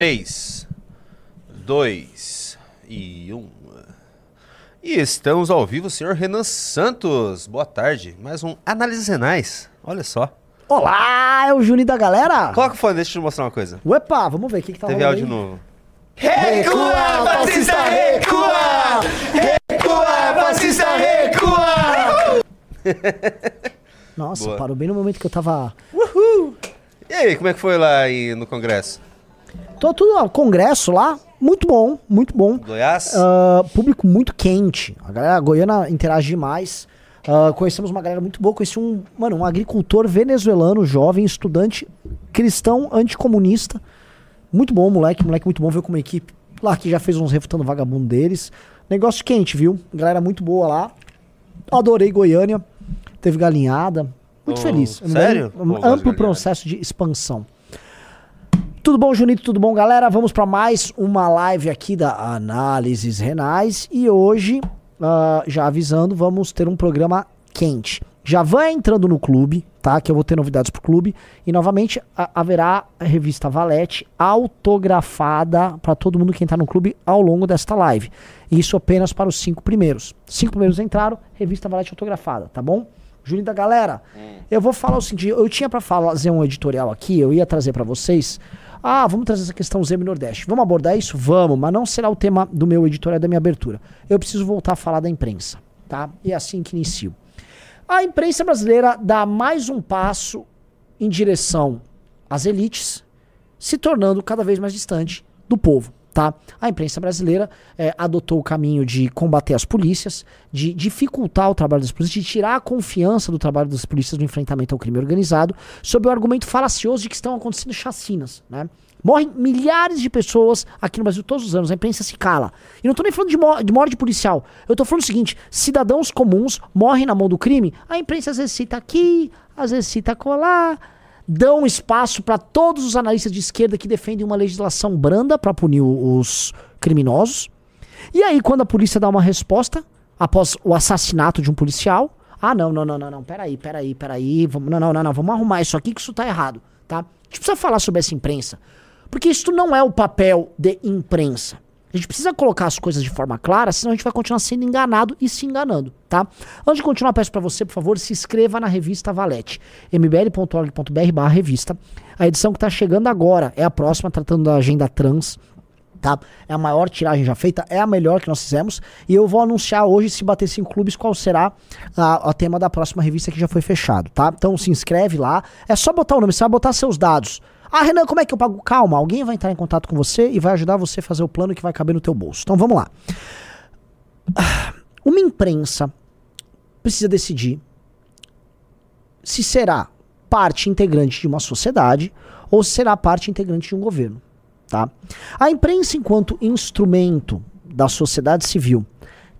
3, 2 e 1. E estamos ao vivo, senhor Renan Santos. Boa tarde. Mais um Análises Renais. Olha só. Olá, é o Juni da galera. Coloca o fone, deixa eu te mostrar uma coisa. Uepa, vamos ver o que, que tá Teve áudio aí. novo. Recua, fascista, recua! Recua, fascista, recua! Nossa, Boa. parou bem no momento que eu tava... E aí, como é que foi lá aí no Congresso? Tô tudo ó, congresso lá, muito bom, muito bom. Goiás? Ah, público muito quente. A galera goiana interage demais. Ah, conhecemos uma galera muito boa. Conheci um, mano, um agricultor venezuelano, jovem, estudante, cristão, anticomunista. Muito bom, moleque. Moleque muito bom. Veio com uma equipe lá que já fez uns refutando vagabundo deles. Negócio quente, viu? Galera muito boa lá. Adorei Goiânia. Teve galinhada. Muito Oh, feliz. sério? Um Pô, amplo processo de expansão. Tudo bom, Junito? Tudo bom, galera? Vamos para mais uma live aqui da Análises Renais e hoje, ah, já avisando, vamos ter um programa quente. Já vai entrando no clube, tá? Que eu vou ter novidades pro clube e novamente haverá a revista Valete autografada para todo mundo que entrar no clube ao longo desta live. Isso apenas para os cinco primeiros. Cinco primeiros entraram, revista Valete autografada, tá bom? Juninho da galera, eu vou falar o seguinte, eu tinha pra fazer um editorial aqui, eu ia trazer pra vocês. Ah, vamos trazer essa questão Zeme Nordeste. Vamos abordar isso? Vamos, mas não será o tema do meu editorial da minha abertura. Eu preciso voltar a falar da imprensa, tá? E é assim que inicio. A imprensa brasileira dá mais um passo em direção às elites, se tornando cada vez mais distante do povo. Tá? A imprensa brasileira eh, adotou o caminho de combater as polícias, de dificultar o trabalho das polícias, de tirar a confiança do trabalho das polícias no enfrentamento ao crime organizado, sob o argumento falacioso de que estão acontecendo chacinas. Né? Morrem milhares de pessoas aqui no Brasil todos os anos, a imprensa se cala. E não estou nem falando de, mo- de morte policial. Eu estou falando o seguinte: cidadãos comuns morrem na mão do crime, a imprensa às vezes cita aqui, às vezes cita colar dão espaço para todos os analistas de esquerda que defendem uma legislação branda para punir os criminosos. E aí, quando a polícia dá uma resposta, após o assassinato de um policial, ah, não, não, não, não, não, peraí, peraí, peraí, vamos, não, não, não, não, vamos arrumar isso aqui que isso tá errado, tá? A gente precisa falar sobre essa imprensa, porque isso não é o papel de imprensa. A gente precisa colocar as coisas de forma clara, senão a gente vai continuar sendo enganado e se enganando, tá? Antes de continuar, peço pra você, por favor, se inscreva na revista Valete, mbl.org.br revista. A edição que tá chegando agora é a próxima, tratando da agenda trans, tá? É a maior tiragem já feita, é a melhor que nós fizemos. E eu vou anunciar hoje, se bater cinco clubes, qual será a tema da próxima revista que já foi fechado, tá? Então se inscreve lá. É só botar o nome, você vai botar seus dados. Ah, Renan, como é que eu pago? Calma, alguém vai entrar em contato com você e vai ajudar você a fazer o plano que vai caber no teu bolso. Então vamos lá. Ah, Uma imprensa precisa decidir se será parte integrante de uma sociedade ou se será parte integrante de um governo. Tá? A imprensa, enquanto instrumento da sociedade civil,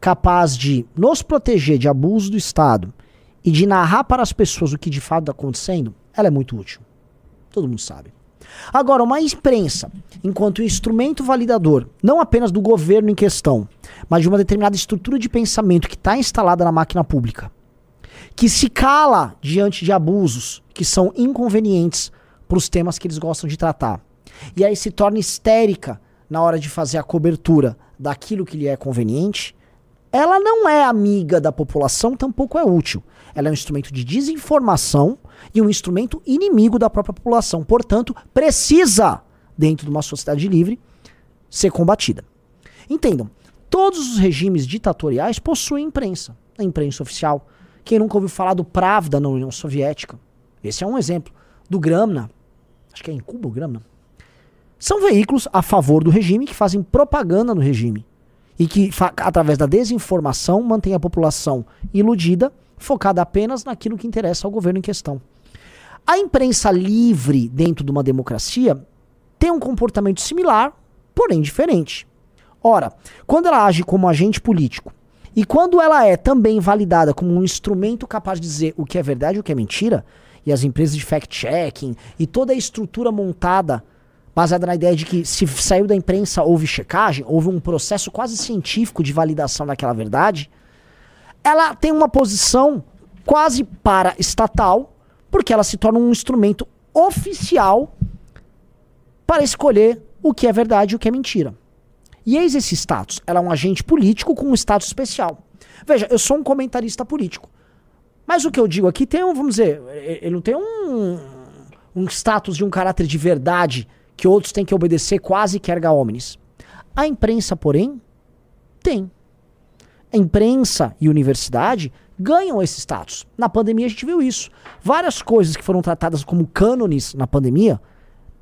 capaz de nos proteger de abuso do Estado e de narrar para as pessoas o que de fato está acontecendo, ela é muito útil. Todo mundo sabe. Agora, uma imprensa, enquanto instrumento validador, não apenas do governo em questão, mas de uma determinada estrutura de pensamento que está instalada na máquina pública, que se cala diante de abusos que são inconvenientes para os temas que eles gostam de tratar. E aí se torna histérica na hora de fazer a cobertura daquilo que lhe é conveniente. Ela não é amiga da população, tampouco é útil. Ela é um instrumento de desinformação e um instrumento inimigo da própria população. Portanto, precisa, dentro de uma sociedade livre, ser combatida. Entendam, todos os regimes ditatoriais possuem imprensa. A imprensa oficial. Quem nunca ouviu falar do Pravda na União Soviética? Esse é um exemplo. Do Gramna. Acho que é em Cuba o Gramna. São veículos a favor do regime que fazem propaganda no regime. E que, através da desinformação, mantém a população iludida, focada apenas naquilo que interessa ao governo em questão. A imprensa livre dentro de uma democracia tem um comportamento similar, porém diferente. Ora, quando ela age como agente político e quando ela é também validada como um instrumento capaz de dizer o que é verdade e o que é mentira, e as empresas de fact-checking e toda a estrutura montada baseada na ideia de que se saiu da imprensa houve checagem, houve um processo quase científico de validação daquela verdade, ela tem uma posição quase para estatal, porque ela se torna um instrumento oficial para escolher o que é verdade e o que é mentira. E eis esse status. Ela é um agente político com um status especial. Veja, eu sou um comentarista político. Mas o que eu digo aqui tem um, vamos dizer, ele não tem um, um status de um caráter de verdade que outros têm que obedecer quase que erga omnes. A imprensa, porém, tem. A imprensa e universidade ganham esse status. Na pandemia a gente viu isso. Várias coisas que foram tratadas como cânones na pandemia,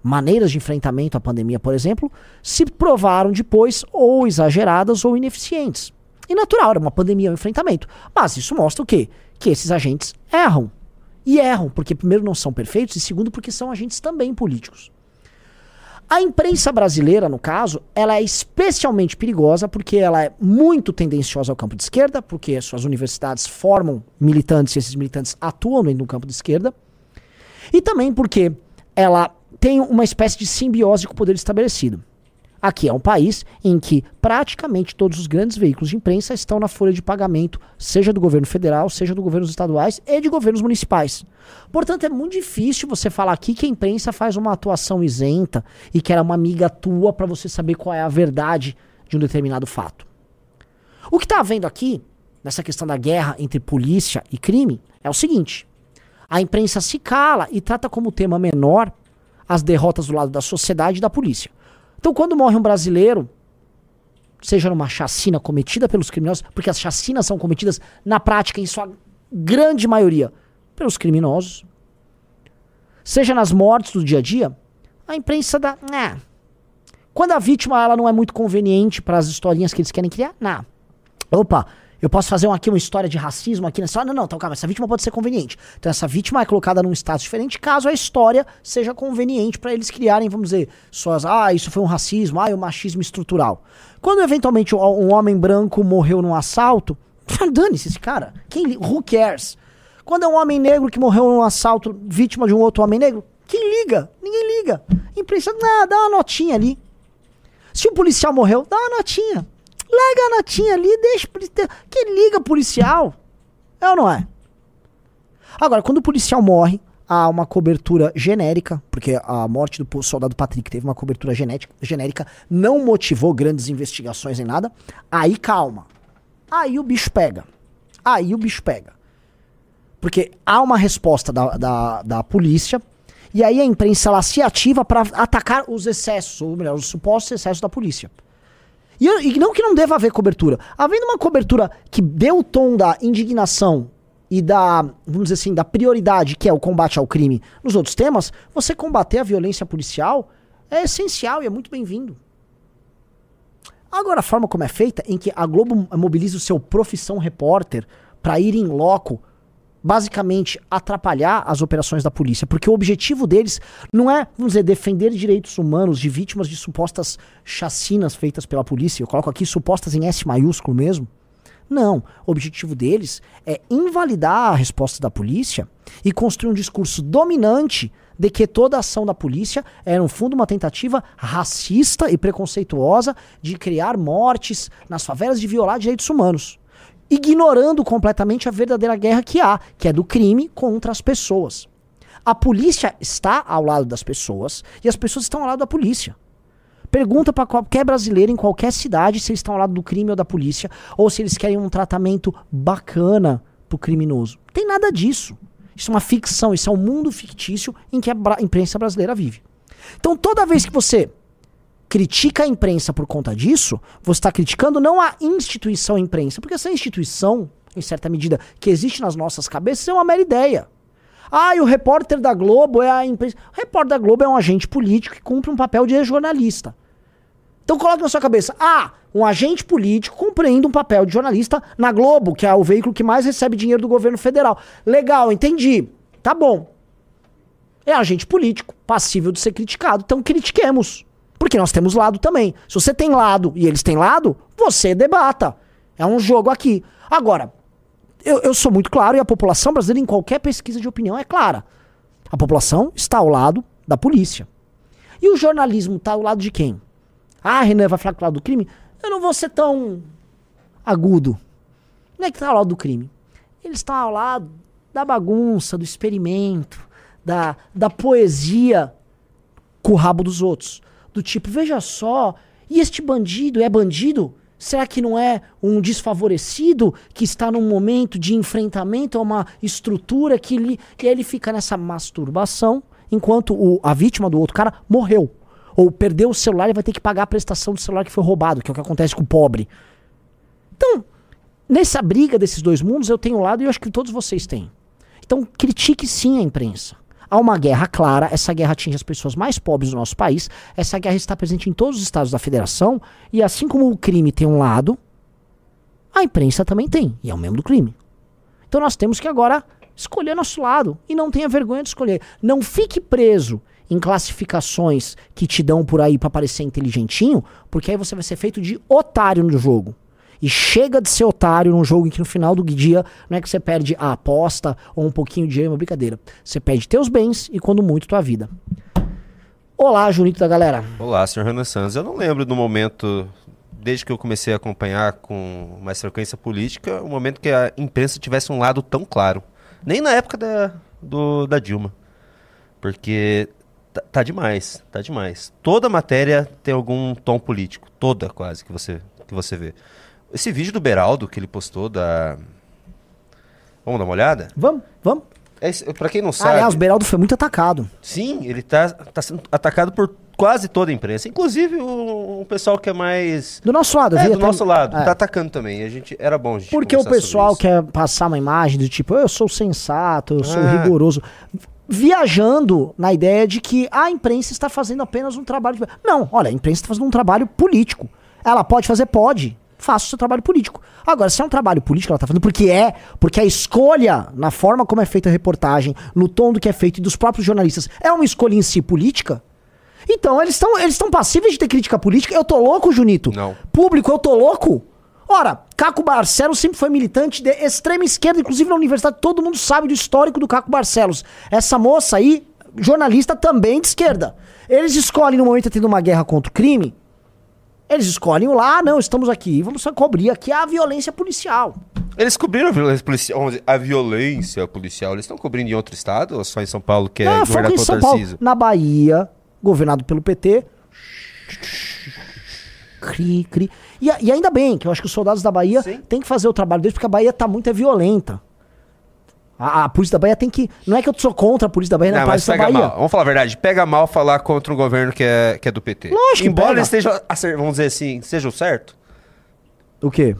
maneiras de enfrentamento à pandemia, por exemplo, se provaram depois ou exageradas ou ineficientes. E natural, era uma pandemia, um enfrentamento. Mas isso mostra o quê? Que esses agentes erram. E erram, porque primeiro não são perfeitos e segundo porque são agentes também políticos. A imprensa brasileira, no caso, ela é especialmente perigosa porque ela é muito tendenciosa ao campo de esquerda, porque suas universidades formam militantes e esses militantes atuam no campo de esquerda. E também porque ela tem uma espécie de simbiose com o poder estabelecido. Aqui é um país em que praticamente todos os grandes veículos de imprensa estão na folha de pagamento, seja do governo federal, seja do governo estaduais e de governos municipais. Portanto, é muito difícil você falar aqui que a imprensa faz uma atuação isenta e que era uma amiga tua para você saber qual é a verdade de um determinado fato. O que está havendo aqui, nessa questão da guerra entre polícia e crime, é o seguinte: a imprensa se cala e trata como tema menor as derrotas do lado da sociedade e da polícia. Então, quando morre um brasileiro, seja numa chacina cometida pelos criminosos, porque as chacinas são cometidas na prática, em sua grande maioria, pelos criminosos, seja nas mortes do dia a dia, a imprensa dá. Nah. Quando a vítima ela não é muito conveniente para as historinhas que eles querem criar, nah. Opa, eu posso fazer aqui uma história de racismo aqui nessa. Não, não, então calma, essa vítima pode ser conveniente. Então essa vítima é colocada num status diferente caso a história seja conveniente para eles criarem, vamos dizer, suas. Ah, isso foi um racismo, ah, é um machismo estrutural. Quando eventualmente um homem branco morreu num assalto, dane-se esse cara. Quem, who cares? Quando é um homem negro que morreu num assalto, vítima de um outro homem negro, quem liga? Ninguém liga. Imprensa, ah, dá uma notinha ali. Se o policial morreu, dá uma notinha. Larga a notinha ali, deixa. Quem liga policial? É ou não é? Agora, quando o policial morre, há uma cobertura genérica, porque a morte do soldado Patrick teve uma cobertura genética, genérica, não motivou grandes investigações em nada. Aí calma. Aí o bicho pega. Aí o bicho pega. Porque há uma resposta da, da, da polícia, e aí a imprensa ela se ativa para atacar os excessos, ou melhor, os supostos excessos da polícia. E, e, não que não deva haver cobertura. Havendo uma cobertura que dê o tom da indignação e da, vamos dizer assim, da prioridade que é o combate ao crime nos outros temas, você combater a violência policial é essencial e é muito bem-vindo. Agora, a forma como é feita, em que a Globo mobiliza o seu profissão repórter para ir em loco basicamente atrapalhar as operações da polícia, porque o objetivo deles não é, vamos dizer, defender direitos humanos de vítimas de supostas chacinas feitas pela polícia. Eu coloco aqui supostas em S maiúsculo mesmo. Não, o objetivo deles é invalidar a resposta da polícia e construir um discurso dominante de que toda a ação da polícia é, no fundo, uma tentativa racista e preconceituosa de criar mortes nas favelas, de violar direitos humanos ignorando completamente a verdadeira guerra que há, que é do crime contra as pessoas. A polícia está ao lado das pessoas e as pessoas estão ao lado da polícia. Pergunta para qualquer brasileiro em qualquer cidade se eles estão ao lado do crime ou da polícia, ou se eles querem um tratamento bacana pro criminoso. Não tem nada disso. Isso é uma ficção, isso é um mundo fictício em que a imprensa brasileira vive. Então toda vez que você critica a imprensa por conta disso, você está criticando não a instituição imprensa, porque essa instituição, em certa medida, que existe nas nossas cabeças, é uma mera ideia. Ah, e o repórter da Globo é a imprensa. O repórter da Globo é um agente político que cumpre um papel de jornalista. Então coloque na sua cabeça, ah, um agente político cumprindo um papel de jornalista na Globo, que é o veículo que mais recebe dinheiro do governo federal. Legal, entendi. Tá bom. É agente político, passível de ser criticado, então critiquemos. Porque nós temos lado também. Se você tem lado e eles têm lado, você debata. É um jogo aqui. Agora, eu, eu sou muito claro e a população brasileira, em qualquer pesquisa de opinião, é clara. A população está ao lado da polícia. E o jornalismo está ao lado de quem? Ah, Renan vai falar do lado do crime? Eu não vou ser tão agudo. Não é que está ao lado do crime. Ele está ao lado da bagunça, do experimento, da, da poesia com o rabo dos outros Do tipo, veja só, e este bandido é bandido? Será que não é um desfavorecido que está num momento de enfrentamento a uma estrutura que ele, e aí ele fica nessa masturbação enquanto o, a vítima do outro cara morreu? Ou perdeu o celular e vai ter que pagar a prestação do celular que foi roubado, que é o que acontece com o pobre. Então, nessa briga desses dois mundos, eu tenho um lado e eu acho que todos vocês têm. Então, critique sim a imprensa. Há uma guerra clara, essa guerra atinge as pessoas mais pobres do nosso país, essa guerra está presente em todos os estados da federação, e assim como o crime tem um lado, a imprensa também tem, e é o mesmo do crime. Então nós temos que agora escolher nosso lado, e não tenha vergonha de escolher. Não fique preso em classificações que te dão por aí para parecer inteligentinho, porque aí você vai ser feito de otário no jogo. E chega de ser otário num jogo em que no final do dia não é que você perde a aposta ou um pouquinho de dinheiro, uma brincadeira. Você perde teus bens e, quando muito, tua vida. Olá, Junito da galera. Olá, senhor Renan Santos. Eu não lembro do momento, desde que eu comecei a acompanhar com mais frequência política, o momento que a imprensa tivesse um lado tão claro. Nem na época da, do, da Dilma. Porque tá, tá demais, tá demais. Toda matéria tem algum tom político. Toda, quase, que você, que você vê. Esse vídeo do Beraldo que ele postou da. Vamos dar uma olhada? Vamos, vamos. É, pra quem não sabe. Aliás, o Beraldo foi muito atacado. Sim, ele tá, tá sendo atacado por quase toda a imprensa. Inclusive o, o pessoal que é mais. Do nosso lado, É, do nosso lado. É. Tá atacando também. A gente, era bom a gente Porque o pessoal quer passar uma imagem do tipo, eu sou sensato, eu sou Ah. rigoroso. Viajando na ideia de que a imprensa está fazendo apenas um trabalho. de- Não, olha, a imprensa está fazendo um trabalho político. Ela pode fazer? Pode. Faça o seu trabalho político. Agora, se é um trabalho político, ela está fazendo porque é, porque a escolha na forma como é feita a reportagem, no tom do que é feito e dos próprios jornalistas, é uma escolha em si política. Então, eles estão eles passíveis de ter crítica política. Eu tô louco, Junito? Não. Público, eu tô louco? Ora, Caco Barcelos sempre foi militante de extrema esquerda, inclusive na universidade, todo mundo sabe do histórico do Caco Barcelos. Essa moça aí, jornalista também de esquerda. Eles escolhem no momento de ter uma guerra contra o crime, eles escolhem lá, ah, não, estamos aqui, vamos cobrir aqui a violência policial. Eles cobriram a violência policial. A violência policial. Eles estão cobrindo em outro estado ou só em São Paulo, que é Ah, foco governado em São Paulo. Na Bahia, governado pelo PT. Cri, cri. E, e ainda bem, que eu acho que os soldados da Bahia Sim. têm que fazer o trabalho deles, porque a Bahia tá muito é violenta. A, a polícia da Bahia tem que. Não é que eu sou contra a polícia da Bahia, não, Não, mas pega Bahia. mal. Vamos falar a verdade. Pega mal falar contra um governo que é, que é do PT. Lógico que Embora eles estejam, acer- vamos dizer assim, sejam certo, O quê?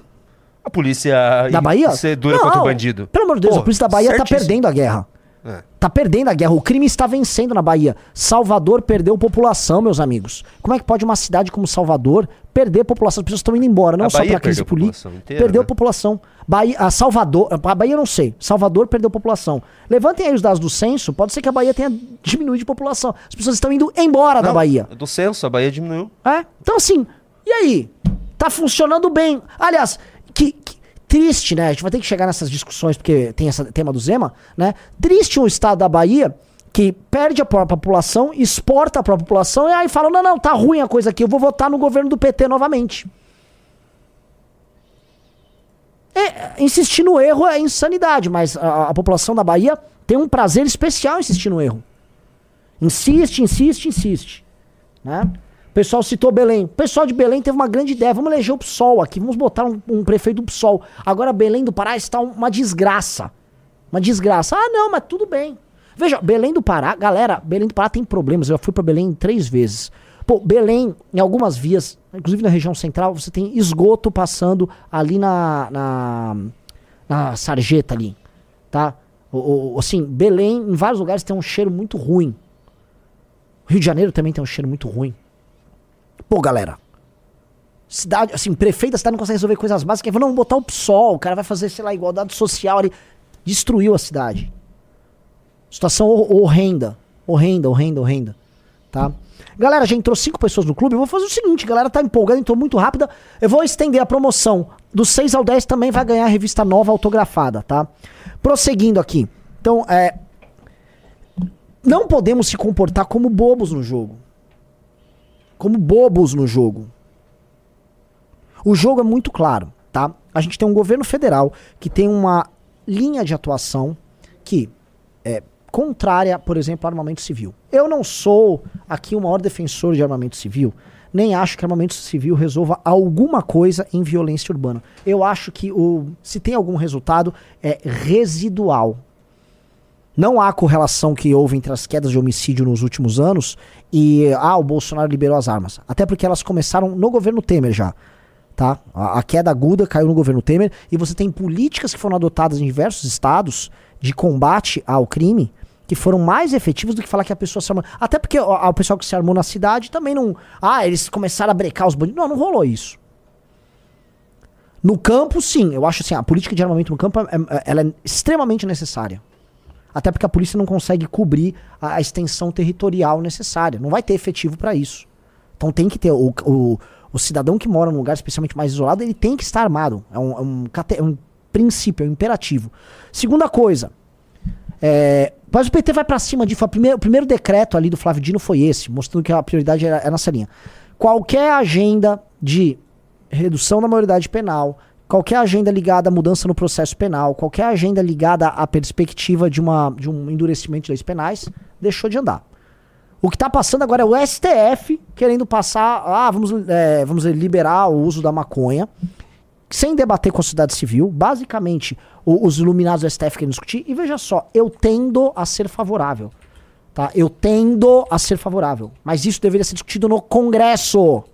a polícia Da Bahia? ser dura Não, contra o bandido. Pelo amor de Deus, Pô, a polícia da Bahia tá certíssimo. perdendo a guerra. É. Tá perdendo a guerra. O crime está vencendo na Bahia. Salvador perdeu população, meus amigos. Como é que pode uma cidade como Salvador perder população? As pessoas estão indo embora, não A só pela crise perdeu política. Perdeu né? população. Bahia, a Salvador, a Bahia eu não sei. Salvador perdeu população. Levantem aí os dados do censo, pode ser que a Bahia tenha diminuído de população. As pessoas estão indo embora da Não, Bahia. Do censo, a Bahia diminuiu. É? Então, assim, e aí? Tá funcionando bem. Aliás, que, que- triste, né? A gente vai ter que chegar nessas discussões, porque tem esse tema do Zema, né? Triste um estado da Bahia que perde a própria população, exporta a própria população e aí fala: não, não, tá ruim a coisa aqui, eu vou votar no governo do PT novamente. É, insistir no erro é insanidade, mas a, a população da Bahia tem um prazer especial em insistir no erro. Insiste, insiste, insiste. Né? Pessoal citou Belém. O pessoal de Belém teve uma grande ideia. Vamos eleger o PSOL aqui. Vamos botar um, um prefeito do PSOL. Agora Belém do Pará está um- uma desgraça. Uma desgraça. Ah, não, mas tudo bem. Veja, Belém do Pará, galera, Belém do Pará tem problemas. Eu fui para Belém três vezes. Pô, Belém, em algumas vias, inclusive na região central, você tem esgoto passando ali na, na, na sarjeta ali, tá? O, o- assim, Belém, em vários lugares tem um cheiro muito ruim. Rio de Janeiro também tem um cheiro muito ruim. Pô, galera. Cidade, assim, prefeito da cidade não consegue resolver coisas básicas. Vamos botar o PSOL, o cara vai fazer, sei lá, igualdade social ali. Destruiu a cidade. Situação hor- horrenda. Horrenda, horrenda, horrenda. Tá? Galera, já entrou cinco pessoas no clube. Eu vou fazer o seguinte, galera tá empolgada, entrou muito rápida. Eu vou estender a promoção. Dos 6 ao 10 também vai ganhar a revista nova autografada, tá? Prosseguindo aqui. Então, é. Não podemos se comportar como bobos no jogo. Como bobos no jogo. O jogo é muito claro, tá? A gente tem um governo federal que tem uma linha de atuação que é contrária, por exemplo, ao armamento civil. Eu não sou aqui o maior defensor de armamento civil, nem acho que armamento civil resolva alguma coisa em violência urbana. Eu acho que o, se tem algum resultado, é residual. Não há correlação que houve entre as quedas de homicídio nos últimos anos e ah, o Bolsonaro liberou as armas. Até porque elas começaram no governo Temer já. Tá? A, a queda aguda caiu no governo Temer e você tem políticas que foram adotadas em diversos estados de combate ao crime que foram mais efetivos do que falar que a pessoa se armou. Até porque o, pessoal que se armou na cidade também não. Ah, eles começaram a brecar os bandidos. Não, não rolou isso. No campo, sim. Eu acho assim, a política de armamento no campo é, é, ela é extremamente necessária. Até porque a polícia não consegue cobrir a, a extensão territorial necessária. Não vai ter efetivo para isso. Então tem que ter. O, o, o, cidadão que mora num lugar especialmente mais isolado, ele tem que estar armado. É um, é um, é um princípio, é um imperativo. Segunda coisa. É, mas o PT vai para cima de. O primeiro, o primeiro decreto ali do Flávio Dino foi esse, mostrando que a prioridade era nessa linha. Qualquer agenda de redução da maioridade penal, qualquer agenda ligada à mudança no processo penal, qualquer agenda ligada à perspectiva de, uma, de um endurecimento de leis penais, deixou de andar. O que está passando agora é o STF querendo passar, ah, vamos, é, vamos liberar o uso da maconha, sem debater com a sociedade civil, basicamente o, os iluminados do STF querem discutir, e veja só, eu tendo a ser favorável. Tá? Eu tendo a ser favorável. Mas isso deveria ser discutido no Congresso.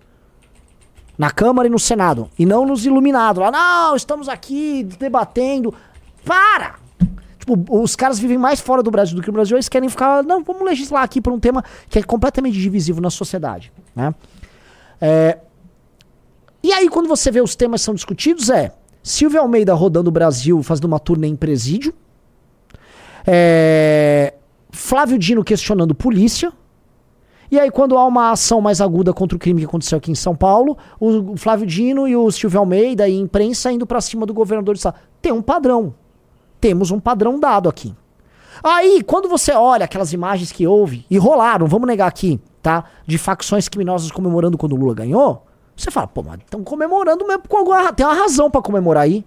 Na Câmara e no Senado. E não nos iluminados. Lá, não, estamos aqui debatendo. Para! Tipo, os caras vivem mais fora do Brasil do que no Brasil. Eles querem ficar. Não, vamos legislar aqui por um tema que é completamente divisivo na sociedade. Né? É... E aí, quando você vê os temas são discutidos, é Silvio Almeida rodando o Brasil, fazendo uma turnê em presídio. É... Flávio Dino questionando polícia. E aí, quando há uma ação mais aguda contra o crime que aconteceu aqui em São Paulo, o Flávio Dino e o Silvio Almeida e a imprensa indo para cima do governador de Estado. Tem um padrão. Temos um padrão dado aqui. Aí, quando você olha aquelas imagens que houve, e rolaram, vamos negar aqui, tá? De facções criminosas comemorando quando o Lula ganhou, você fala, pô, mas estão comemorando mesmo com alguma. Tem uma razão para comemorar aí.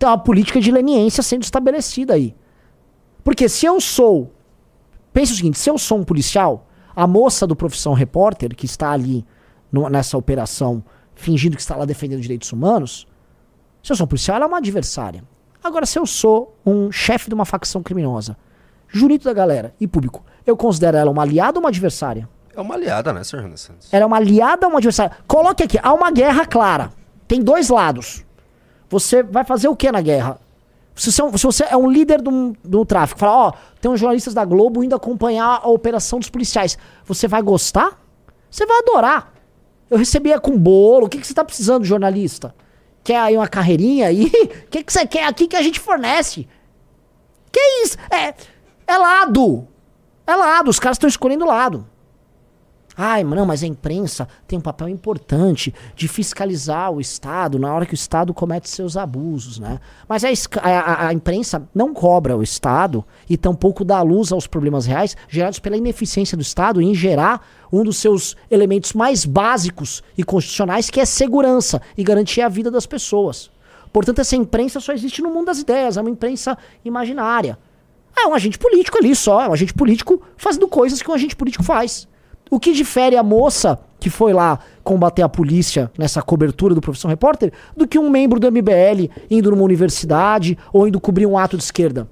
Tem uma política de leniência sendo estabelecida aí. Porque se eu sou. Pense o seguinte: se eu sou um policial, a moça do Profissão Repórter, que está ali no, nessa operação, fingindo que está lá defendendo direitos humanos, se eu sou um policial, ela é uma adversária. Agora, se eu sou um chefe de uma facção criminosa, jurito da galera e público, eu considero ela uma aliada ou uma adversária? É uma aliada, né, Sr. Santos? Ela é uma aliada ou uma adversária? Coloque aqui, há uma guerra clara. Tem dois lados. Você vai fazer o que na guerra? Se você, é um, se você é um líder do, do tráfico, fala, ó, tem uns jornalistas da Globo indo acompanhar a operação dos policiais. Você vai gostar? Você vai adorar. Eu recebia com bolo. O que, que você tá precisando, jornalista? Quer aí uma carreirinha aí? O que, que você quer aqui que a gente fornece? Que isso? É, é lado. É lado. Os caras estão escolhendo lado. Ai, não, mas a imprensa tem um papel importante de fiscalizar o Estado na hora que o Estado comete seus abusos, né? Mas a, a, a imprensa não cobra o Estado e tampouco dá luz aos problemas reais gerados pela ineficiência do Estado em gerar um dos seus elementos mais básicos e constitucionais, que é segurança e garantir a vida das pessoas. Portanto, essa imprensa só existe no mundo das ideias, é uma imprensa imaginária. É um agente político ali só, é um agente político fazendo coisas que um agente político faz. O que difere a moça que foi lá combater a polícia nessa cobertura do Profissão Repórter do que um membro do MBL indo numa universidade ou indo cobrir um ato de esquerda?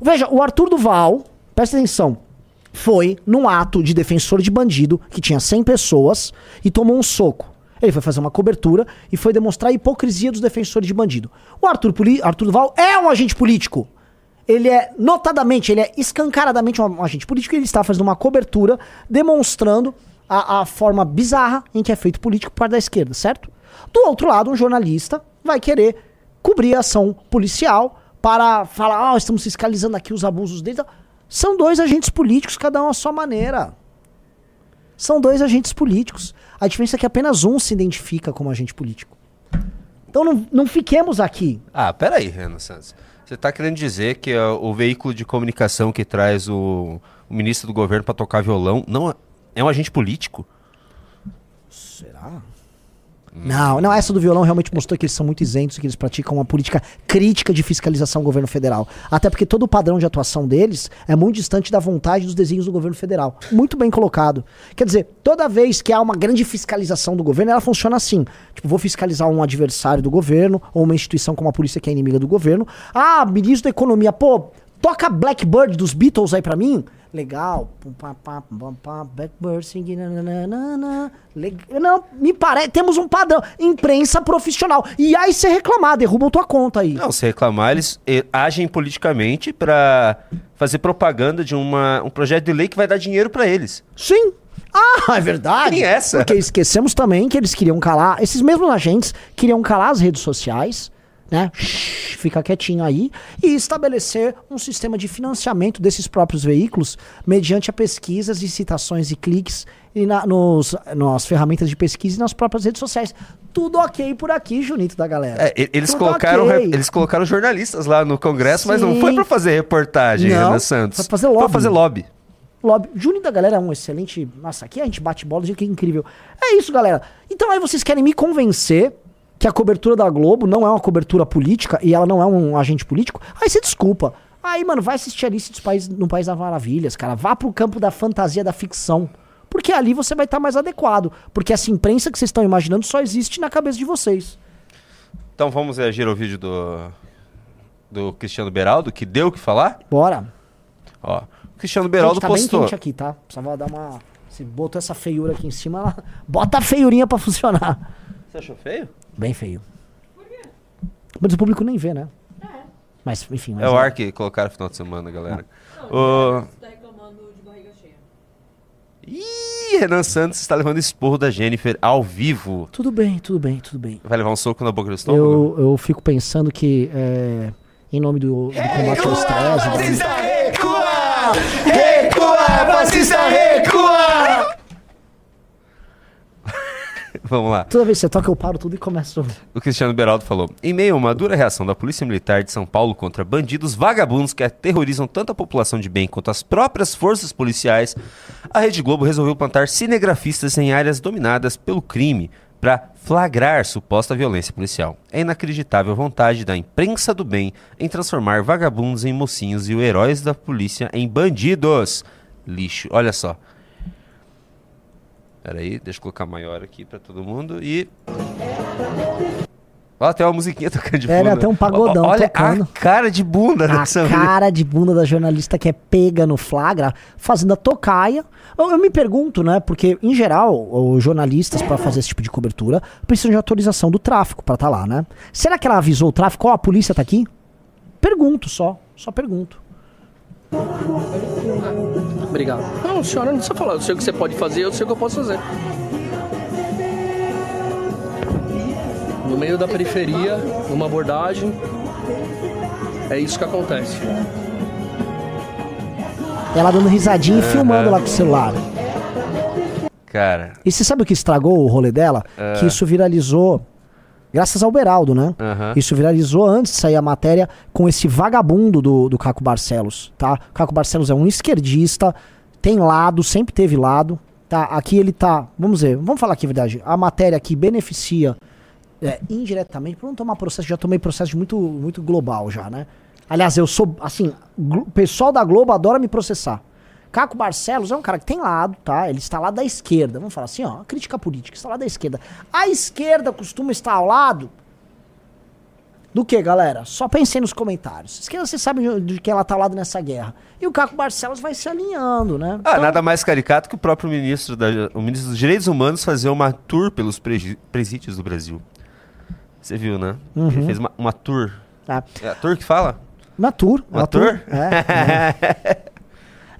Veja, o Arthur Duval, presta atenção, foi num ato de defensor de bandido que tinha 100 pessoas e tomou um soco. Ele foi fazer uma cobertura e foi demonstrar a hipocrisia dos defensores de bandido. O Arthur, Arthur Duval é um agente político ele é notadamente, ele é escancaradamente um agente político ele está fazendo uma cobertura demonstrando a, a forma bizarra em que é feito político por parte da esquerda, certo? Do outro lado, um jornalista vai querer cobrir a ação policial para falar, ah, oh, estamos fiscalizando aqui os abusos deles. São dois agentes políticos, cada um à sua maneira. São dois agentes políticos. A diferença é que apenas um se identifica como agente político. Então não, não fiquemos aqui. Ah, peraí, Renan Santos. Você está querendo dizer que uh, o veículo de comunicação que traz o, o ministro do governo para tocar violão não é, é um agente político? Será? Não, não, essa do violão realmente mostrou que eles são muito isentos e que eles praticam uma política crítica de fiscalização do governo federal. Até porque todo o padrão de atuação deles é muito distante da vontade dos desenhos do governo federal. Muito bem colocado. Quer dizer, toda vez que há uma grande fiscalização do governo, ela funciona assim. Tipo, vou fiscalizar um adversário do governo ou uma instituição como a polícia que é inimiga do governo. Ah, ministro da economia, pô, toca Blackbird dos Beatles aí pra mim legal. Pum, pá, pá, pum, pá, Blackbird singing. nananana. Não, me parece. Temos um padrão. Imprensa profissional. E aí você reclamar, derrubam tua conta aí. Não, se reclamar, eles agem politicamente pra fazer propaganda de uma, um projeto de lei que vai dar dinheiro pra eles. Sim. Ah, é verdade. Essa. Porque esquecemos também que eles queriam calar, esses mesmos agentes queriam calar as redes sociais, né? Shhh, fica quietinho aí e estabelecer um sistema de financiamento desses próprios veículos mediante a pesquisas e citações e cliques e na, nos, nas ferramentas de pesquisa e nas próprias redes sociais. Tudo ok por aqui, Junito da galera. É, eles Tudo colocaram, ok. re- eles colocaram jornalistas lá no Congresso, mas não Sim. foi pra fazer reportagem, Não, Renan Santos. foi fazer lobby. pra fazer lobby. Lobby. Juninho da galera é um excelente. Nossa, aqui a gente bate bola que é incrível. É isso, galera. Então aí vocês querem me convencer que a cobertura da Globo não é uma cobertura política e ela não é um agente político? Aí você desculpa. Aí, mano, vai assistir Alice dos País, no País das Maravilhas, cara. Vá pro campo da fantasia, da ficção. Porque ali você vai estar mais adequado. Porque essa imprensa que vocês estão imaginando só existe na cabeça de vocês. Então vamos reagir ao vídeo do, do Cristiano Beraldo, que deu o que falar? Bora. Ó, o Cristiano Beraldo Gente, tá postou. bem quente aqui, tá? Precisava dar uma... Se botou essa feiura aqui em cima, ela... bota a feiurinha pra funcionar. Você achou feio? Bem feio. Mas o público nem vê, né? Mas, enfim. Mas É o ar que colocaram no final de semana, galera. O... tá reclamando de barriga cheia. Ih, Renan Santos está levando esporro da Jennifer ao vivo. Tudo bem, tudo bem, tudo bem. Vai levar um soco na boca do estômago? Eu, eu fico pensando que, é, em nome do, do combate ao estresse... recua! Recua! Fascista recua! Vamos lá. Toda vez que você toca, eu paro tudo e começo... O Cristiano Beraldo falou: Em meio a uma dura reação da Polícia Militar de São Paulo contra bandidos vagabundos que aterrorizam tanto a população de bem quanto as próprias forças policiais, a Rede Globo resolveu plantar cinegrafistas em áreas dominadas pelo crime para flagrar suposta violência policial. É inacreditável a vontade da imprensa do bem em transformar vagabundos em mocinhos e os heróis da polícia em bandidos. Lixo. Olha só. Peraí, deixa eu colocar maior aqui pra todo mundo e. Ó, tem uma musiquinha tocando de É, né, tem um pagodão Olha tocando. a cara de bunda A dessa cara de bunda da jornalista que é pega no flagra, fazendo a tocaia. Eu, eu me pergunto, né? Porque, em geral, os jornalistas, para fazer esse tipo de cobertura, precisam de autorização do tráfico pra estar lá, né? Será que ela avisou o tráfico? Ó, a polícia tá aqui? Pergunto só. Só pergunto. Obrigado. Não, senhora, não precisa falar. Eu sei o que você pode fazer, eu sei o que eu posso fazer. No meio da periferia, numa abordagem, é isso que acontece. Ela dando risadinha e filmando lá com o celular. Cara. E você sabe o que estragou o rolê dela? Que isso viralizou graças ao Beraldo, né? Aham. Isso viralizou antes de sair a matéria com esse vagabundo do, do Caco Barcelos, tá? O Caco Barcelos é um esquerdista, tem lado, sempre teve lado, tá? Aqui ele tá, vamos ver, vamos falar aqui a verdade. A matéria aqui beneficia é, indiretamente, por não tomar processo, já tomei processo muito, muito global já, né? Aliás, eu sou, assim, o pessoal da Globo adora me processar. Caco Barcelos é um cara que tem lado, tá? Ele está lá da esquerda. Vamos falar assim, ó, crítica política, está lá da esquerda. A esquerda costuma estar ao lado do que, galera? Só pensei nos comentários. A esquerda, você sabe de- que ela tá ao lado nessa guerra. E o Caco Barcelos vai se alinhando, né? Ah, nada mais caricato que o próprio ministro, da, o ministro dos Direitos Humanos fazer uma tour pelos presídios do Brasil. Você viu, né? Uhum. Ele fez uma, uma tour. Tá. É a tour que fala? Uma tour. Uma uma tour? É, é.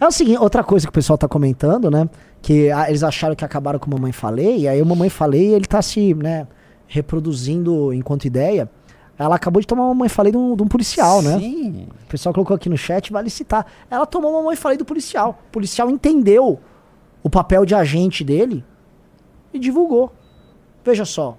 É o seguinte, outra coisa que o pessoal tá comentando, né? Que ah, eles acharam que acabaram com o Mamãe Falei, e aí o Mamãe Falei, ele tá se, né, reproduzindo enquanto ideia. Ela acabou de tomar uma Mamãe Falei de um, de um policial, né? Sim. O pessoal colocou aqui no chat, vale citar. Ela tomou uma Mamãe Falei do policial. O policial entendeu o papel de agente dele e divulgou. Veja só.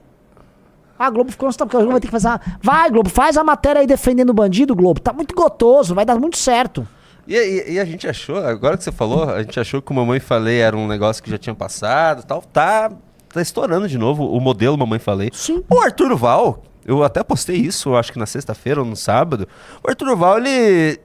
A Globo ficou porque a Globo vai ter que fazer. uma- Vai, Globo, faz a matéria aí defendendo o bandido, Globo. Tá muito gotoso, vai dar muito certo. E, e- e a gente achou, agora que você falou, a gente achou que o Mamãe Falei era um negócio que já tinha passado e tal. Tá. tá estourando de novo o modelo Mamãe Falei. Sim. O Arthur Val, eu até postei isso, acho que na sexta-feira ou no sábado. O Arthur Val, ele.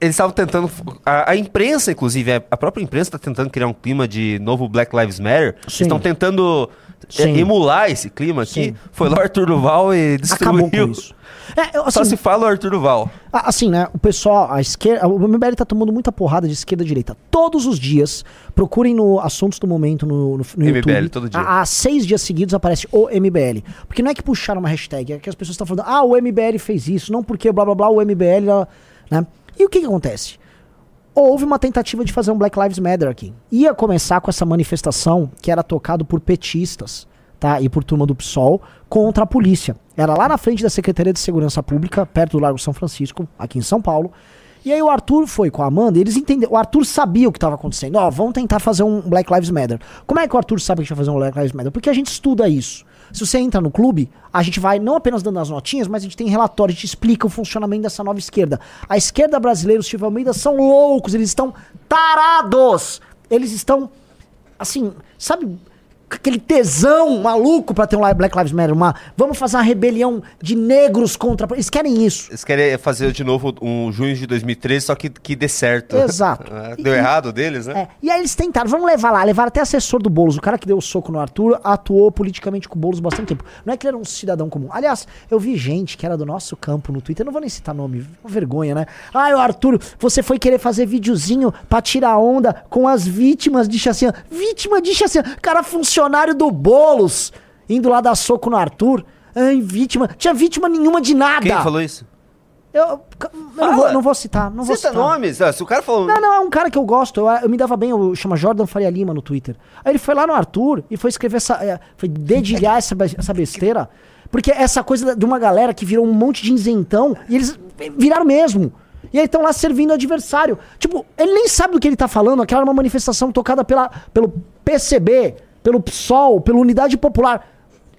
Eles estavam tentando. A, a imprensa, inclusive, a- própria imprensa está tentando criar um clima de novo Black Lives Matter. Sim. estão tentando Sim. emular esse clima aqui. Sim. Foi lá o Arthur Duval e destruiu. Acabou com isso. É, eu, Só assim, se fala o Arthur Duval. assim, né? O pessoal, a esquerda. O MBL tá tomando muita porrada de esquerda e direita. Todos os dias, procurem no Assuntos do Momento no, no, no MBL, YouTube. todo dia. Há, há seis dias seguidos aparece o MBL. Porque não é que puxaram uma hashtag, é que as pessoas estão falando, ah, o MBL fez isso, não porque blá blá blá, o MBL. lá", Né? E o que que acontece? Houve uma tentativa de fazer um Black Lives Matter aqui. Ia começar com essa manifestação que era tocado por petistas, tá? E por turma do PSOL contra a polícia. Era lá na frente da Secretaria de Segurança Pública, perto do Largo São Francisco, aqui em São Paulo. E aí o Arthur foi com a Amanda, eles entenderam. O Arthur sabia o que estava acontecendo. Ó, vamos tentar fazer um Black Lives Matter. Como é que o Arthur sabe que a gente vai fazer um Black Lives Matter? Porque a gente estuda isso. Se você entra no clube, a gente vai não apenas dando as notinhas, mas a gente tem relatório, a gente explica o funcionamento dessa nova esquerda. A esquerda brasileira, os Silvio Almeida, são loucos, eles estão tarados. Eles estão, assim, sabe, aquele tesão maluco pra ter um Black Lives Matter, uma, vamos fazer uma rebelião de negros contra. Eles querem isso. Eles querem fazer de novo um junho de 2013, só que, que dê certo. Exato. É, Deu E- errado deles, né? É, e aí eles tentaram, vamos levar lá, levaram até assessor do Boulos, o cara que deu o soco no Arthur, atuou politicamente com o Boulos bastante tempo. Não é que ele era um cidadão comum. Aliás, eu vi gente que era do nosso campo no Twitter, não vou nem citar nome, uma vergonha, né? Ah, o Arthur, você foi querer fazer videozinho pra tirar onda com as vítimas de chacina. Vítima de chacina, cara funcionário do Boulos, indo lá dar soco no Arthur. Ai, vítima. Tinha vítima nenhuma de nada. Quem falou isso? Eu, eu não, vou, não vou citar, não vou Cita citar. nomes. Ah, se o cara falou. Não, não, é um cara que eu gosto. Eu, eu me dava bem, eu chama Jordan Faria Lima no Twitter. Aí ele foi lá no Arthur e foi escrever essa. é, foi dedilhar essa, essa besteira. Porque essa coisa de uma galera que virou um monte de isentão e eles viraram mesmo. E aí estão lá servindo o adversário. Tipo, ele nem sabe do que ele tá falando. Aquela era uma manifestação tocada pela, pelo PCB, pelo PSOL, pela Unidade Popular.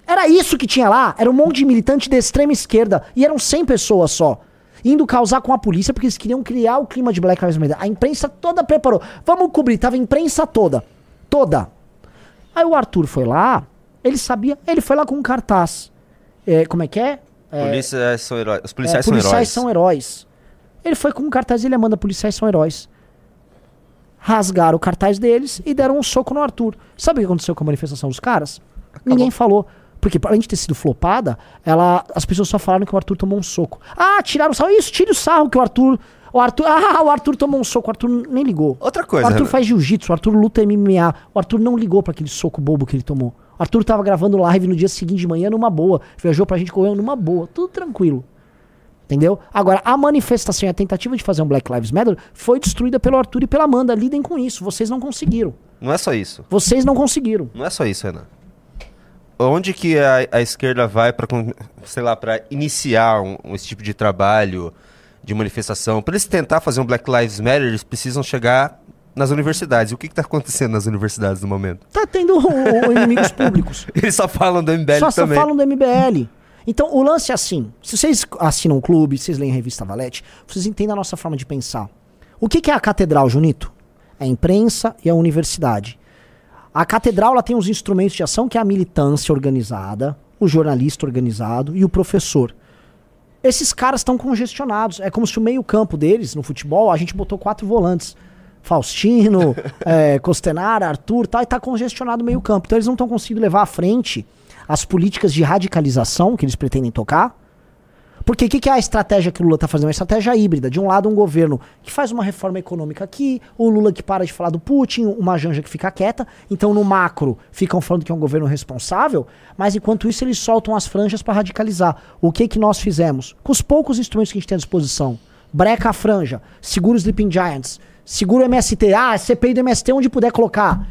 Era isso que tinha lá. Era um monte de militante de extrema esquerda. E eram 100 pessoas só. Indo causar com a polícia porque eles queriam criar o clima de Black Lives Matter. A imprensa toda preparou. Vamos cobrir. Tava a imprensa toda. Toda. Aí o Arthur foi lá. Ele sabia. Ele foi lá com um cartaz. É, como é que é? É, Polícias são heróis. Os é, policiais são policiais heróis. são heróis. Ele foi com um cartaz e ele manda policiais são heróis. Rasgaram o cartaz deles e deram um soco no Arthur. Sabe o que aconteceu com a manifestação dos caras? Ninguém falou. Porque além de ter sido flopada, ela, as pessoas só falaram que o Arthur tomou um soco. Ah, tiraram o sarro. Isso, tire o sarro que o Arthur. O Arthur. Ah, o Arthur tomou um soco. O Arthur nem ligou. Outra O coisa. Arthur Renan. faz jiu-jitsu, o Arthur luta MMA. O Arthur não ligou pra aquele soco bobo que ele tomou. O Arthur tava gravando live no dia seguinte de manhã numa boa. Viajou pra gente correndo numa boa. Tudo tranquilo. Entendeu? Agora, a manifestação e a tentativa de fazer um Black Lives Matter foi destruída pelo Arthur e pela Amanda. Lidem com isso. Vocês não conseguiram. Não é só isso. Vocês não conseguiram. Não é só isso, Renan. Onde que a, a esquerda vai para, sei lá, para iniciar um, esse tipo de trabalho de manifestação? Para eles tentar fazer um Black Lives Matter, eles precisam chegar nas universidades. O que está acontecendo nas universidades no momento? Tá tendo o- o- inimigos públicos. Eles só falam do MBL Só, só também. falam do MBL. Então, o lance é assim. Se vocês assinam um clube, vocês leem a revista Valete, vocês entendem a nossa forma de pensar. O que, que é a catedral, Junito? É a imprensa e a universidade. A catedral ela tem os instrumentos de ação que é a militância organizada, o jornalista organizado e o professor. Esses caras estão congestionados. É como se o meio-campo deles, no futebol, a gente botou quatro volantes. Faustino, é, Costenara, Arthur, tal, e tá congestionado o meio-campo. Então eles não estão conseguindo levar à frente as políticas de radicalização que eles pretendem tocar. Porque o que, que é a estratégia que o Lula está fazendo? Uma estratégia híbrida. De um lado, um governo que faz uma reforma econômica aqui, o Lula que para de falar do Putin, uma Janja que fica quieta. Então, no macro, ficam falando que é um governo responsável, mas enquanto isso, eles soltam as franjas para radicalizar. O que, que nós fizemos? Com os poucos instrumentos que a gente tem à disposição. Breca a franja, segura os Sleeping Giants, segura o MST. Ah, CPI do MST onde puder colocar.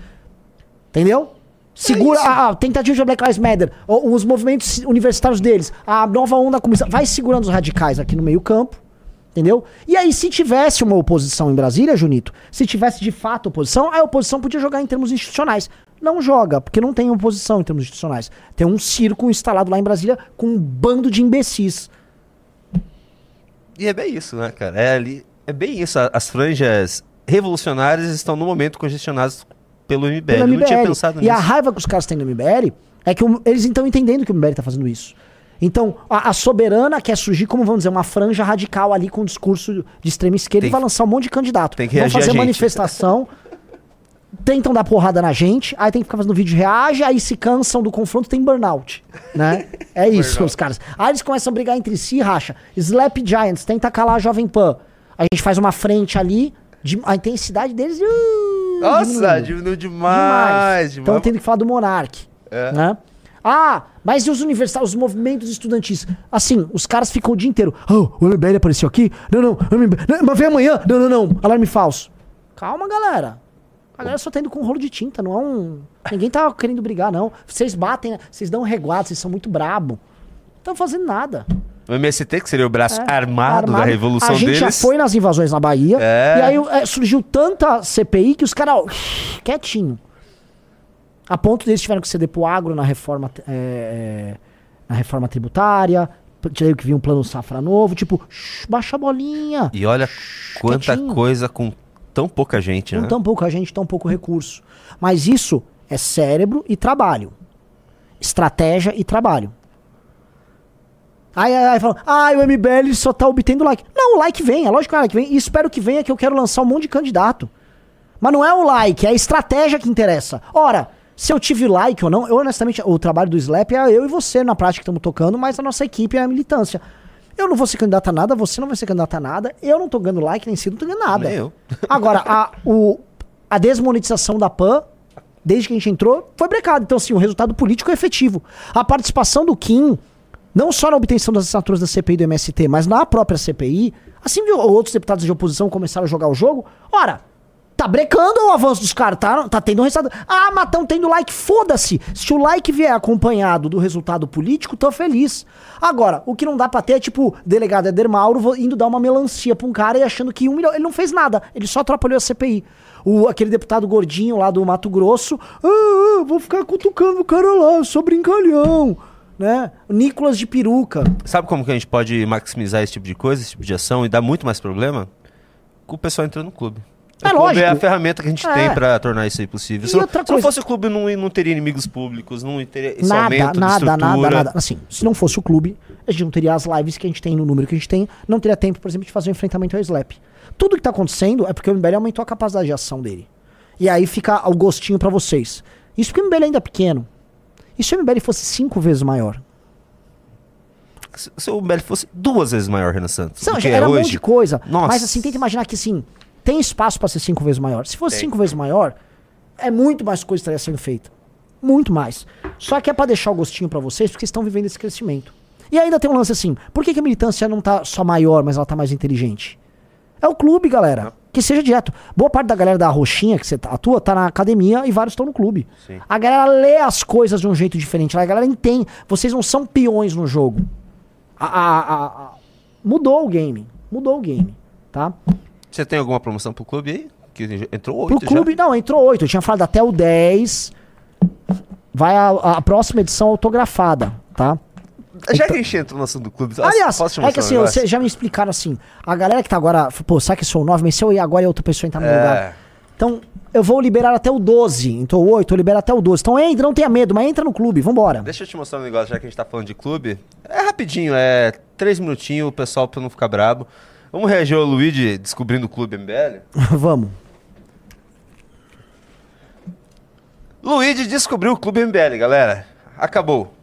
Entendeu? Segura a, a tentativa de Black Lives Matter, o- os movimentos universitários deles, a nova onda comunista. Vai segurando os radicais aqui no meio-campo, entendeu? E aí, se tivesse uma oposição em Brasília, Junito, se tivesse de fato oposição, a oposição podia jogar em termos institucionais. Não joga, porque não tem oposição em termos institucionais. Tem um circo instalado lá em Brasília com um bando de imbecis. E é bem isso, né, cara? É, ali, é bem isso. As franjas revolucionárias estão no momento congestionadas pelo MBL. pelo Eu MBL. não tinha pensado e a nisso. raiva que os caras têm do MBL é que o- eles estão entendendo que o MBL tá fazendo isso. Então, a, a soberana quer surgir como, vamos dizer, uma franja radical ali com um discurso de extrema esquerda Tem e vai lançar um monte de candidato. tem que Vão a fazer manifestação, tentam dar porrada na gente, aí tem que ficar fazendo vídeo reage, aí se cansam do confronto, tem burnout, né? É isso, os caras. Aí eles começam a brigar entre si, racha. Slap Giants, tenta calar a Jovem Pan. A gente faz uma frente ali, de- a intensidade deles... uh, Nossa, diminuiu Demais. demais. Então tendo que falar do Monark. É. Né? Ah, mas e os universitários, os movimentos estudantis? Assim, os caras ficam o dia inteiro. Oh, o MBL apareceu aqui? Não, não, não, mas vem amanhã. Não, não, não. Alarme falso. Calma, galera. A galera só tá indo com um rolo de tinta, não é um. Ninguém tá querendo brigar, não. Vocês batem, vocês dão um reguado, vocês são muito brabo. Não estão fazendo nada. O MST, que seria o braço É, armado, da revolução A gente deles. já foi nas invasões na Bahia. É. E aí é, surgiu tanta CPI que os caras, quietinho. A ponto deles tiveram que ceder pro agro na reforma, é, é, na reforma tributária. Tirei que vir um plano safra novo. Tipo, baixa a bolinha. E olha quanta quietinho. coisa com tão pouca gente, né? Não tão pouca gente, tão pouco recurso. Mas isso é cérebro e trabalho. Estratégia e trabalho. Aí, aí, aí fala, ah, o MBL só tá obtendo like. Não, o like vem, é lógico que o like vem. E espero que venha que eu quero lançar um monte de candidato. Mas não é o like, é a estratégia que interessa. Ora, se eu tive like ou não, eu honestamente, o trabalho do Slap é eu e você na prática que estamos tocando, mas a nossa equipe é a militância. Eu não vou ser candidato a nada, você não vai ser candidato a nada, eu não tô ganhando like, nem cedo, não tô ganhando nada. Nem eu. Agora, a, o, a desmonetização da PAN, desde que a gente entrou, foi brecada. Então, assim, o resultado político é efetivo. A participação do Kim, não só na obtenção das assinaturas da CPI do MST, mas na própria CPI, assim que outros deputados de oposição começaram a jogar o jogo, ora, tá brecando o avanço dos caras, tá, tá tendo um resultado. Ah, mas tão tendo like, foda-se. Se o like vier acompanhado do resultado político, tô feliz. Agora, o que não dá pra ter é tipo, delegado Eder Mauro indo dar uma melancia pra um cara e achando que um milhão. Ele não fez nada, ele só atrapalhou a CPI. O, aquele deputado gordinho lá do Mato Grosso, ah, ah, vou ficar cutucando o cara lá, eu sou brincalhão. Né? O Nicolas de peruca. Sabe como que a gente pode maximizar esse tipo de coisa, esse tipo de ação e dar muito mais problema? Com o pessoal entrando no clube. É o clube lógico. é a ferramenta que a gente É. tem pra tornar isso aí possível. Se, não- se não fosse o clube, não, não teria inimigos públicos, não teria nada, aumento de nada, nada, estrutura. nada. Assim, se não fosse o clube, a gente não teria as lives que a gente tem no número que a gente tem, não teria tempo, por exemplo, de fazer um enfrentamento ao Slap. Tudo que tá acontecendo é porque o MBL aumentou a capacidade de ação dele. E aí fica o gostinho pra vocês. Isso porque o MBL ainda é pequeno. E se o MBL fosse cinco vezes maior? Se, se o MBL fosse duas vezes maior, Renan Santos, Não, do que era é um hoje, monte de coisa. Nossa. Mas assim, tenta imaginar que assim, tem espaço pra ser cinco vezes maior. Se fosse cinco vezes maior, é muito mais coisa que estaria sendo feita. Muito mais. Só que é pra deixar o gostinho pra vocês, porque vocês estão vivendo esse crescimento. E ainda tem um lance assim, por que, que a militância não tá só maior, mas ela tá mais inteligente? É o clube, galera. Que seja direto. Boa parte da galera da roxinha que você tá- atua tá na academia e vários estão no clube. Sim. A galera lê as coisas de um jeito diferente. A galera entende. Vocês não são peões no jogo. A- a- a- Mudou o game. Mudou o game. Tá? Você tem alguma promoção pro clube aí? Que entrou oito Pro clube, não, entrou oito. Eu tinha falado até o 10. Vai a próxima edição autografada, tá? Já. Já que a gente entrou no assunto do clube, Aliás, posso te é que assim, vocês já me explicaram assim. A galera que tá agora, pô, sabe que sou o 9, mas se eu ir agora e outra pessoa entrar no É. lugar. Então, eu vou liberar até o 12. Então, o 8, eu libero até o 12. Então, entra, não tenha medo, mas entra no clube, vambora. Deixa eu te mostrar um negócio, já que a gente tá falando de clube. É rapidinho, é três minutinhos, o pessoal pra não ficar brabo. Vamos reagir ao Luigi descobrindo o clube MBL? Vamos. Luigi descobriu o clube MBL, galera. Acabou.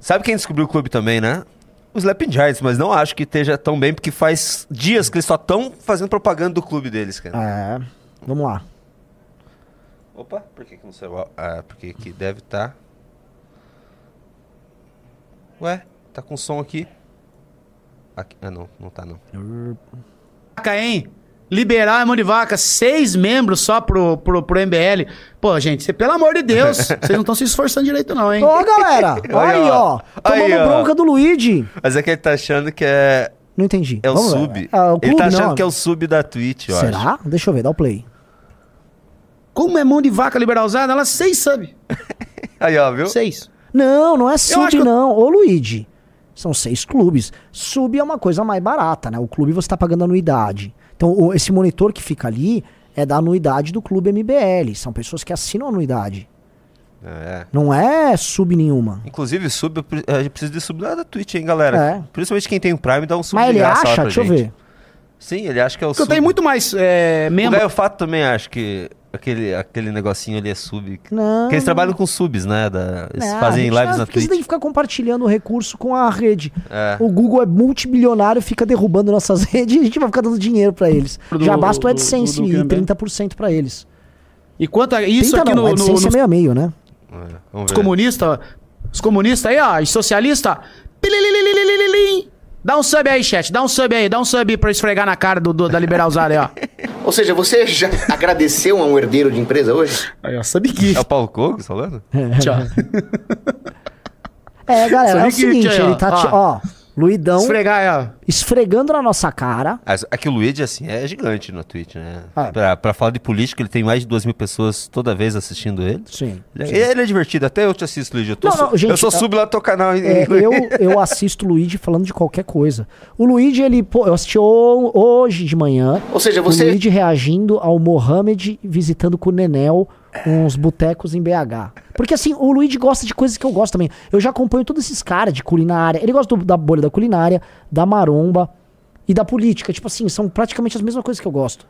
Sabe quem descobriu o clube também, né? Os Slapping Giants, mas não acho que esteja tão bem, porque faz dias que eles só estão fazendo propaganda do clube deles, cara. É, vamos lá. Opa, por que, que não saiu? Ah, porque aqui deve estar. Ué, tá com som aqui. aqui. Ah, não, não tá não. vaca, hein? Liberar é mão de vaca, seis membros só pro, pro, pro MBL. Pô, gente, cê, pelo amor de Deus, vocês não estão se esforçando direito, não, hein? Ó, galera, olha aí, ó. Tomando Aí, ó. bronca do Luigi. Mas é que ele tá achando que é, Não entendi. é o Vamos ver. sub. Ah, o ele clube, tá achando não. que é o sub da Twitch, eu acho. Será? Deixa eu ver, dá o play. Como é mão de vaca liberalizada? Ela seis sub. Aí, ó, viu? Seis. Não, não é sub, acho que eu- não. Ô, Luigi. São seis clubes. Sub é uma coisa mais barata, né? O clube você tá pagando anuidade. Então, o- esse monitor que fica ali é da anuidade do Clube MBL. São pessoas que assinam a anuidade. É. Não é sub nenhuma. Inclusive, sub, eu a gente precisa de sub lá da Twitch, hein, galera? É. Principalmente quem tem o Prime, dá um sub Mas de ele acha, deixa eu gente. ver. Sim, ele acha que é o Porque eu sub. tenho muito mais é, O membro. Gaio Fato também acha que aquele, aquele negocinho ali é sub. Não. Porque eles trabalham com subs, né? Da, eles Não, a fazem lives não- na porque você Twitch. tem que ficar compartilhando o recurso com a rede. É. O Google é multibilionário, fica derrubando nossas redes e a gente vai ficar dando dinheiro pra eles. Do- Já basta o do- AdSense do- do e Cambé. 30% pra eles. E quanto a isso 30 aqui não, no, no, AdSense nos é meio a meio, né? É, Vamos Os comunistas, os comunistas aí, ó, os socialistas. Dá um sub aí, chat. Dá um sub aí, dá um sub pra esfregar na cara do, do- da Liberalzada aí, ó. Ou seja, você já agradeceu a um herdeiro de empresa hoje? Aí, ó, sub aqui. É o Paulo Cogos falando? Tchau. É, galera, é o que- seguinte, que- ele tá, ó. Luidão Esfregar ó. esfregando na nossa cara. Ah, É que o Luigi, assim, é gigante no Twitch, né? Ah. Pra, pra falar de política, ele tem mais de duas mil pessoas toda vez assistindo ele. Sim. Ele, ele é divertido, até eu te assisto, Luigi. Eu, tô Não, não, gente, eu sou é- sub lá no teu canal. É, eu, eu assisto o Luigi falando de qualquer coisa. O Luigi, ele, pô, eu assisti ho- hoje de manhã. Ou seja, O você Luigi reagindo ao Mohamed visitando com o Nenel uns botecos em BH. Porque assim, o Luigi gosta de coisas que eu gosto também. Eu já acompanho todos esses caras de culinária. Ele gosta do- da bolha da culinária, da maromba e da política. Tipo assim, são praticamente as mesmas coisas que eu gosto.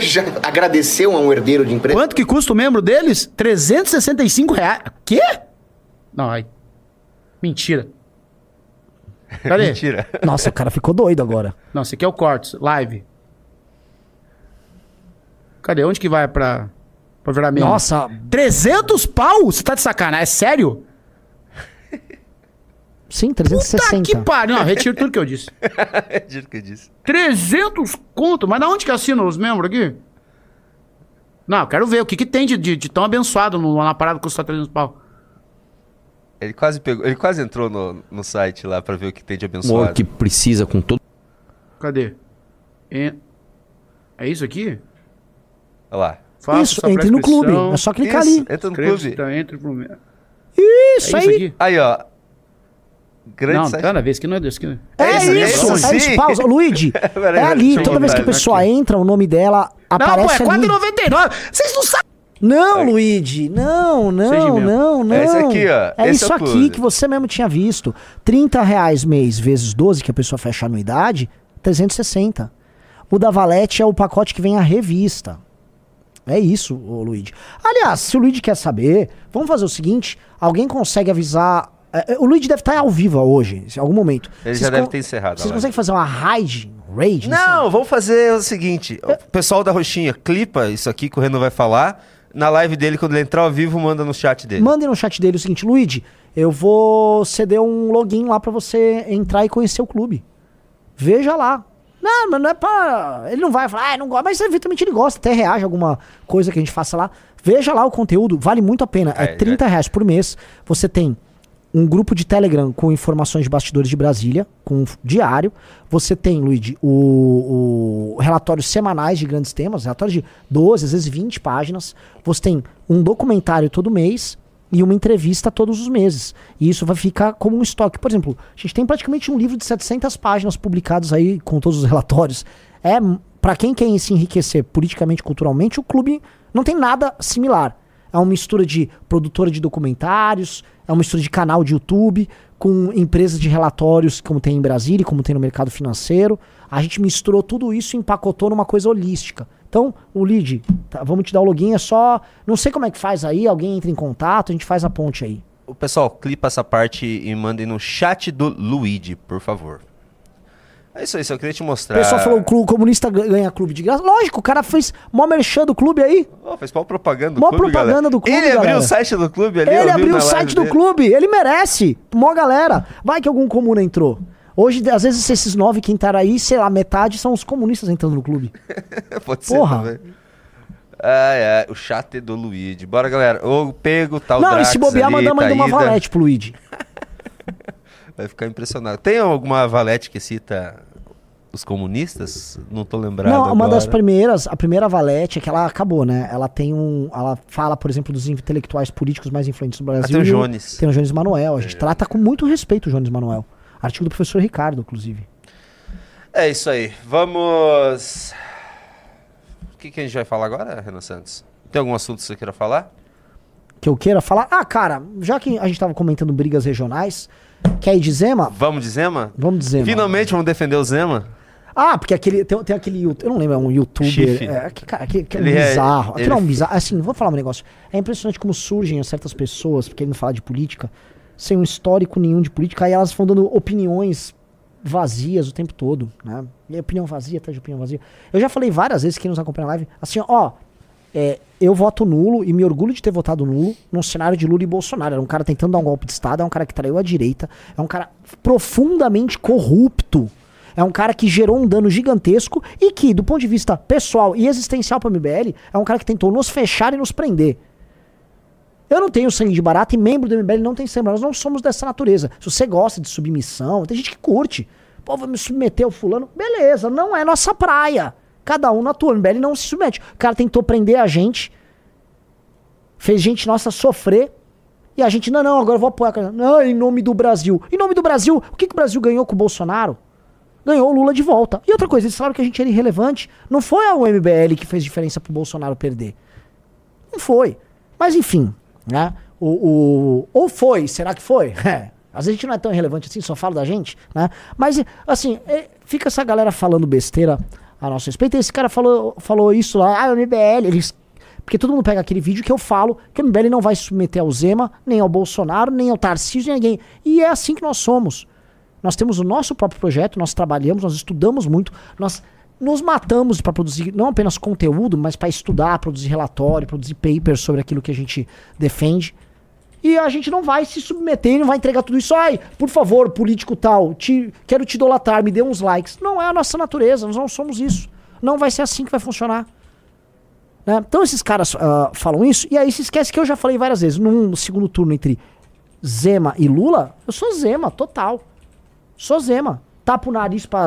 já agradeceu a um herdeiro de empresa? Quanto que custa o membro deles? 365 reais. Quê? Não, ai. Mentira. Cadê? Mentira. Nossa, o cara ficou doido agora. Não, esse aqui é o Cortes, live. Cadê? Onde que vai pra, pra virar membro? Nossa, 300 pau? Você tá de sacanagem? É sério? sim, Puta 360. que pariu. Não, retiro tudo que eu disse. É disso que eu disse. 300 conto? Mas da onde que assina os membros aqui? Não, eu quero ver o que, que tem de, de, de tão abençoado no- na parada que custa 300 pau. Ele quase pegou, ele quase entrou no, no site lá pra ver o que tem de abençoado. que precisa com todo Cadê? É, é isso aqui? Olha lá. Faça Isso, entre no clube. É só clicar Isso, ali. entra no clube. tá, entre pro. Isso, É isso aí. aqui? Aí, ó. Grande Não, site. cada vez que não é desse. Que... É, É isso, isso, é isso, sim. pausa. Luigi, é ali, toda vez que a pessoa aqui. entra, o nome dela Não, pô, aparece é ali. 4,99. Vocês não sabem. Não, Luigi, não, não, não, não. É esse aqui, ó. É Esse é isso o aqui que você mesmo tinha visto. 30 reais mês vezes 12, que a pessoa fecha a anuidade, 360. O da Valete é o pacote que vem a revista. É isso, ô Luigi. Aliás, se o Luigi quer saber, vamos fazer o seguinte: alguém consegue avisar. é, é, o Luigi deve estar ao vivo hoje, em algum momento. Ele Vocês já deve ter encerrado. Vocês conseguem fazer uma raid? Raid? Não, vamos fazer o seguinte. O pessoal da Roxinha, clipa isso aqui que o Renan vai falar. Na live dele, quando ele entrar ao vivo, manda no chat dele. Mandem no chat dele o seguinte, Luigi, eu vou ceder um login lá pra você entrar e conhecer o clube. Veja lá. Não, mas não é pra. Ele não vai falar, ah, não gosta, mas eventualmente ele gosta, até reage a alguma coisa que a gente faça lá. Veja lá o conteúdo, vale muito a pena. É, É, 30 reais por mês. Você tem um grupo de Telegram com informações de bastidores de Brasília, com diário. Você tem, Luigi, o, o relatórios semanais de grandes temas, relatórios de 12, às vezes 20 páginas. Você tem um documentário todo mês e uma entrevista todos os meses. E isso vai ficar como um estoque. Por exemplo, a gente tem praticamente um livro de 700 páginas publicados aí com todos os relatórios. É para quem quer se enriquecer politicamente, culturalmente, o clube não tem nada similar. É uma mistura de produtora de documentários, é uma mistura de canal de YouTube, com empresas de relatórios, como tem em Brasília, como tem no mercado financeiro. A gente misturou tudo isso e empacotou numa coisa holística. Então, o lead, tá, vamos te dar o login, é só. Não sei como é que faz aí, alguém entra em contato, a gente faz a ponte aí. O pessoal, clipa essa parte e mandem no chat do Luigi, por favor. É isso aí, só queria te O mostrar. pessoal falou: o clube comunista ganha clube de graça. Lógico, o cara fez mó merchan do clube aí. Oh, fez mó propaganda do Mó clube, propaganda galera. do clube, Ele abriu galera. o site do clube ali, Ele abriu o site do dele. clube, ele merece. Mó galera. Vai que algum comuna entrou. Hoje, às vezes, esses nove que entraram aí, sei lá, metade são os comunistas entrando no clube. Pode ser Porra. também. Ah, é, o chat do Luigi. Bora, galera. Ou pego tal Não, e se bobear, mandamos ainda uma valete pro Luigi. Vai ficar impressionado. Tem alguma valete que cita os comunistas? Não tô lembrado Não, uma agora. das primeiras, a primeira valete é que ela acabou, né? Ela tem um. Ela fala, por exemplo, dos intelectuais políticos mais influentes do Brasil. tem o Jones. Tem o Jones Manuel. A gente trata com muito respeito o Jones Manuel. Artigo do professor Ricardo, inclusive. É isso aí. Vamos. que, que a gente vai falar agora, Renan Santos? Tem algum assunto que você queira falar? Que eu queira falar. Ah, cara, já que a gente tava comentando brigas regionais, quer ir de Zema? Vamos de Zema? Vamos dizer. Finalmente vamos defender o Zema? Ah, porque aquele. Tem, tem aquele. Eu não lembro, é um youtuber. Chifre. É, que, cara, que, que é Ele é- bizarro. Aquilo é um ele- bizarro. Assim, vou falar um negócio. É impressionante como surgem certas pessoas, querendo falar de política, sem um histórico nenhum de política, aí elas vão dando opiniões vazias o tempo todo, né? E opinião vazia, tá de opinião vazia. Eu já falei várias vezes, quem nos acompanha na live, assim, ó. é, eu voto nulo e me orgulho de ter votado nulo num cenário de Lula e Bolsonaro. Era um cara tentando dar um golpe de Estado, é um cara que traiu a direita, é um cara profundamente corrupto. É um cara que gerou um dano gigantesco e que, do ponto de vista pessoal e existencial para o MBL, é um cara que tentou nos fechar e nos prender. Eu não tenho sangue de barata e membro do MBL não tem sangue. Nós não somos dessa natureza. Se você gosta de submissão, tem gente que curte. Pô, vou me submeter ao fulano. Beleza, não é nossa praia. Cada um na tua. O MBL não se submete. O cara tentou prender a gente. Fez gente nossa sofrer. E a gente, não, não, agora eu vou apoiar. Não, em nome do Brasil. Em nome do Brasil, o que, que o Brasil ganhou com o Bolsonaro? Ganhou o Lula de volta. E outra coisa, eles falaram que a gente era irrelevante. Não foi a MBL que fez diferença pro Bolsonaro perder. Não foi. Mas enfim, né? O, o- ou foi, será que foi? É. Às vezes a gente não é tão irrelevante assim, só fala da gente, né? Mas, assim, é, fica essa galera falando besteira a nosso respeito. Esse cara falou, falou isso lá, ah, o MBL, eles... Porque todo mundo pega aquele vídeo que eu falo que o MBL não vai se submeter ao Zema, nem ao Bolsonaro, nem ao Tarcísio, nem ninguém. E é assim que nós somos. Nós temos o nosso próprio projeto, nós trabalhamos, nós estudamos muito, nós nos matamos para produzir não apenas conteúdo, mas para estudar, produzir relatório, produzir papers sobre aquilo que a gente defende. E a gente não vai se submeter não vai entregar tudo isso. Ai, por favor, político tal, te, quero te idolatrar, me dê uns likes. Não é a nossa natureza, nós não somos isso. Não vai ser assim que vai funcionar. Né? Então esses caras ah, falam isso, e aí se esquece que eu já falei várias vezes, num segundo turno entre Zema e Lula, eu sou Zema, total. Sou Zema. Tapo o nariz pra,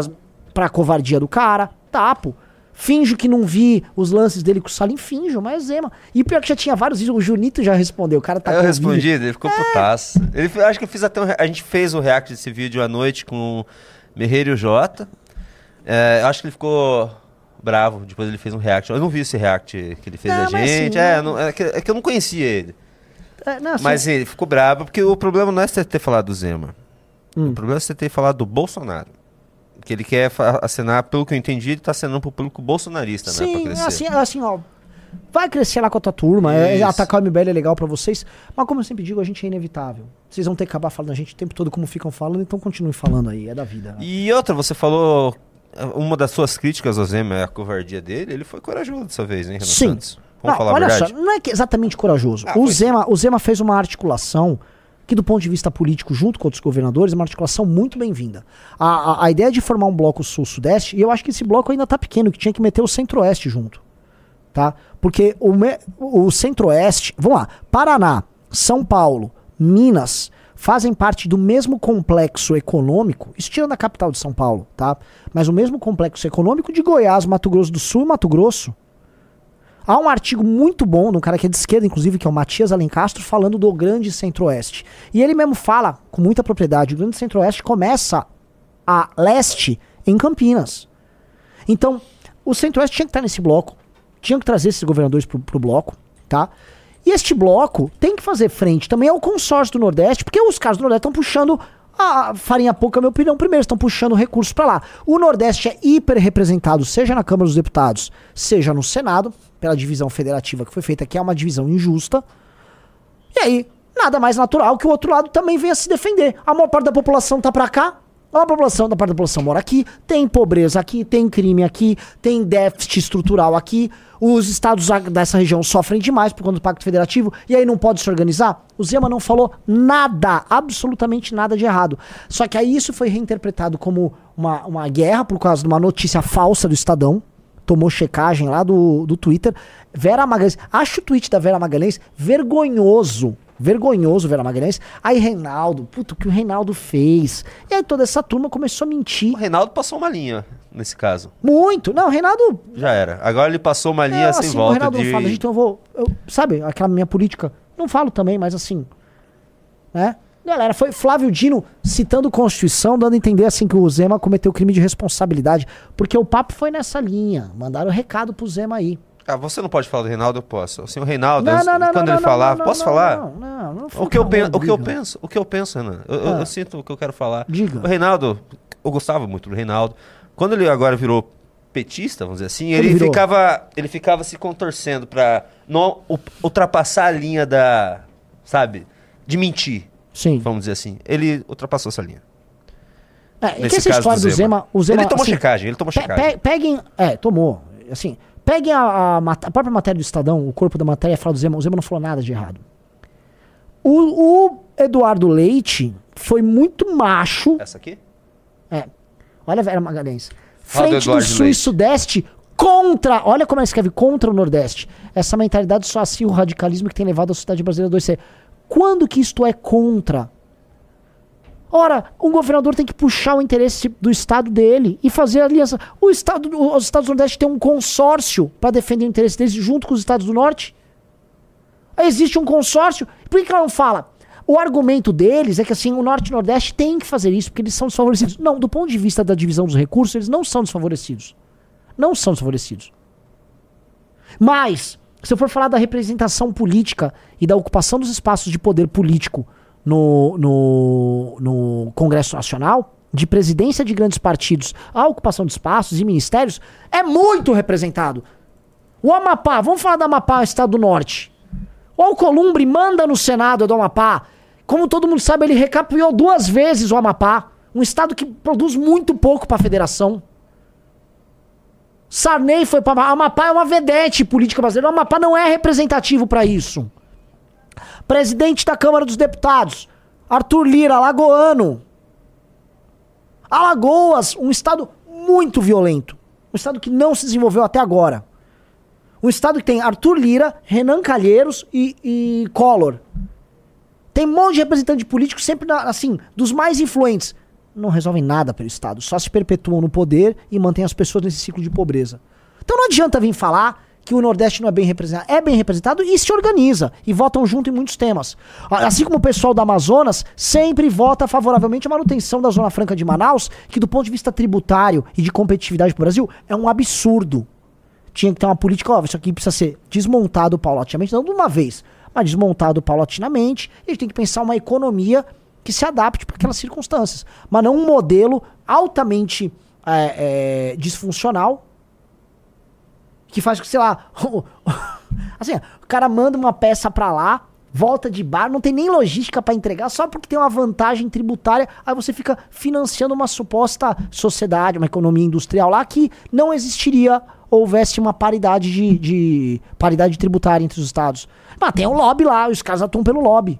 pra covardia do cara, tapo. Finjo que não vi os lances dele com o Salim, finjo, mas é Zema. E pior que já tinha vários vídeos, o Junito já respondeu, o cara tá eu respondi, vídeo. ele ficou putaço. Ele, acho que eu fiz até um, A gente fez o react desse vídeo à noite com o Merreiro Jota. É, eu acho que ele ficou bravo. Depois ele fez um react. Eu não vi esse react que ele fez Não, mas gente. assim, é, não- não- é que, é que eu não conhecia ele. É, não, assim, Mas ele ficou bravo, porque o problema não é você ter falado do Zema. Hum. O problema é você ter falado do Bolsonaro. Que ele quer acenar, pelo que eu entendi, ele tá acenando pro público bolsonarista, né? Sim, crescer. assim, assim, ó. Vai crescer lá com a tua turma. é- atacar o MBL é legal pra vocês. Mas como eu sempre digo, a gente é inevitável. Vocês vão ter que acabar falando a gente o tempo todo como ficam falando, então continue falando aí. É da vida. né? E outra, você falou. Uma das suas críticas ao Zema é a covardia dele. Ele foi corajoso dessa vez, hein, Renan Sim. Santos? Vamos Não, falar a olha verdade? só, não é que exatamente corajoso. Ah, o, foi. Zema, o Zema fez uma articulação que, do ponto de vista político, junto com outros governadores, é uma articulação muito bem-vinda. A, a, a ideia de formar um bloco sul-sudeste, e eu acho que esse bloco ainda tá pequeno, que tinha que meter o centro-oeste junto. Tá? Porque o, o centro-oeste, vamos lá, Paraná, São Paulo, Minas, fazem parte do mesmo complexo econômico, isso tirando a capital de São Paulo, tá? Mas o mesmo complexo econômico de Goiás, Mato Grosso do Sul e Mato Grosso. Há um artigo muito bom de um cara que é de esquerda, inclusive, que é o Matias Alencastro, falando do Grande Centro-Oeste. E ele mesmo fala com muita propriedade: o Grande Centro-Oeste começa a leste em Campinas. Então, o Centro-Oeste tinha que estar nesse bloco, tinha que trazer esses governadores pro, pro bloco, tá? E este bloco tem que fazer frente também ao consórcio do Nordeste, porque os caras do Nordeste estão puxando a farinha pouca, minha opinião, primeiro, estão puxando recursos para lá. O Nordeste é hiper representado, seja na Câmara dos Deputados, seja no Senado, pela divisão federativa que foi feita, que é uma divisão injusta. E aí, nada mais natural que o outro lado também venha se defender. A maior parte da população tá pra cá, a população da parte da população mora aqui, tem pobreza aqui, tem crime aqui, tem déficit estrutural aqui. Os estados dessa região sofrem demais por conta do Pacto Federativo e aí não pode se organizar. O Zema não falou nada, absolutamente nada de errado. Só que aí isso foi reinterpretado como uma, uma guerra por causa de uma notícia falsa do Estadão tomou checagem lá do, do Twitter. Vera Magalhães, acho o tweet da Vera Magalhães vergonhoso. Vergonhoso, Vera Magalhães. Aí Reinaldo, puto, o que o Reinaldo fez? E aí toda essa turma começou a mentir. O Reinaldo passou uma linha nesse caso. Muito. Não, o Reinaldo. Já era. Agora ele passou uma linha é, sem assim, o volta Reinaldo de. não fala, gente, então eu vou. eu- sabe, aquela minha política. Não falo também, mas assim. Né? Galera, foi Flávio Dino citando Constituição, dando a entender assim que o Zema cometeu crime de responsabilidade. Porque o papo foi nessa linha. Mandaram recado pro Zema aí. Ah, você não pode falar do Reinaldo, eu posso. Assim, o Reinaldo, Não, não, não, quando ele falar, posso falar? Não, não, não O que, eu penso, o que eu penso, o que eu penso, Renan, eu, eu- Ah. eu sinto o que eu quero falar. Diga. O Reinaldo, eu gostava muito do Reinaldo. Quando ele agora virou petista, vamos dizer assim, Ele ele ficava, ele ficava se contorcendo pra não ultrapassar a linha da, sabe, de mentir, Sim. vamos dizer assim. Ele ultrapassou essa linha. É, e que Nesse essa história do do Zema, Zema. o Zema Ele tomou assim, checagem, ele tomou Pe- checagem. pe- peguem. É, tomou. Assim, peguem a, a mat- a própria matéria do Estadão, o corpo da matéria fala do Zema. O Zema não falou nada de errado. O, o Eduardo Leite foi muito macho. Essa aqui? É. Olha, Vera Magalhães. Fala do Frente do Eduardo Sul e Leite. Sudeste contra. Olha como ela escreve contra o Nordeste. Essa mentalidade só assim o radicalismo que tem levado a sociedade brasileira a 2 Quando que isto é contra? Ora, um governador tem que puxar o interesse do estado dele e fazer aliança. O estado, os estados do Nordeste têm um consórcio para defender o interesse deles junto com os estados do Norte. Existe um consórcio. Por que, que ela não fala? O argumento deles é que assim, o Norte e o Nordeste têm que fazer isso porque eles são desfavorecidos. Não, do ponto de vista da divisão dos recursos, eles não são desfavorecidos. Não são desfavorecidos. Mas, se eu for falar da representação política e da ocupação dos espaços de poder político no, no, no Congresso Nacional, de presidência de grandes partidos, a ocupação de espaços e ministérios, é muito representado. O Amapá, vamos falar do Amapá, estado do norte. O Alcolumbre manda no Senado do Amapá. Como todo mundo sabe, ele recapiou duas vezes o Amapá. Um estado que produz muito pouco para a federação. Sarney foi para Amapá é uma vedete política brasileira. O Amapá não é representativo para isso. Presidente da Câmara dos Deputados, Arthur Lira, alagoano. Alagoas, um estado muito violento. Um estado que não se desenvolveu até agora. Um estado que tem Arthur Lira, Renan Calheiros e, e Collor. Tem um monte de representante político sempre, na- assim, dos mais influentes. Não resolvem nada pelo Estado, só se perpetuam no poder e mantêm as pessoas nesse ciclo de pobreza. Então não adianta vir falar que o Nordeste não é bem representado. É bem representado e se organiza. E votam junto em muitos temas. Assim como o pessoal do Amazonas sempre vota favoravelmente a manutenção da Zona Franca de Manaus, que do ponto de vista tributário e de competitividade pro Brasil, é um absurdo tinha que ter uma política, ó, isso aqui precisa ser desmontado paulatinamente, não de uma vez, mas desmontado paulatinamente, e a gente tem que pensar uma economia que se adapte para aquelas circunstâncias, mas não um modelo altamente é, é, disfuncional que faz que, sei lá, assim, o cara manda uma peça pra lá, volta de bar, não tem nem logística pra entregar, só porque tem uma vantagem tributária, aí você fica financiando uma suposta sociedade, uma economia industrial lá que não existiria houvesse uma paridade de, de paridade tributária entre os estados. Mas tem um lobby lá, os caras atuam pelo lobby.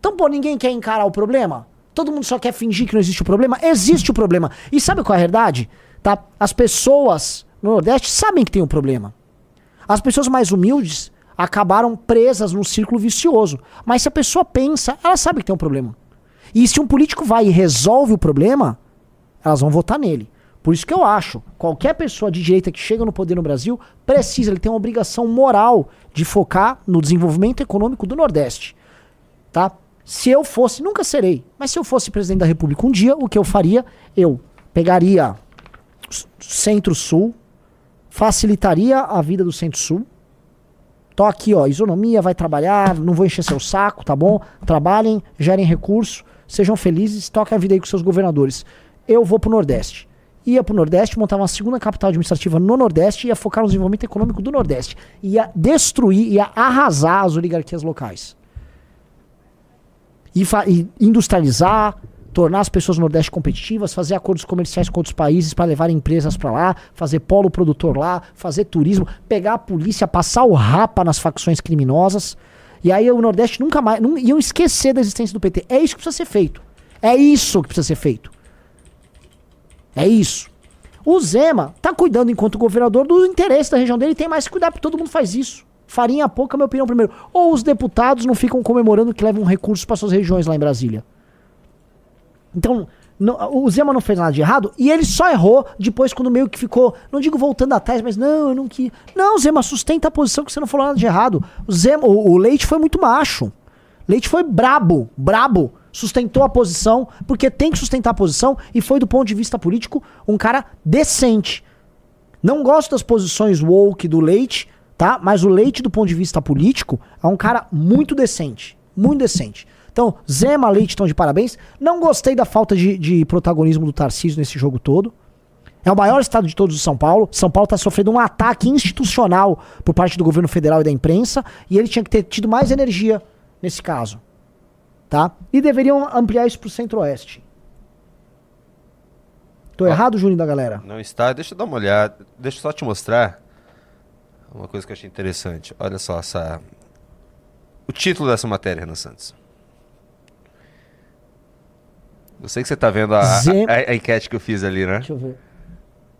Então, pô, ninguém quer encarar o problema? Todo mundo só quer fingir que não existe o problema? Existe o problema. E sabe qual é a verdade? Tá? As pessoas no Nordeste sabem que tem um problema. As pessoas mais humildes acabaram presas num círculo vicioso. Mas se a pessoa pensa, ela sabe que tem um problema. E se um político vai e resolve o problema, elas vão votar nele. Por isso que eu acho, qualquer pessoa de direita que chega no poder no Brasil precisa, ele tem uma obrigação moral de focar no desenvolvimento econômico do Nordeste. Tá? Se eu fosse, nunca serei, mas se eu fosse presidente da República um dia, o que eu faria? Eu pegaria Centro-Sul, facilitaria a vida do Centro-Sul. Tô aqui, ó, isonomia, vai trabalhar, não vou encher seu saco, tá bom? Trabalhem, gerem recurso, sejam felizes, toquem a vida aí com seus governadores. Eu vou pro Nordeste. Ia pro Nordeste, montar uma segunda capital administrativa no Nordeste, ia focar no desenvolvimento econômico do Nordeste. Ia destruir, ia arrasar as oligarquias locais. Fa- e industrializar, tornar as pessoas do Nordeste competitivas, fazer acordos comerciais com outros países para levar empresas para lá, fazer polo produtor lá, fazer turismo, pegar a polícia, passar o rapa nas facções criminosas. E aí o Nordeste nunca mais. Não, iam esquecer da existência do PT. É isso que precisa ser feito. É isso que precisa ser feito. É isso. O Zema tá cuidando, enquanto governador, do interesse da região dele tem mais que cuidar, porque todo mundo faz isso. Farinha pouca, minha opinião, primeiro. Ou os deputados não ficam comemorando que levam recursos para suas regiões lá em Brasília. Então, não- o Zema não fez nada de errado e ele só errou depois quando meio que ficou, não digo voltando atrás, mas não, eu não quis. Não, Zema, sustenta a posição que você não falou nada de errado. O, Zema, o, o Leite foi muito macho. Leite foi brabo, brabo. sustentou a posição, porque tem que sustentar a posição, e foi, do ponto de vista político, um cara decente. Não gosto das posições woke do Leite, tá? Mas o Leite, do ponto de vista político, é um cara muito decente. Muito decente. Então, Zema, Leite estão de parabéns. Não gostei da falta de, de protagonismo do Tarcísio nesse jogo todo. É o maior estado de todos de São Paulo. São Paulo está sofrendo um ataque institucional por parte do governo federal e da imprensa. E ele tinha que ter tido mais energia nesse caso. Tá? E deveriam ampliar isso para o centro-oeste. Tô errado, Juninho da galera? Não está. Deixa eu dar uma olhada. Deixa eu só te mostrar uma coisa que eu achei interessante. Olha só essa. O título dessa matéria, Renan Santos. Eu sei que você tá vendo a, Zem- a- a- enquete que eu fiz ali, né? Deixa eu ver.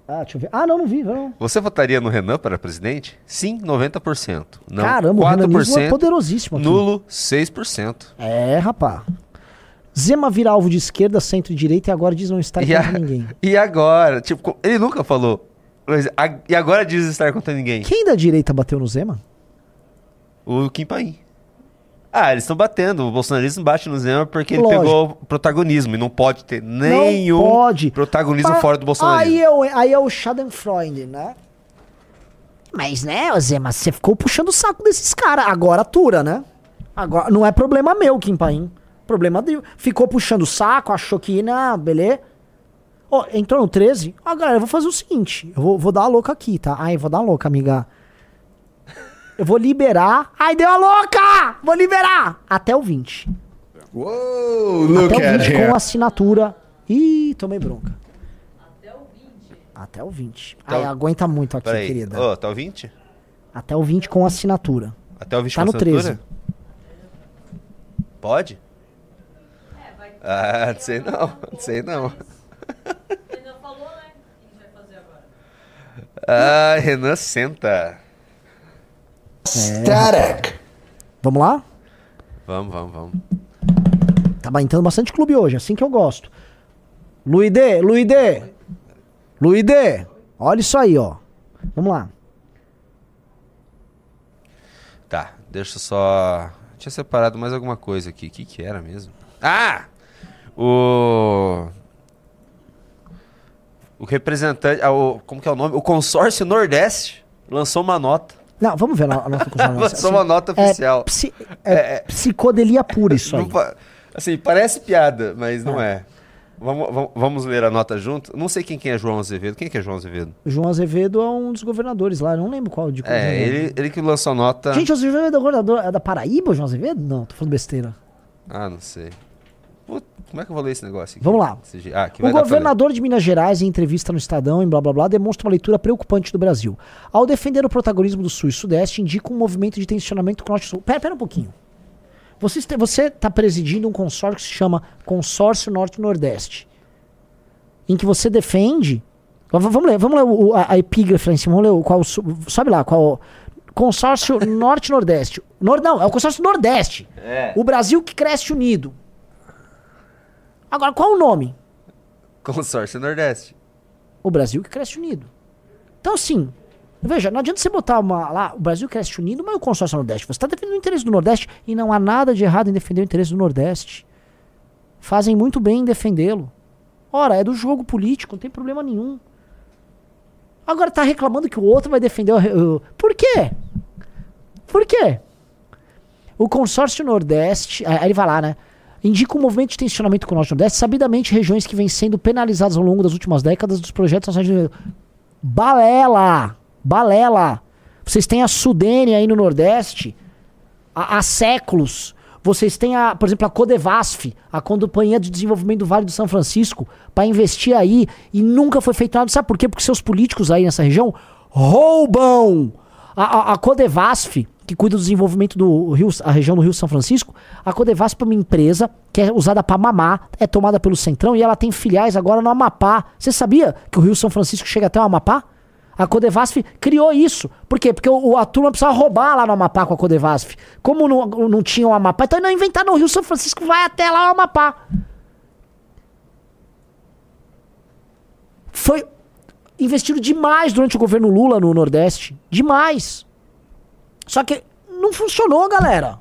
Ah, deixa eu ver. Ah, não, não vi, não. Você votaria no Renan para presidente? Sim, 90%. Não, Caramba, o renanismo é poderosíssimo aqui. Nulo, 6%. É, rapá. Zema vira alvo de esquerda, centro e agora diz não estar E, contra a- ninguém. e agora? Tipo, ele nunca falou. Mas a- e agora diz estar contra ninguém? Quem da direita bateu no Zema? O Kim Paim. Ah, eles estão batendo. O bolsonarismo bate no Zema porque ele Lógico. pegou o protagonismo e não pode ter nenhum pode. protagonismo Pa- fora do bolsonarismo. Aí é, o, aí é o Schadenfreude, né? Mas, né, Zema, você ficou puxando o saco desses caras. Agora atura, né? Agora, não é problema meu, Kim Paim. Problema dele. Ficou puxando o saco, achou que, não, beleza. Ó, entrou no 13. Ó, galera, eu vou fazer o seguinte. Eu vou, vou dar a louca aqui, tá? Ai, vou dar a louca, amiga. Eu vou liberar. Ai, deu a louca! Vou liberar! Até o 20. Whoa, look Até o at 20 him. com assinatura. Ih, tomei bronca. Até o 20. Até Ai, o- aguenta muito aqui, Peraí. querida. Ô, tá o 20? Até o 20 com assinatura. Até o 20 Tá com no assinatura? 13. Pode? Ah, não sei não. Não sei não. Não falou, né? O que a gente vai fazer agora? Ah, Renan senta. Static. Vamos lá? Vamos, vamos, vamos. Tá entrando bastante clube hoje, assim que eu gosto. Luide, Luide. Luide. Olha isso aí, ó. Vamos lá. Tá, deixa eu só. Tinha separado mais alguma coisa aqui. O que, que era mesmo? Ah! O. O representante. ah, o... Como que é o nome? O consórcio Nordeste lançou uma nota. Não, vamos ver a no- a nossa conclusão. Lançou uma nota oficial. É, psi- é psicodelia pura isso aí. Pa- Assim, parece piada, mas não é. Vamos, vamos, vamos ler a nota junto? Não sei quem, quem é João Azevedo. Quem que é João Azevedo? João Azevedo é um dos governadores lá, não lembro qual de qual É, governador. ele, ele que lançou a nota. Gente, o João Azevedo é governador é da Paraíba, João Azevedo? Não, tô falando besteira. Ah, não sei. Puta, como é que eu vou ler esse negócio aqui? Vamos lá. Ah, aqui O governador de Minas Gerais, em entrevista no Estadão, em blá blá blá, demonstra uma leitura preocupante do Brasil. Ao defender o protagonismo do Sul e Sudeste, indica um movimento de tensionamento com o Norte e Sul. Pera, pera um pouquinho. Você está presidindo um consórcio que se chama Consórcio Norte-Nordeste, em que você defende. Vamos ler, vamos ler o- a, a epígrafe lá em cima, vamos ler o qual. Sobe lá, qual. Consórcio Norte-Nordeste. Nor, não, é o consórcio Nordeste. O Brasil que cresce unido. Agora, qual o nome? Consórcio Nordeste. o Brasil que cresce unido. Então, assim, veja, não adianta você botar uma, lá, o Brasil cresce unido, mas o consórcio Nordeste. Você está defendendo o interesse do Nordeste e não há nada de errado em defender o interesse do Nordeste. Fazem muito bem em defendê-lo. Ora, é do jogo político, não tem problema nenhum. Agora tá reclamando que o outro vai defender o. o- Por quê? Por quê? O consórcio Nordeste. Aí ele vai lá, né? Indica um movimento de tensionamento com o Norte Nordeste, sabidamente regiões que vêm sendo penalizadas ao longo das últimas décadas dos projetos nacionais. Balela! Balela! Vocês têm a Sudene aí no Nordeste há, há séculos. Vocês têm, a, por exemplo, a Codevasf, a Companhia de Desenvolvimento do Vale do São Francisco, para investir aí e nunca foi feito nada. Sabe por quê? Porque seus políticos aí nessa região roubam. A, a, a Codevasf, que cuida do desenvolvimento do Rio, a região do Rio São Francisco, a Codevasf é uma empresa que é usada para mamar, é tomada pelo Centrão e ela tem filiais agora no Amapá. Você sabia que o Rio São Francisco chega até o Amapá? A Codevasf criou isso. Por quê? Porque o, a turma precisava roubar lá no Amapá com a Codevasf. Como não, não tinha o Amapá, então não inventaram o Rio São Francisco, vai até lá o Amapá. Foi investido demais durante o governo Lula no Nordeste. Demais. Só que não funcionou, galera.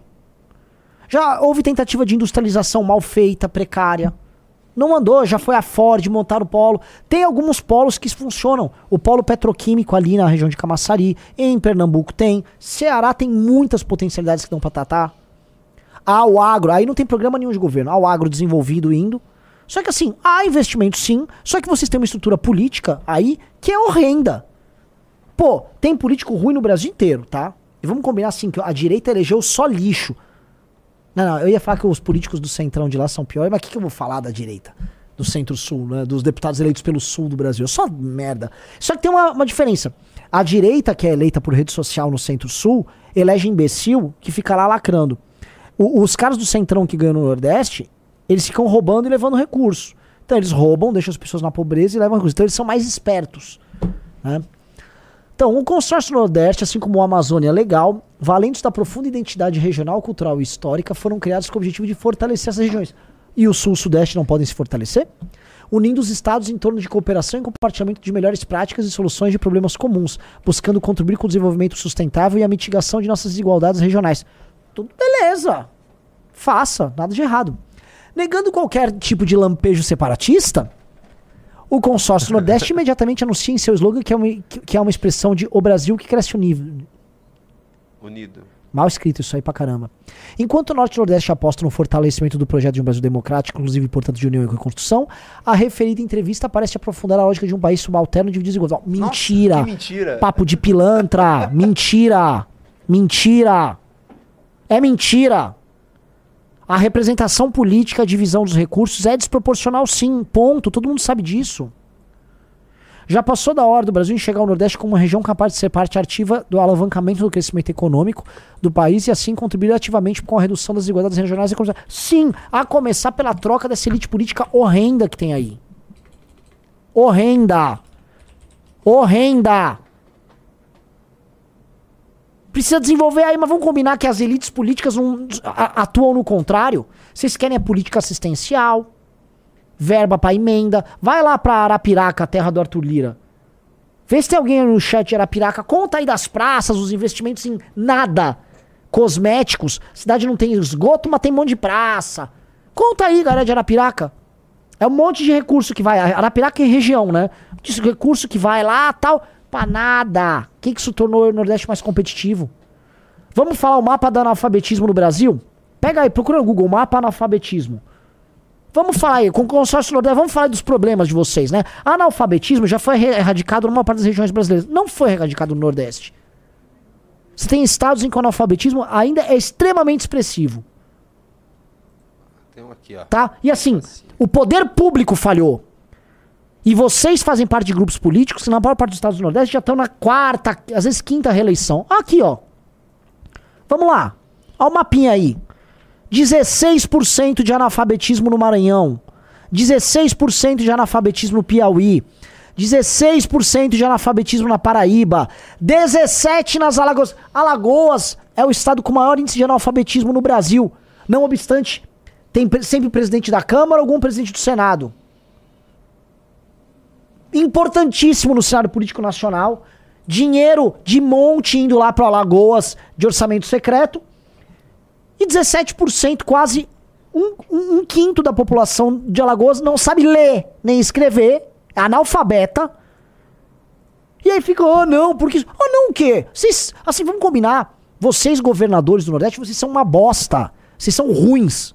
Já houve tentativa de industrialização mal feita, precária. Não andou, já foi a Ford montar o polo. Tem alguns polos que funcionam. O polo petroquímico ali na região de Camaçari, em Pernambuco tem. Ceará tem muitas potencialidades que dão pra tratar. Há o agro, aí não tem programa nenhum de governo. Há o agro desenvolvido indo. Só que assim, há investimento sim, só que vocês têm uma estrutura política aí que é horrenda. Pô, tem político ruim no Brasil inteiro, tá? E vamos combinar assim, que a direita elegeu só lixo. Não, não, eu ia falar que os políticos do centrão de lá são piores, mas o que, que eu vou falar da direita? Do centro-sul, né? Dos deputados eleitos pelo sul do Brasil. Só merda. Só que tem uma, uma diferença. A direita, que é eleita por rede social no centro-sul, elege imbecil que fica lá lacrando. O- os caras do centrão que ganham no Nordeste, eles ficam roubando e levando recurso. Então eles roubam, deixam as pessoas na pobreza e levam recurso. Então eles são mais espertos. Né? Então, o consórcio Nordeste, assim como o Amazônia Legal, valentes da profunda identidade regional, cultural e histórica, foram criados com o objetivo de fortalecer essas regiões. E o Sul e o Sudeste não podem se fortalecer? Unindo os estados em torno de cooperação e compartilhamento de melhores práticas e soluções de problemas comuns, buscando contribuir com o desenvolvimento sustentável e a mitigação de nossas desigualdades regionais. Tudo beleza. Faça, nada de errado. Negando qualquer tipo de lampejo separatista, o consórcio Nordeste imediatamente anuncia em seu slogan que é uma, que- é uma expressão de o Brasil que cresce unido. Unido. Mal escrito isso aí pra caramba. Enquanto o Norte e o Nordeste apostam no fortalecimento do projeto de um Brasil democrático, inclusive, portanto, de união e reconstrução, a referida entrevista parece aprofundar a lógica de um país subalterno de desigualdade. Mentira! que mentira. Papo de pilantra! mentira! Mentira! É mentira! A representação política, a divisão dos recursos é desproporcional, sim. Ponto. Todo mundo sabe disso. Já passou da hora do Brasil enxergar o Nordeste como uma região capaz de ser parte ativa do alavancamento do crescimento econômico do país e assim contribuir ativamente com a redução das desigualdades regionais e econômicas. Sim, a começar pela troca dessa elite política horrenda que tem aí. Horrenda. Horrenda. Precisa desenvolver aí, mas vamos combinar que as elites políticas não atuam no contrário. Vocês querem a política assistencial, verba pra emenda. Vai lá pra Arapiraca, terra do Arthur Lira. Vê se tem alguém no chat de Arapiraca. Conta aí das praças, os investimentos em nada. Cosméticos. Cidade não tem esgoto, mas tem um monte de praça. Conta aí, galera de Arapiraca. É um monte de recurso que vai. Arapiraca é região, né? Recurso que vai lá tal. Pra nada. O que, que isso tornou o Nordeste mais competitivo? Vamos falar o mapa do analfabetismo no Brasil? Pega aí, procura no Google mapa analfabetismo. Vamos falar aí, com o consórcio Nordeste, vamos falar dos problemas de vocês, né? Analfabetismo já foi erradicado numa parte das regiões brasileiras. Não foi erradicado no Nordeste. Você tem estados em que o analfabetismo ainda é extremamente expressivo, Tem um aqui, ó. tá? E assim, o poder público falhou. E vocês fazem parte de grupos políticos que na maior parte dos estados do Nordeste já estão na quarta, às vezes quinta reeleição. Aqui, ó. Vamos lá. Olha o mapinha aí. 16% de analfabetismo no Maranhão. 16% de analfabetismo no Piauí. 16% de analfabetismo na Paraíba. 17% nas Alagoas. Alagoas é o estado com maior índice de analfabetismo no Brasil. Não obstante, tem pre- sempre presidente da Câmara ou algum presidente do Senado. Importantíssimo no cenário político nacional. Dinheiro de monte indo lá para Alagoas de orçamento secreto. E 17%, quase um, um- um quinto da população de Alagoas não sabe ler nem escrever, é analfabeta. E aí fica, oh não, porque. Oh não, o quê? Vocês, assim, vamos combinar. Vocês, governadores do Nordeste, vocês são uma bosta. Vocês são ruins.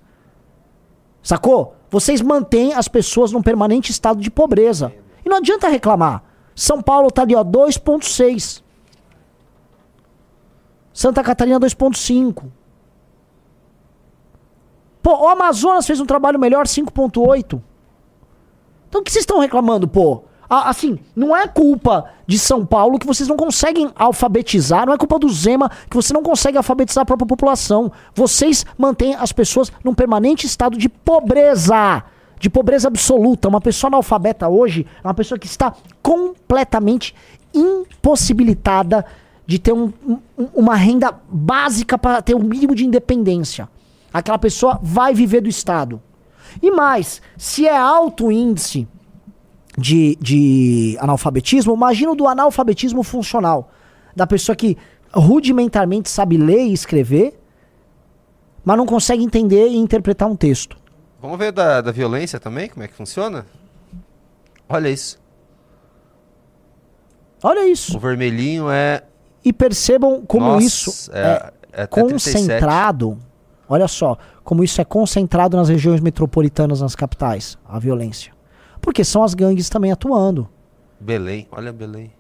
Sacou? Vocês mantêm as pessoas num permanente estado de pobreza. Não adianta reclamar. São Paulo tá ali, ó, 2,6. Santa Catarina, 2,5. Pô, o Amazonas fez um trabalho melhor, 5,8. Então o que vocês estão reclamando, pô? Assim, não é culpa de São Paulo que vocês não conseguem alfabetizar, não é culpa do Zema que você não consegue alfabetizar a própria população. Vocês mantêm as pessoas num permanente estado de pobreza. De pobreza absoluta. Uma pessoa analfabeta hoje é uma pessoa que está completamente impossibilitada de ter um- um- uma renda básica para ter o mínimo de independência. Aquela pessoa vai viver do Estado. E mais, se é alto índice de, de analfabetismo, imagina o do analfabetismo funcional. Da pessoa que rudimentarmente sabe ler e escrever, mas não consegue entender e interpretar um texto. Vamos ver da, da violência também, como é que funciona? Olha isso. Olha isso. O vermelhinho é. E percebam como Nossa, isso é- é, é até 37. concentrado. Olha só, como isso é concentrado nas regiões metropolitanas, nas capitais, a violência. Porque são as gangues também atuando. Belém, olha Belém.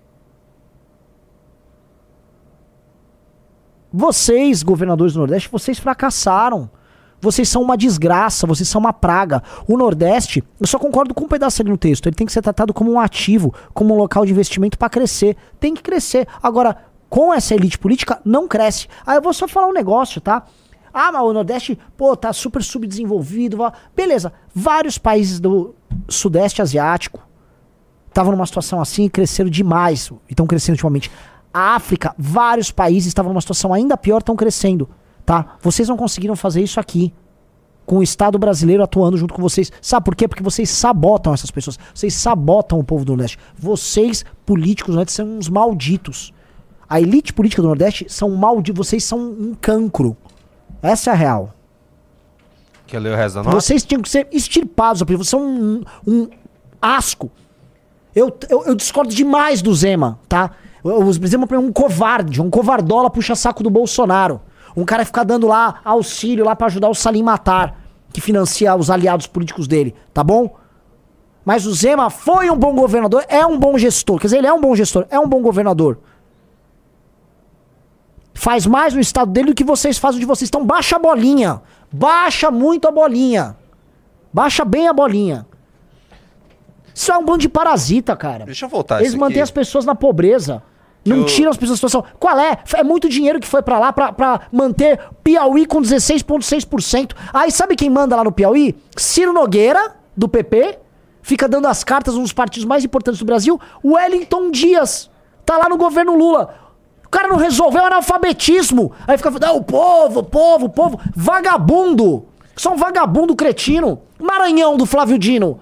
Vocês, governadores do Nordeste, vocês fracassaram. Vocês são uma desgraça, vocês são uma praga. O Nordeste, eu só concordo com um pedaço ali no texto, ele tem que ser tratado como um ativo, como um local de investimento para crescer. Tem que crescer. Agora, com essa elite política, não cresce. Aí eu vou só falar um negócio, tá? Ah, mas o Nordeste, pô, tá super subdesenvolvido. Beleza, vários países do Sudeste Asiático estavam numa situação assim e cresceram demais. E estão crescendo ultimamente. A África, vários países estavam numa situação ainda pior, estão crescendo. Tá? Vocês não conseguiram fazer isso aqui. Com o Estado brasileiro atuando junto com vocês. Sabe por quê? Porque vocês sabotam essas pessoas. Vocês sabotam o povo do Nordeste. Vocês, políticos do Nordeste, são uns malditos. A elite política do Nordeste são malditos. Vocês são um cancro. Essa é a real. Quer ler o resto da nota? Vocês tinham que ser extirpados. Vocês são um, um asco. Eu, eu, eu discordo demais do Zema, tá? O o Zema é um covarde, um covardola puxa-saco do Bolsonaro. Um cara fica dando lá auxílio lá pra ajudar o Salim Matar, que financia os aliados políticos dele, tá bom? Mas o Zema foi um bom governador, é um bom gestor. Quer dizer, ele é um bom gestor, é um bom governador. Faz mais no estado dele do que vocês fazem de vocês. Então baixa a bolinha. Baixa muito a bolinha. Baixa bem a bolinha. Isso é um bando de parasita, cara. Deixa eu voltar Eles mantêm as pessoas na pobreza. Não eu- tiram as pessoas da situação. Qual é? É muito dinheiro que foi pra lá pra, pra manter Piauí com 16,6%. Aí sabe quem manda lá no Piauí? Ciro Nogueira, do PP. Fica dando as cartas um dos partidos mais importantes do Brasil. Wellington Dias. Tá lá no governo Lula. O cara não resolveu o analfabetismo. Aí fica falando, ah, o povo, o povo, o povo. Vagabundo. Só um vagabundo cretino. Maranhão do Flávio Dino.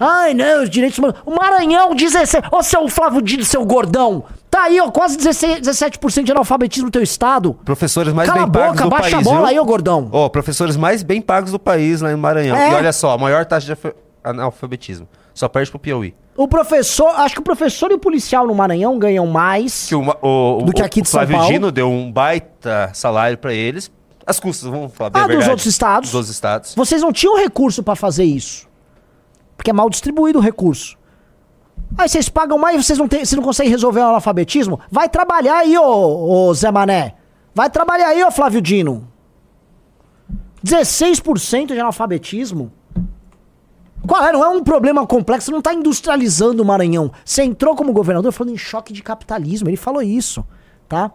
Ai, não, os direitos humanos. O Maranhão, 16. Ô, seu Flávio Dino, seu gordão. Tá aí, ó, quase 16, 17% de analfabetismo no teu estado. Professores mais Cala bem a pagos boca, do baixa país, a bola viu? aí, ô gordão. Ó, professores mais bem pagos do país lá em Maranhão. É. E olha só, a maior taxa de alfa- analfabetismo. Só perde pro Piauí. O professor, acho que o professor e o policial no Maranhão ganham mais. Que o, o, Do que o- aqui o de São Flávio Paulo. Dino deu um baita salário pra eles. As custas, vamos falar bem Ah, a dos verdade. outros estados. Dos outros estados. Vocês não tinham recurso pra fazer isso. Porque é mal distribuído o recurso. Aí vocês pagam mais e vocês não, tem, vocês não conseguem resolver o analfabetismo? Vai trabalhar aí, ô, ô Zé Mané. Vai trabalhar aí, ô Flávio Dino. 16% de analfabetismo? Qual é? Não é um problema complexo, não tá industrializando o Maranhão. Você entrou como governador falando em choque de capitalismo. Ele falou isso, tá?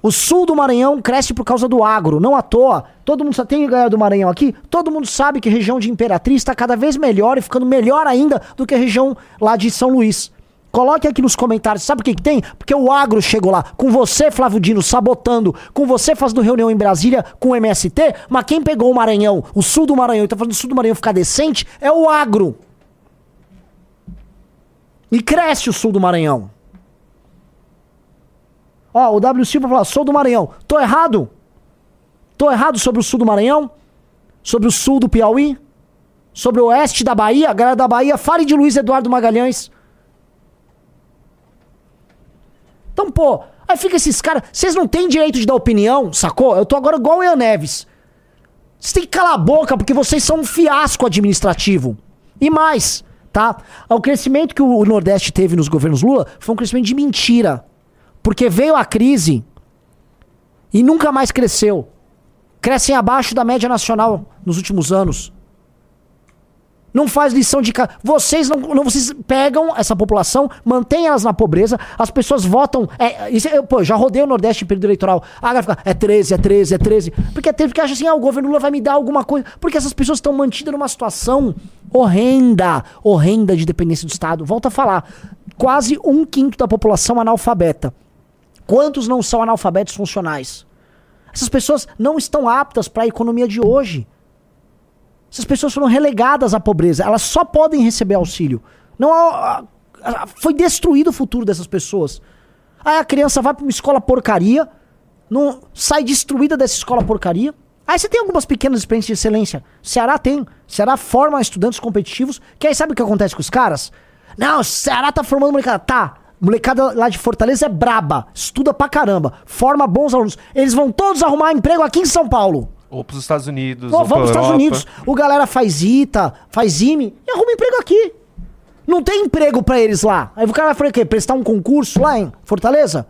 O sul do Maranhão cresce por causa do agro, não à toa. Todo mundo só tem ganhar do Maranhão aqui. Todo mundo sabe que a região de Imperatriz está cada vez melhor e ficando melhor ainda do que a região lá de São Luís. Coloque aqui nos comentários, sabe o que, que tem? Porque o agro chegou lá, com você, Flávio Dino, sabotando, com você fazendo reunião em Brasília com o MST, mas quem pegou o Maranhão, o sul do Maranhão, e tá fazendo o sul do Maranhão ficar decente, é o agro. E cresce o sul do Maranhão. Ó, o W Silva falou, sou do Maranhão. Tô errado? Tô errado sobre o sul do Maranhão? Sobre o sul do Piauí? Sobre o oeste da Bahia? Galera da Bahia, fale de Luiz Eduardo Magalhães. Então, pô, aí fica esses caras. Vocês não têm direito de dar opinião, sacou? Eu tô agora igual o Ian Neves. Vocês têm que calar a boca porque vocês são um fiasco administrativo. E mais, tá? O crescimento que o Nordeste teve nos governos Lula foi um crescimento de mentira. Porque veio a crise e nunca mais cresceu. Crescem abaixo da média nacional nos últimos anos. Não faz lição de casa. Vocês não, não- vocês pegam essa população, mantêm elas na pobreza, as pessoas votam. É, isso, eu, pô, já rodei o Nordeste em período eleitoral. Vai ficar, é 13, é 13, é 13. Porque é 13, porque acha assim, ah, o governo Lula vai me dar alguma coisa. Porque essas pessoas estão mantidas numa situação horrenda, horrenda de dependência do Estado. Volto a falar. Quase um quinto da população analfabeta. Quantos não são analfabetos funcionais? Essas pessoas não estão aptas para a economia de hoje. Essas pessoas foram relegadas à pobreza. Elas só podem receber auxílio. Não há- foi destruído o futuro dessas pessoas. Aí a criança vai para uma escola porcaria, Não, sai destruída dessa escola porcaria. Aí você tem algumas pequenas experiências de excelência. Ceará tem. Ceará forma estudantes competitivos. Que aí sabe o que acontece com os caras? Não, Ceará tá formando molecada. Tá. Molecada lá de Fortaleza é braba. Estuda pra caramba. Forma bons alunos. Eles vão todos arrumar emprego aqui em São Paulo. Ou pros Estados Unidos. Ou vamos pros Estados. Unidos. O galera faz ITA, faz IME e arruma emprego aqui. Não tem emprego pra eles lá. Aí o cara vai fazer o quê? Prestar um concurso lá em Fortaleza?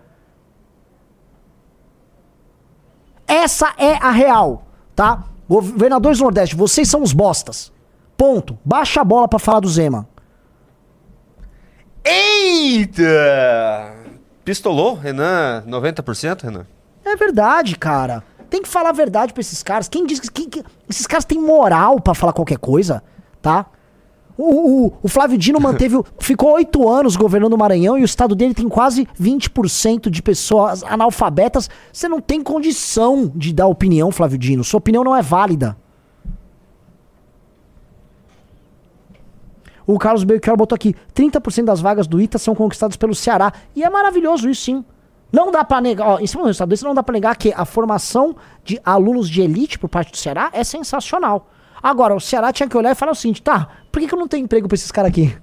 Essa é a real, tá? Governadores do Nordeste, vocês são os bostas. Ponto. Baixa a bola pra falar do Zema. Eita! Pistolou, Renan? 90%, Renan? É verdade, cara. Tem que falar a verdade pra esses caras. Quem diz que, quem- que- esses caras têm moral pra falar qualquer coisa, tá? O, o- o Flávio Dino manteve, o- ficou oito anos governando o Maranhão e o estado dele tem quase 20% de pessoas analfabetas. Você não tem condição de dar opinião, Flávio Dino. Sua opinião não é válida. O Carlos Belchior botou aqui: 30% das vagas do ITA são conquistadas pelo Ceará. E é maravilhoso isso, sim. Não dá pra negar, ó, em cima do resultado desse, não dá pra negar que a formação de alunos de elite por parte do Ceará é sensacional. Agora, o Ceará tinha que olhar e falar o seguinte: tá, por que, que eu não tenho emprego pra esses caras aqui?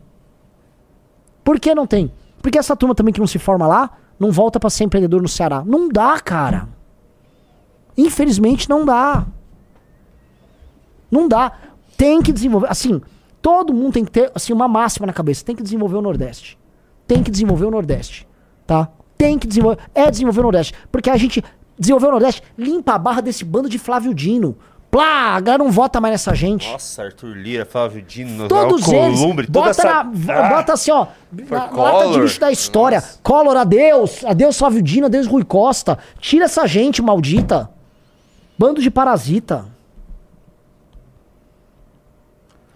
Por que não tem? Porque essa turma também que não se forma lá não volta pra ser empreendedor no Ceará. Não dá, cara. Infelizmente não dá. Não dá. Tem que desenvolver. Assim, todo mundo tem que ter assim, uma máxima na cabeça. Tem que desenvolver o Nordeste. Tem que desenvolver o Nordeste. Tá? Tem que desenvolver. É desenvolver o Nordeste. Porque a gente desenvolver o Nordeste limpa a barra desse bando de Flávio Dino. Plá, a galera não vota mais nessa gente. Nossa, Arthur Lira, Flávio Dino, Todos eles. Alcolumbre, toda Bota, essa... na, Ah, bota assim, ó. Na, lata de lixo da história. Collor, adeus. Adeus, Flávio Dino. Adeus, Rui Costa. Tira essa gente maldita. Bando de parasita.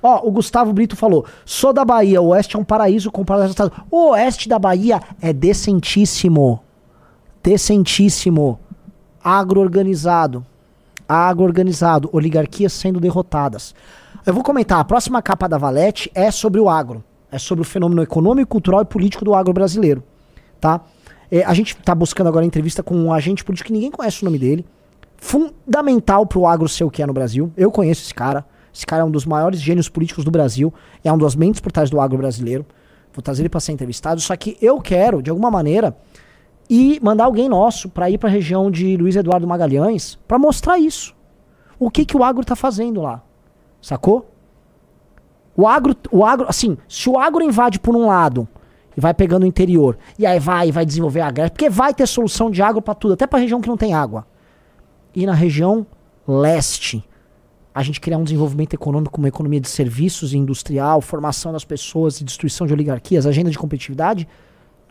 Ó, o Gustavo Brito falou: sou da Bahia, o Oeste é um paraíso comparado ao Estado. O Oeste da Bahia é decentíssimo. Decentíssimo. Agro-organizado. Agro-organizado. Oligarquias sendo derrotadas. Eu vou comentar: a próxima capa da Valete é sobre o agro. É sobre o fenômeno econômico, cultural e político do agro brasileiro. Tá? É, a gente tá buscando agora entrevista com um agente político que ninguém conhece o nome dele fundamental pro agro ser o que é no Brasil. Eu conheço esse cara. Esse cara é um dos maiores gênios políticos do Brasil. É um das mentes por trás do agro brasileiro. Vou trazer ele para ser entrevistado. Só que eu quero, de alguma maneira, ir mandar alguém nosso para ir para a região de Luiz Eduardo Magalhães para mostrar isso. O que que o agro tá fazendo lá? Sacou? O agro, o agro, assim, se o agro invade por um lado e vai pegando o interior, e aí vai, vai desenvolver a agro, porque vai ter solução de agro para tudo, até para região que não tem água e na região leste. A gente criar um desenvolvimento econômico, uma economia de serviços industrial, formação das pessoas e destruição de oligarquias, agenda de competitividade,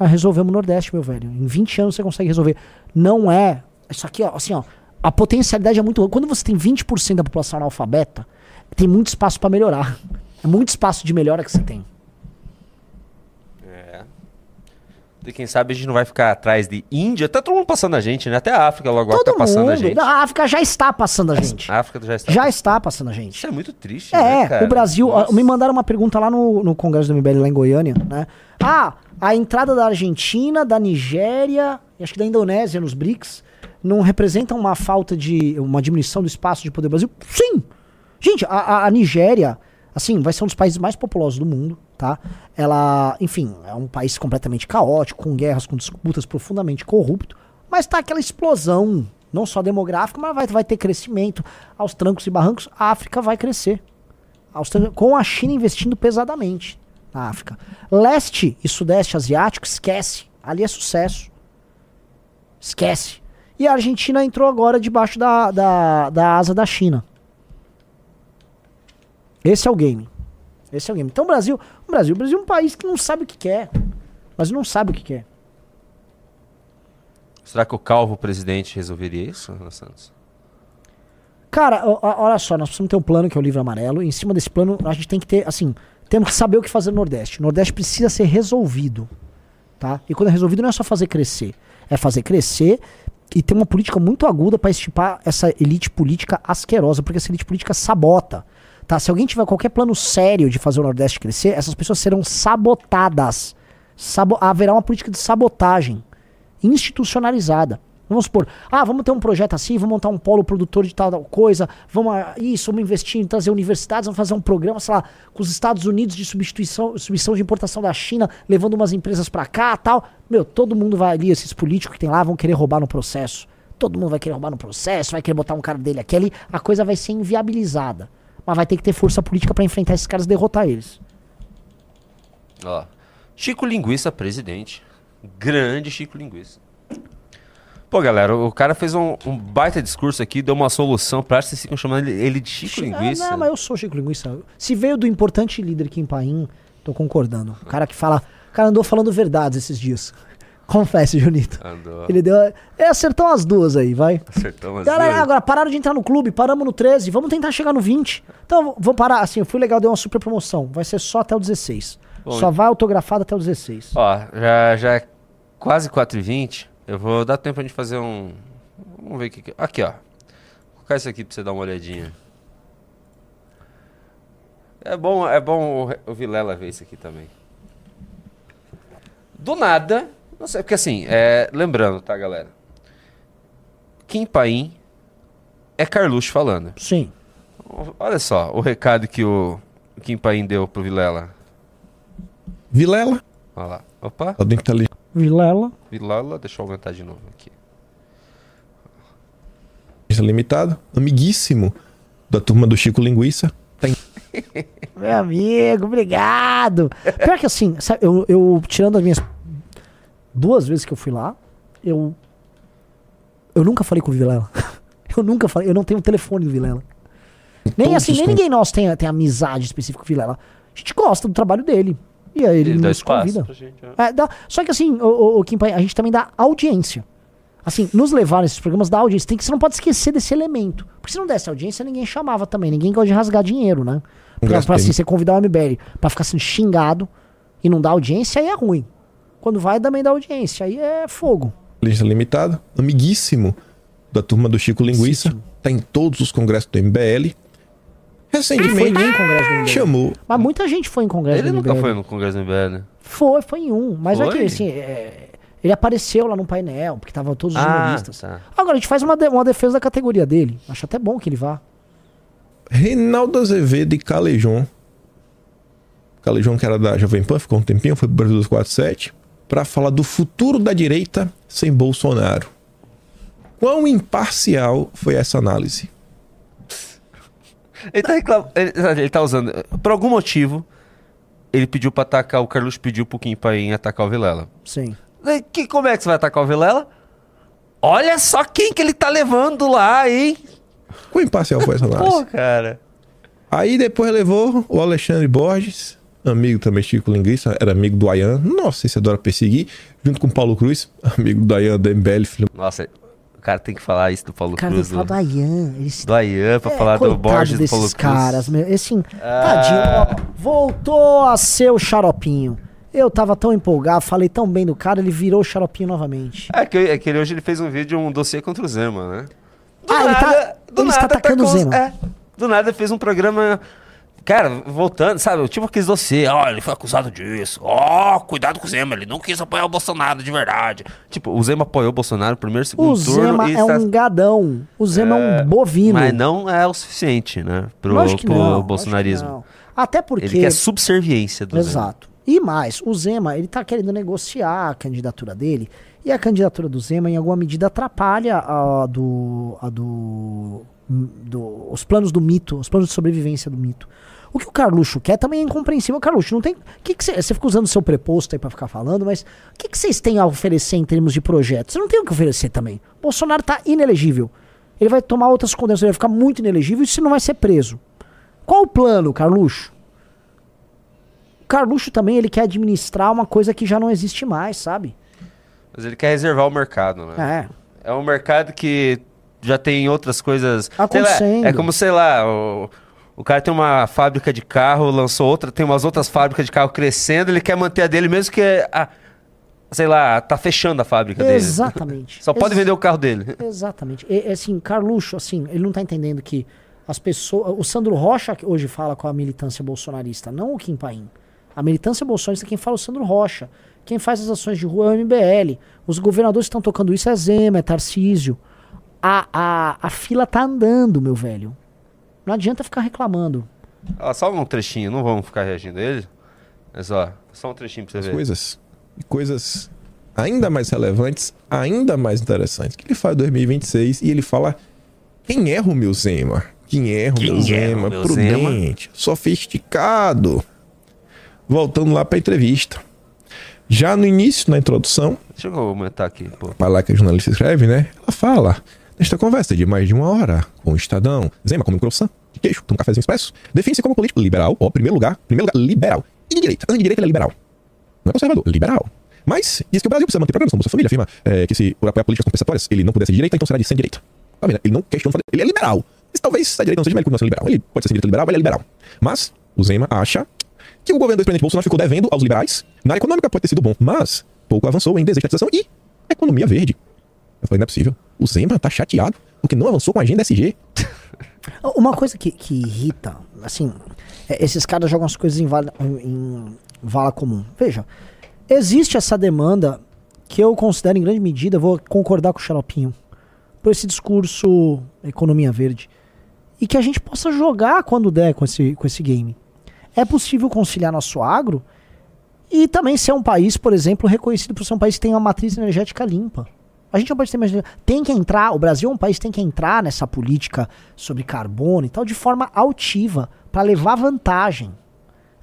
nós resolvemos o Nordeste, meu velho. Em 20 anos você consegue resolver. Não é. Isso aqui, ó, assim, ó. A potencialidade é muito. Quando você tem 20% da população analfabeta, tem muito espaço para melhorar. É muito espaço de melhora que você tem. E quem sabe a gente não vai ficar atrás de Índia. Tá todo mundo passando a gente, né? Até a África logo agora Todo tá passando mundo. a gente. A África já está passando a gente. A África já está. Já está passando a gente. Isso é muito triste, É, né, cara? o Brasil. Nossa. me mandaram uma pergunta lá no, no Congresso do MBL, lá em Goiânia, né? Ah, a entrada da Argentina, da Nigéria e acho que da Indonésia nos BRICS não representa uma falta de. uma diminuição do espaço de poder do Brasil? Sim! Gente, a, a- a Nigéria, assim, vai ser um dos países mais populosos do mundo, tá? Ela, enfim, é um país completamente caótico, com guerras, com disputas profundamente corrupto, mas tá aquela explosão, não só demográfica, mas vai, vai ter crescimento aos trancos e barrancos. A África vai crescer. Trancos- com a China investindo pesadamente na África. Leste e Sudeste Asiático, esquece. Ali é sucesso. Esquece. E a Argentina entrou agora debaixo da, da, da asa da China. Esse é o game. Esse é o game. Então o Brasil, o Brasil, o Brasil é um país que não sabe o que quer. O Brasil não sabe o que quer. Será que o calvo presidente resolveria isso, Renan Santos? Cara, olha só, nós precisamos ter um plano que é o livro amarelo. E em cima desse plano, a gente tem que ter, assim, temos que saber o que fazer no Nordeste. O Nordeste precisa ser resolvido. Tá? E quando é resolvido, não é só fazer crescer. É fazer crescer e ter uma política muito aguda para estipar essa elite política asquerosa, porque essa elite política sabota. Tá? Se alguém tiver qualquer plano sério de fazer o Nordeste crescer, essas pessoas serão sabotadas. Sabo haverá uma política de sabotagem institucionalizada. Vamos supor, ah, vamos ter um projeto assim, vamos montar um polo produtor de tal, tal coisa, vamos ah, isso, vamos investir em trazer universidades, vamos fazer um programa, sei lá, com os Estados Unidos de substituição, substituição de importação da China, levando umas empresas pra cá, tal. Meu, todo mundo vai ali, esses políticos que tem lá vão querer roubar no processo. Todo mundo vai querer roubar no processo, vai querer botar um cara dele aqui ali, a coisa vai ser inviabilizada. Mas vai ter que ter força política pra enfrentar esses caras e derrotar eles. Ó. Chico Linguiça, presidente. Grande Chico Linguiça. Pô, galera, o cara fez um, um baita discurso aqui, deu uma solução pra vocês ficam chamando ele, ele de Chico Linguiça. Ah, não, mas eu sou Chico Linguiça. Se veio do importante líder Kim Paim, tô concordando. O cara que fala. O cara andou falando verdades esses dias. Confesse, Junito. Andou. Ele deu. É, acertou as duas aí, vai. Acertamos. Galera, duas. agora pararam de entrar no clube, paramos no 13, vamos tentar chegar no 20. Então, vou parar, assim, foi legal, deu uma super promoção. Vai ser só até o 16. Bom, só vai autografado até o 16. Ó, já, já é quase 4h20. Eu vou dar tempo pra gente fazer um. Vamos ver o que. que- Aqui, ó. Vou colocar isso aqui pra você dar uma olhadinha. É bom, é bom o Vilela ver isso aqui também. Do nada. Não sei, porque assim, é, lembrando, tá, galera? Kim Paim é Carluxo falando. Sim. Olha só o recado que o Kim Paim deu pro Vilela. Vilela, Olha lá. Opa, tá dentro ali. Vilela. Vilela, deixa eu aumentar de novo aqui. limitado, amiguíssimo da turma do Chico Linguiça. Tem Meu amigo, obrigado. Pior que assim, sabe, eu, eu tirando as minhas duas vezes que eu fui lá, eu eu nunca falei com o Vilela. Eu nunca falei, eu não tenho o telefone do Vilela. Nem assim, nem ninguém nosso tem, tem amizade específica com o Vilela. A gente gosta do trabalho dele. E aí ele, Ele dá nos espaço convida. pra gente. ó. É, dá- só que assim, o, o, o Kim Pai, a gente também dá audiência. Assim, nos levar nesses programas dá audiência. Tem que, você não pode esquecer desse elemento. Porque se não desse audiência, ninguém chamava também. Ninguém gosta de rasgar dinheiro, né? Pra, pra assim, você convidar o MBL pra ficar sendo xingado e não dar audiência, aí é ruim. Quando vai, também dá audiência. Aí é fogo. lista limitado, amiguíssimo da turma do Chico Linguiça. Amiguíssimo. Tá em todos os congressos do MBL. Ele foi Recentemente em um congresso do MBL. chamou Mas muita gente foi em congresso Ele do nunca MBL. foi no Congresso do MBL, né? Foi, foi em um. Mas é Foi? que assim, é, ele apareceu lá no painel, porque tava todos os jornalistas. tá. Agora, a gente faz uma, de- uma defesa da categoria dele. Acho até bom que ele vá. Reinaldo Azevedo e Calejon. Calejon, que era da Jovem Pan, ficou um tempinho, foi pro Brasil 247, para falar do futuro da direita sem Bolsonaro. Quão imparcial foi essa análise? Ele tá, reclam- ele, ele tá usando. Por algum motivo, ele pediu pra atacar. O Carlos pediu pro Kim Paim atacar o Vilela. Sim. E Que, como é que você vai atacar o Vilela? Olha só quem que ele tá levando lá, hein? Quão imparcial foi essa análise? Pô, cara. Aí depois levou o Alexandre Borges, amigo também Chico Linguiça, era amigo do Ayan. Nossa, esse adora perseguir. Junto com o Paulo Cruz, amigo do Ayan da MBL, filho. Nossa, o cara tem que falar isso do Paulo Cara, Cruz. que falar do Do, Ayan. Eles do Ayan, pra É, falar do Borges do Paulo Cruz. caras, meu. Assim, Ah. tadinho, ó, voltou a ser o xaropinho. Eu tava tão empolgado, falei tão bem do cara, ele virou o xaropinho novamente. É que, é que ele hoje ele fez um vídeo, um dossiê contra o Zema, né? Ah, ele tá- ele está atacando o com os- Zema. É, do nada fez um programa. Cara, voltando, sabe? Tipo aqueles dossiê. Ó, ele foi acusado disso. Ó, cuidado com o Zema. Ele não quis apoiar o Bolsonaro de verdade. Tipo, o Zema apoiou o Bolsonaro no primeiro, segundo O turno. Zema e é está- um gadão. O Zema é, um bovino. Mas não é o suficiente, né? Pro, pro não, bolsonarismo. Até porque. Ele quer subserviência do Zema. Exato. E mais, o Zema, ele tá querendo negociar a candidatura dele, e a candidatura do Zema, em alguma medida, atrapalha a do, a do, do- os planos do mito, os planos de sobrevivência do mito. O que o Carluxo quer também é incompreensível. Carluxo, não tem. Que que você fica usando seu preposto aí pra ficar falando, mas o que vocês têm a oferecer em termos de projetos? Você não tem o que oferecer também. Bolsonaro tá inelegível. Ele vai tomar outras condenações, ele vai ficar muito inelegível e você não vai ser preso. Qual o plano, Carluxo? O Carluxo também ele quer administrar uma coisa que já não existe mais, sabe? Mas ele quer reservar o mercado, né? É. É um mercado que já tem outras coisas. sei lá, Acontecendo. é como, sei lá, o, o cara tem uma fábrica de carro, lançou outra, tem umas outras fábricas de carro crescendo, ele quer manter a dele, mesmo que, a, sei lá, tá fechando a fábrica dele. Exatamente. Só pode Ex- vender o carro dele. Exatamente. E, assim, Carluxo, assim, ele não tá entendendo que as pessoas. O Sandro Rocha que hoje fala com a militância bolsonarista, não o Kim Paim. A militância bolsonarista, quem fala é o Sandro Rocha. Quem faz as ações de rua é o MBL. Os governadores que estão tocando isso é Zema, é Tarcísio. A, a, a fila tá andando, meu velho. Não adianta ficar reclamando. Ó, só um trechinho, não vamos ficar reagindo a ele. Mas ó, só um trechinho pra você As ver. coisas. E coisas ainda mais relevantes, ainda mais interessantes. Que ele fala em 2026 e ele fala quem é Romeu Zema? Quem é Quem é Zema? Romeu Prudente, sofisticado. Voltando lá pra entrevista. Já no início, na introdução, Deixa eu aumentar aqui, pô. vai lá que a jornalista escreve, né? Ela fala, nesta conversa de mais de uma hora com o Estadão, Zema come um croissant de queijo, toma um cafezinho expresso, define-se como político liberal, ó, primeiro lugar, primeiro lugar, liberal. E de direita? De direita ele é liberal. Não é conservador, liberal. Mas diz que o Brasil precisa manter programas como Bolsa Família, afirma é, que se por apoiar políticas compensatórias ele não pudesse de direita, então será de centro-direita. Tá vendo? Ele não questiona, ele é liberal. Mas talvez a direita não seja melhor que o liberal. Ele pode ser centro-direita liberal, mas ele é liberal. Mas o Zema acha que o governo do ex-presidente Bolsonaro ficou devendo aos liberais. Na área econômica pode ter sido bom, mas pouco avançou em desestatização e economia verde. Eu falei, não é possível. O Zema tá chateado porque não avançou com a agenda SG. Uma coisa que, que irrita, assim, é, esses caras jogam as coisas em vala, em vala comum. Veja, existe essa demanda que eu considero em grande medida, vou concordar com o Xaropinho, por esse discurso economia verde. E que a gente possa jogar quando der com esse, com esse game. É possível conciliar nosso agro e também ser um país, por exemplo, reconhecido por ser um país que tem uma matriz energética limpa. A gente não pode ter mais. Tem que entrar, o Brasil é um país que tem que entrar nessa política sobre carbono e tal de forma altiva, para levar vantagem.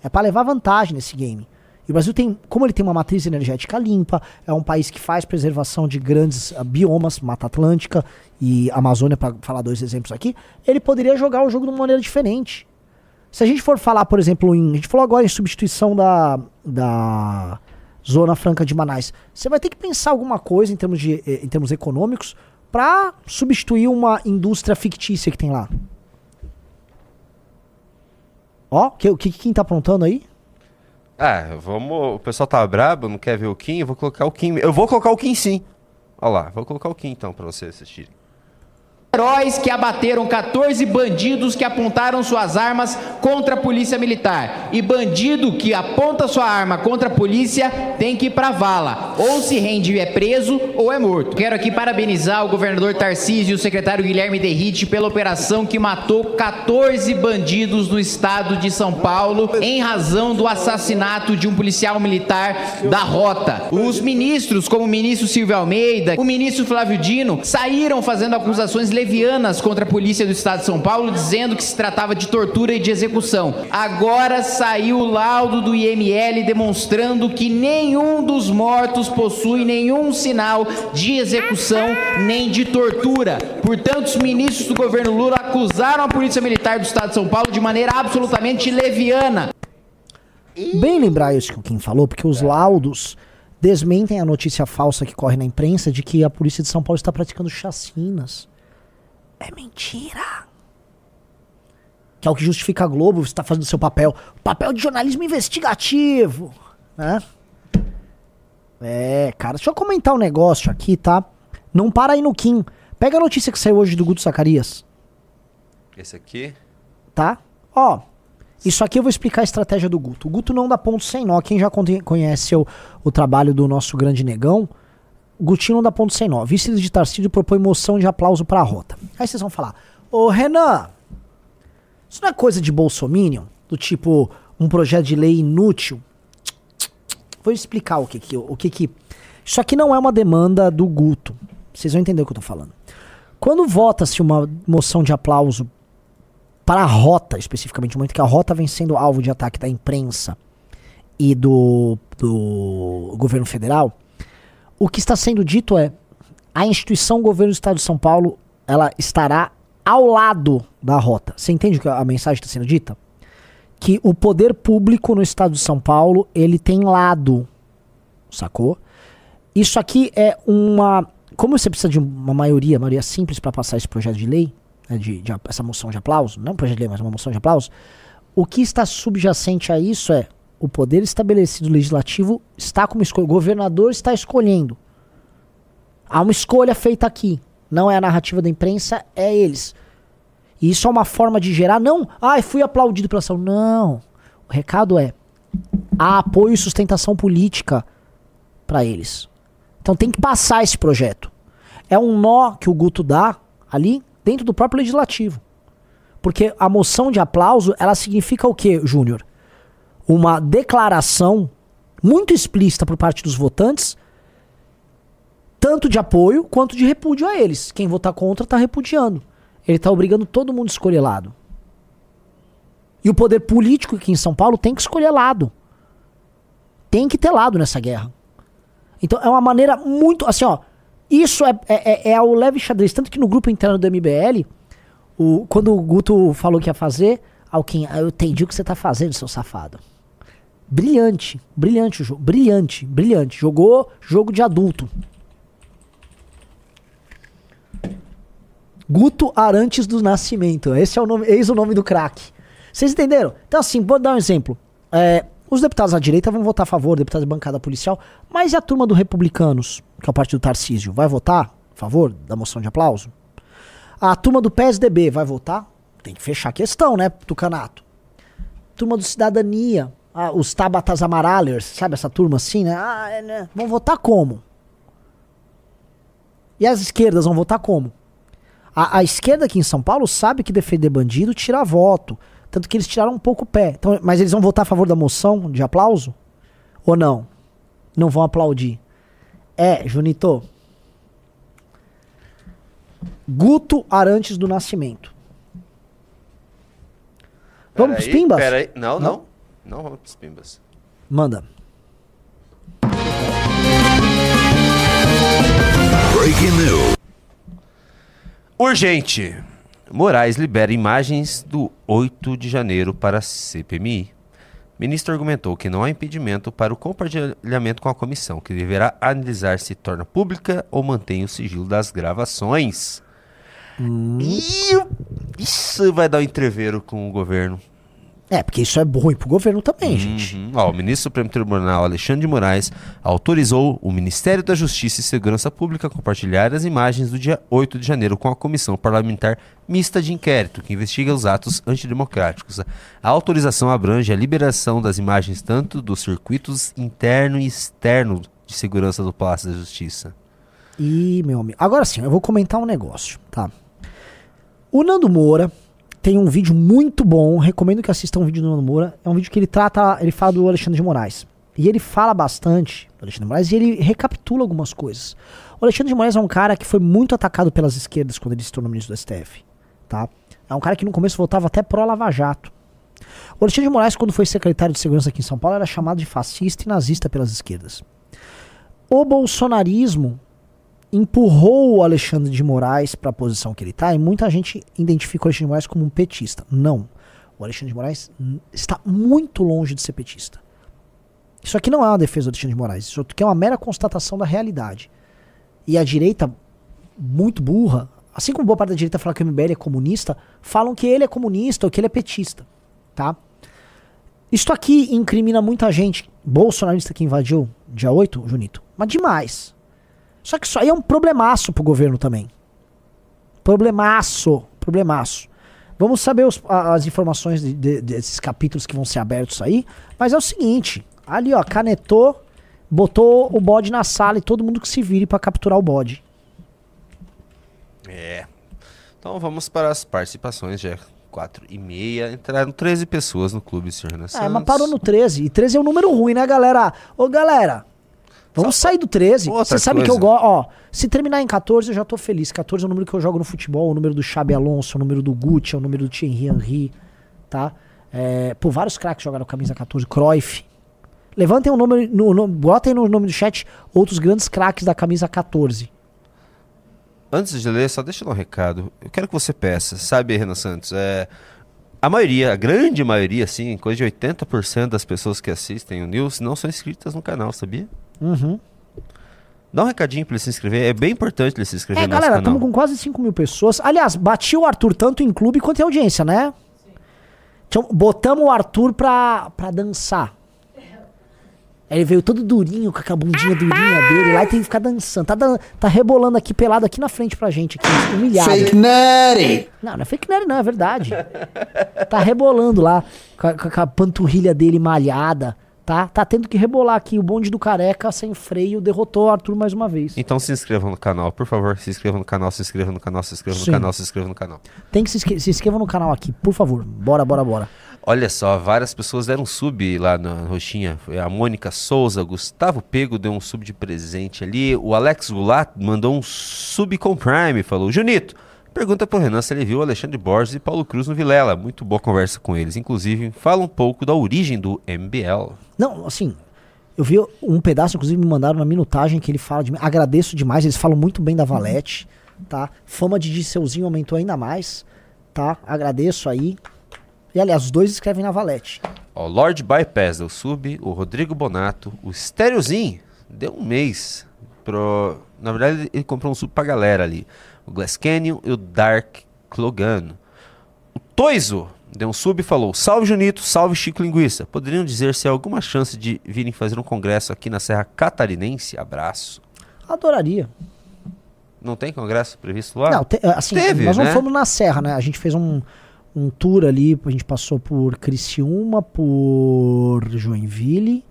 É para levar vantagem nesse game. E o Brasil tem, como ele tem uma matriz energética limpa, é um país que faz preservação de grandes ah, biomas, Mata Atlântica e Amazônia, para falar dois exemplos aqui, ele poderia jogar o jogo de uma maneira diferente. Se a gente for falar, por exemplo, em, a gente falou agora em substituição da, da Zona Franca de Manaus, você vai ter que pensar alguma coisa em termos, de, eh, em termos econômicos para substituir uma indústria fictícia que tem lá. Ó, que, o que quem tá aprontando aí? Ah, vamos. O pessoal tá brabo, não quer ver o Kim, eu vou colocar o Kim. Eu vou colocar o Kim sim. Olha lá, vou colocar o Kim então pra vocês assistirem. Heróis que abateram 14 bandidos que apontaram suas armas contra a polícia militar. E bandido que aponta sua arma contra a polícia tem que ir pra vala. Ou se rende e é preso, ou é morto. Quero aqui parabenizar o governador Tarcísio e o secretário Guilherme Derrite pela operação que matou 14 bandidos no estado de São Paulo em razão do assassinato de um policial militar da rota. Os ministros, como o ministro Silvio Almeida, o ministro Flávio Dino, saíram fazendo acusações levianas contra a polícia do estado de São Paulo, dizendo que se tratava de tortura e de execução. Agora saiu o laudo do IML demonstrando que nenhum dos mortos possui nenhum sinal de execução nem de tortura. Portanto, os ministros do governo Lula acusaram a polícia militar do estado de São Paulo de maneira absolutamente leviana. Bem lembrar isso que o Kim falou, porque os laudos desmentem a notícia falsa que corre na imprensa de que a polícia de São Paulo está praticando chacinas. É mentira. Que é o que justifica a Globo está fazendo seu papel. Papel de jornalismo investigativo. Né? É, cara, deixa eu comentar um negócio aqui, tá? Não para aí no Kim. Pega a notícia que saiu hoje do Guto Zacarias, Esse aqui. tá? Ó, isso aqui eu vou explicar a estratégia do Guto. O Guto não dá ponto sem nó. Quem já conhece o, o trabalho do nosso grande negão, o Gutinho não dá ponto sem nó. Vice de Tarcísio propõe moção de aplauso pra rota. Aí vocês vão falar, ô Renan, isso não é coisa de bolsominion? Do tipo, um projeto de lei inútil? Vou explicar o que que... O que, que... Isso aqui não é uma demanda do Guto. Vocês vão entender o que eu tô falando. Quando vota-se uma moção de aplauso para a rota, especificamente, no momento que a rota vem sendo alvo de ataque da imprensa e do, do governo federal, o que está sendo dito é a instituição governo do Estado de São Paulo ela estará ao lado da rota. Você entende que a mensagem está sendo dita? Que o poder público no Estado de São Paulo ele tem lado, sacou? Isso aqui é uma. Como você precisa de uma maioria, maioria simples para passar esse projeto de lei, né, de, de- essa moção de aplauso, não um projeto de lei, mas uma moção de aplauso, o que está subjacente a isso é o poder estabelecido legislativo está como escolha, o governador está escolhendo. Há uma escolha feita aqui. Não é a narrativa da imprensa, é eles. E isso é uma forma de gerar, não, ai, fui aplaudido pela ação. Não. O recado é, há apoio e sustentação política para eles. Então tem que passar esse projeto. É um nó que o Guto dá ali dentro do próprio legislativo. Porque a moção de aplauso, ela significa o quê, Júnior? Uma declaração muito explícita por parte dos votantes, tanto de apoio quanto de repúdio a eles. Quem votar contra está repudiando. Ele está obrigando todo mundo a escolher lado. E o poder político aqui em São Paulo tem que escolher lado. Tem que ter lado nessa guerra. Então é uma maneira muito. Assim, ó. Isso é, é, é, é o leve xadrez. Tanto que no grupo interno do MBL, o, quando o Guto falou que ia fazer, Alquim, "Ah, eu entendi o que você tá fazendo, seu safado. Brilhante, brilhante o jogo. Brilhante, brilhante. Jogou jogo de adulto. Guto Arantes do Nascimento. Esse é o nome, eis o nome do craque. Vocês entenderam? Então, assim, vou dar um exemplo. É, os deputados da direita vão votar a favor, deputados de bancada policial, mas e a turma do Republicanos, que é o partido do Tarcísio, vai votar a favor da moção de aplauso? A turma do PSDB vai votar? Tem que fechar a questão, né, Tucanato? Turma do Cidadania, ah, os Tabatas Amaralers, sabe essa turma assim, né? Ah, é, né? Vão votar como? E as esquerdas vão votar como? A, a esquerda aqui em São Paulo sabe que defender bandido tira voto. Tanto que eles tiraram um pouco o pé. Então, mas eles vão votar a favor da moção de aplauso? Ou não? Não vão aplaudir. É, Junito. Guto Arantes do Nascimento. Vamos pros pimbas? Peraí. Não, Não? não. Não vamos pros pimbas. Manda. Breaking news. Urgente. Moraes libera imagens do 8 de janeiro para a CPMI. Ministro argumentou que não há impedimento para o compartilhamento com a comissão, que deverá analisar se torna pública ou mantém o sigilo das gravações. E isso vai dar um entreveiro com o governo. É, porque isso é ruim pro governo também, gente. Uhum. Ó, o ministro do Supremo Tribunal Alexandre de Moraes autorizou o Ministério da Justiça e Segurança Pública a compartilhar as imagens do dia 8 de janeiro com a Comissão Parlamentar Mista de Inquérito, que investiga os atos antidemocráticos. A autorização abrange a liberação das imagens tanto dos circuitos interno e externo de segurança do Palácio da Justiça. Ih, meu amigo. Agora sim, eu vou comentar um negócio, tá? O Nando Moura tem um vídeo muito bom, recomendo que assistam um vídeo do Nando Moura. É um vídeo que ele trata, ele fala do Alexandre de Moraes. E ele fala bastante do Alexandre de Moraes e ele recapitula algumas coisas. O Alexandre de Moraes é um cara que foi muito atacado pelas esquerdas quando ele se tornou ministro do STF, tá? É um cara que no começo votava até pró Lava Jato. O Alexandre de Moraes, quando foi secretário de segurança aqui em São Paulo, era chamado de fascista e nazista pelas esquerdas. O bolsonarismo empurrou o Alexandre de Moraes para a posição que ele está e muita gente identifica o Alexandre de Moraes como um petista. Não. O Alexandre de Moraes está muito longe de ser petista. Isso aqui não é uma defesa do Alexandre de Moraes. Isso aqui é uma mera constatação da realidade. E a direita, muito burra, assim como boa parte da direita fala que o MBL é comunista, falam que ele é comunista ou que ele é petista. Tá? Isto aqui incrimina muita gente, bolsonarista que invadiu dia 8, Junito. Mas demais. Só que isso aí é um problemaço pro governo também. Problemaço. Problemaço. Vamos saber os- as informações de- de- desses capítulos que vão ser abertos aí. Mas é o seguinte: ali, ó, canetou, botou o bode na sala e todo mundo que se vire pra capturar o bode. É. Então vamos para as participações, já é 4 e meia. Entraram 13 pessoas no clube, senhor Renan É, mas parou no 13. E 13 é um número ruim, né, galera? Ô, galera, vamos sair do 13. Outra Você sabe que eu coisa. gosto. Ó, se terminar em 14, eu já tô feliz. 14 é o número que eu jogo no futebol, o número do Xabi Alonso, o número do Gucci, é o número do Thierry Henry, tá? É, por vários craques jogaram camisa 14. Cruyff. Levantem o nome, no, no, botem no nome do chat outros grandes craques da camisa 14. Antes de ler, só deixa eu dar um recado. Eu quero que você peça, sabe, Renan Santos? É, a maioria, a grande maioria, assim, coisa de 80% das pessoas que assistem o News não são inscritas no canal, sabia? Uhum. Dá um recadinho pra ele se inscrever. É bem importante ele se inscrever É, no nosso galera, estamos com quase 5 mil pessoas. Aliás, bati o Arthur tanto em clube quanto em audiência, né? Então, botamos o Arthur pra, pra dançar. Aí ele veio todo durinho, com aquela bundinha durinha dele, lá e tem que ficar dançando. Tá, dan- tá rebolando aqui, pelado aqui na frente pra gente, aqui, humilhado. Fake nutty. Não, não é fake nerd, não, é verdade. tá rebolando lá, com a, com a panturrilha dele malhada, Tá? Tá tendo que rebolar aqui. O bonde do careca sem freio derrotou o Arthur mais uma vez. Então se inscrevam no canal, por favor. Se inscrevam no canal, se inscrevam no canal, se inscrevam Sim. no canal, se inscrevam no canal. Tem que se, inscre- se inscreva no canal aqui, por favor. Bora, bora, bora. Olha só, várias pessoas deram sub lá na roxinha. Foi A Mônica Souza, Gustavo Pego deu um sub de presente ali. O Alex Gulat mandou um sub com Prime. Falou: Junito, pergunta pro Renan se ele viu Alexandre Borges e Paulo Cruz no Vilela. Muito boa conversa com eles. Inclusive, fala um pouco da origem do MBL. Não, assim, eu vi um pedaço, inclusive me mandaram na minutagem que ele fala de mim. Agradeço demais, eles falam muito bem da Valete, tá? Fama de Disseuzinho aumentou ainda mais, tá? Agradeço aí. E aliás, os dois escrevem na Valete. Ó, Lord Bypass deu sub, o Rodrigo Bonato, o Stereozinho deu um mês. Pro... Na verdade, ele- ele comprou um sub pra galera ali. O Glass Canyon e o Dark Clogano. O Toizo deu um sub e falou: Salve Junito, salve Chico Linguiça. Poderiam dizer se há alguma chance de virem fazer um congresso aqui na Serra Catarinense? Abraço. Adoraria. Não tem congresso previsto lá? Não, te- assim, Teve, nós não né? fomos na Serra, né? A gente fez um, um tour ali, a gente passou por Criciúma, por Joinville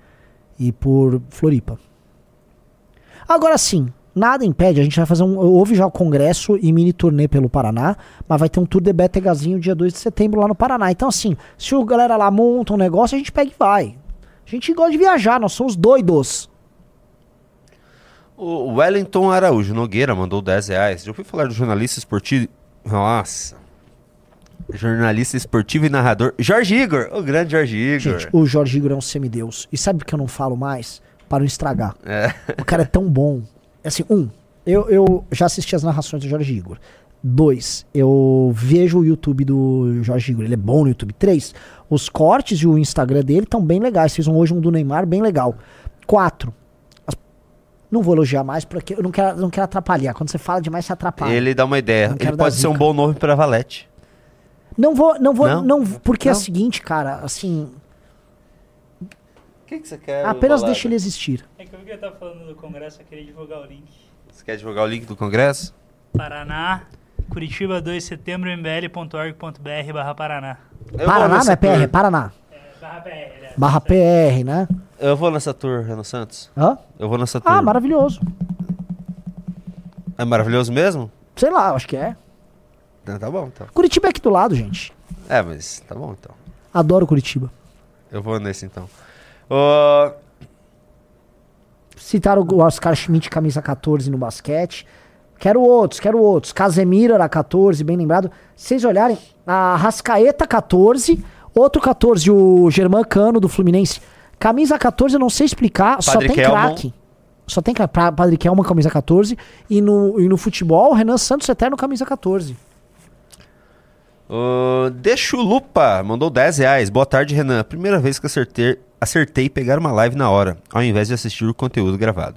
e por Floripa. Agora sim, nada impede, a gente vai fazer um. Houve já o congresso e mini turnê pelo Paraná, mas vai ter um tour de Betegazinho dia 2 de setembro lá no Paraná. Então, assim, se o galera lá monta um negócio, a gente pega e vai. A gente gosta de viajar, nós somos doidos. O Wellington Araújo Nogueira mandou 10 reais. Já ouviu falar do jornalista esportivo. Nossa. Jornalista esportivo e narrador Jorge Igor, o grande Jorge Igor. Gente, o Jorge Igor é um semideus. E sabe por que eu não falo mais? Para não estragar. É. O cara é tão bom. Assim, um, eu, eu já assisti as narrações do Jorge Igor. Dois, eu vejo o YouTube do Jorge Igor. Ele é bom no YouTube. Três, os cortes e o Instagram dele estão bem legais. Fez um hoje um do Neymar bem legal. Quatro, não vou elogiar mais porque eu não quero, não quero atrapalhar. Quando você fala demais, você atrapalha. Ele dá uma ideia. Não Ele pode ser um bom nome para Valete. Não vou, não vou, Não? não, porque é o Não? seguinte, cara, assim, que, que você quer? apenas deixa ele existir. É que eu vi que ele tava falando do congresso, eu queria divulgar o link. Você quer divulgar o link do congresso? Paraná, Curitiba 2 de setembro, mbl.org.br barra Paraná. Eu Paraná não é PR, é Paraná. É, barra BR, aliás. Barra PR, né? Eu vou nessa tour, Renan Santos. Hã? Eu vou nessa tour. Ah, maravilhoso. É maravilhoso mesmo? Sei lá, acho que é. Então, tá bom, então. Curitiba é aqui do lado, gente. É, mas tá bom, então. Adoro Curitiba. Eu vou nesse, então. Ô, Citaram o Oscar Schmidt, camisa 14 no basquete. Quero outros, quero outros. Casemiro era 14, bem lembrado. Se vocês olharem, a Rascaeta 14, outro 14, o Germán Cano do Fluminense. Camisa 14, eu não sei explicar, só Padre tem Kelmon. craque. Só tem craque. Pra- Padre Kelman, camisa 14. E no, e no futebol, Renan Santos Eterno, camisa 14. O Deixulupa mandou 10 reais. Boa tarde, Renan. Primeira vez que acertei, acertei pegar uma live na hora, ao invés de assistir o conteúdo gravado.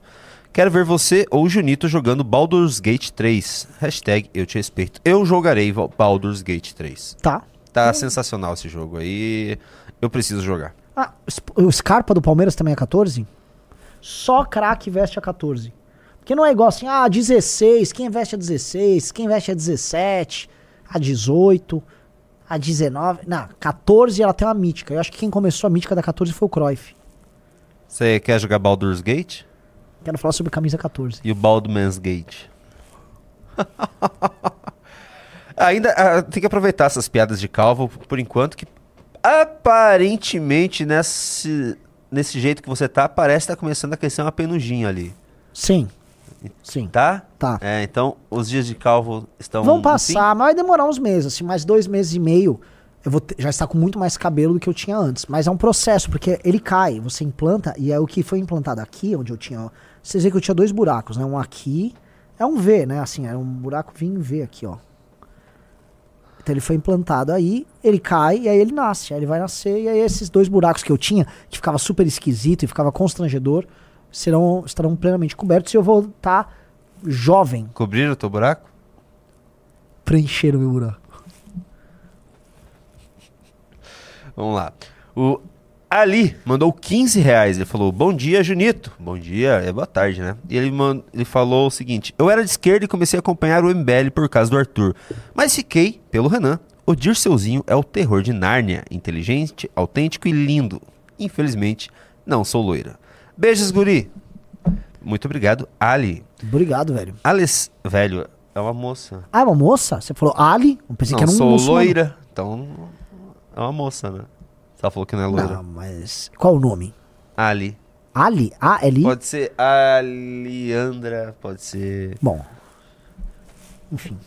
Quero ver você ou o Junito jogando Baldur's Gate 3. Hashtag eu te respeito. Eu jogarei Baldur's Gate 3. Tá. Tá sensacional esse jogo aí. Eu preciso jogar. Ah, o Scarpa do Palmeiras também é 14? Só craque veste a 14. Porque não é igual assim, ah, 16, quem veste a 16, quem veste a 17, a 18, a 19. Não, 14 ela tem uma mítica. Eu acho que quem começou a mítica da 14 foi o Cruyff. Você quer jogar Baldur's Gate? Quero falar sobre camisa 14. E o Baldman's Gate. Ainda ah, tem que aproveitar essas piadas de calvo por enquanto que aparentemente nesse, nesse jeito que você tá, parece que tá começando a crescer uma penugem ali. Sim. Sim. Tá? Tá. É, então os dias de calvo estão Vão no passar, mas vai demorar uns meses, assim, mais dois meses e meio. Eu vou ter- já estar com muito mais cabelo do que eu tinha antes. Mas é um processo, porque ele cai, você implanta, e é o que foi implantado aqui, onde eu tinha. ó, Vocês veem que eu tinha dois buracos, né? Um aqui. É um V, né? Assim, é um buraco em V aqui, ó. Então ele foi implantado aí, ele cai e aí ele nasce. Aí ele vai nascer, e aí esses dois buracos que eu tinha, que ficava super esquisito e ficava constrangedor, serão, estarão plenamente cobertos e eu vou estar jovem, Cobriram o teu buraco? preencher o meu buraco. Vamos lá. O Ali mandou 15 reais. Ele falou: Bom dia, Junito. Bom dia, é boa tarde, né? E ele, man- ele falou o seguinte: Eu era de esquerda e comecei a acompanhar o MBL por causa do Arthur. Mas fiquei pelo Renan. O Dirceuzinho é o terror de Nárnia. Inteligente, autêntico e lindo. Infelizmente, Não, sou loira. Beijos, guri. Muito obrigado, Ali. Obrigado, velho. Alice, velho, é uma moça. Ah, é uma moça? Você falou Ali? Eu pensei não, que era um sou muçulmano. loira. Então, é uma moça, né? Você falou que não é loira. Não, mas... Qual o nome? Ali. Ali? A-L-I? Pode ser Aliandra, pode ser... Bom. Enfim.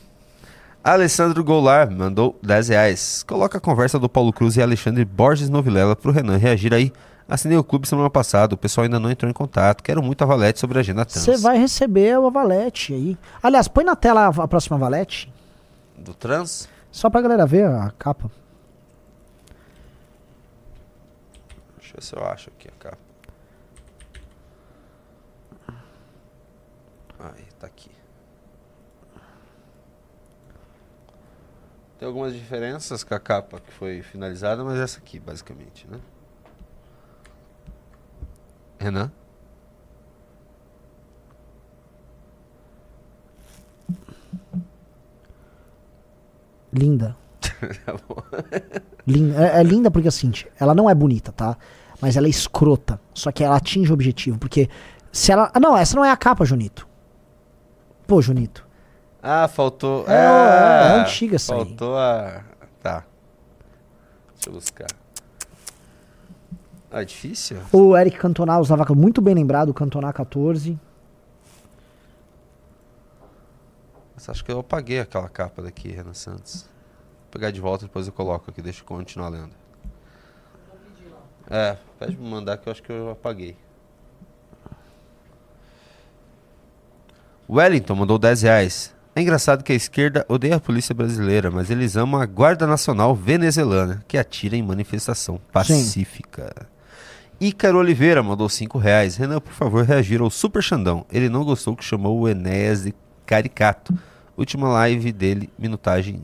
Alessandro Goulart mandou 10 reais. Coloca a conversa do Paulo Cruz e Alexandre Borges Novilela pro Renan reagir aí. Assinei o clube semana passada, o pessoal ainda não entrou em contato. Quero muito a Valete sobre a agenda trans. Você vai receber a Valete aí. Aliás, põe na tela a próxima Valete. Do trans? Só pra galera ver a capa. Deixa eu ver se eu acho aqui a capa. Aí, tá aqui. Tem algumas diferenças com a capa que foi finalizada, mas essa aqui, basicamente, né? Renan? Linda. Tá bom. Linda. É, é linda porque assim, ela não é bonita, tá? Mas ela é escrota. Só que ela atinge o objetivo. Porque se ela. Ah, não, essa não é a capa, Junito. Pô, Junito. Ah, faltou. É, ah, é antiga essa aí. Faltou a. Tá. Deixa eu buscar. Ah, é difícil? O Eric Cantona usava muito bem lembrado, Cantona 14. Mas acho que eu apaguei aquela capa daqui, Renan Santos. Vou pegar de volta depois eu coloco aqui, deixa eu continuar lendo. É, pede pra me mandar que eu acho que eu apaguei. Wellington mandou 10 reais. É engraçado que a esquerda odeia a polícia brasileira, mas eles amam a Guarda Nacional venezuelana, que atira em manifestação pacífica. Ícaro Oliveira mandou 5 reais. Renan, por favor, reagir ao Super Xandão. Ele não gostou que chamou o Enéas de caricato. Última live dele, minutagem.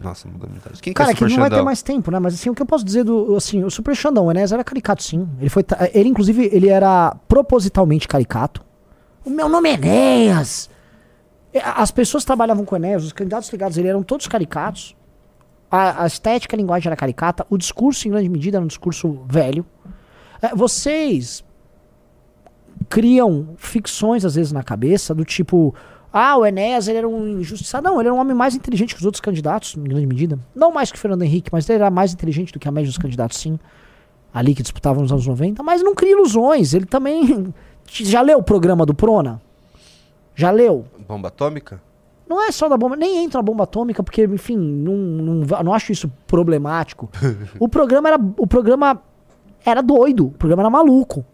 Nossa, mudou a minutagem. Quem Cara, que é que não vai ter mais tempo, né? Mas assim, o que eu posso dizer do. Assim, o Super Xandão, o Enéas era caricato, sim. Ele foi. Ele, inclusive, ele era propositalmente caricato. O meu nome é Enéas! A- As pessoas trabalhavam com o Enéas, os candidatos ligados a ele eram todos caricatos. A, a estética, a linguagem era caricata. O discurso, em grande medida, era um discurso velho. É, vocês criam ficções, às vezes, na cabeça, do tipo. Ah, o Enéas ele era um injustiçado. Não, ele era um homem mais inteligente que os outros candidatos, em grande medida. Não mais que o Fernando Henrique, mas ele era mais inteligente do que a média dos candidatos, sim. Ali que disputavam nos anos 90. Mas não cria ilusões. Ele também. Já leu o programa do Prona? Já leu? Bomba atômica? Não é só da bomba, nem entra na bomba atômica, porque, enfim, não, não, não acho isso problemático. o programa era. O programa era doido, o programa era maluco.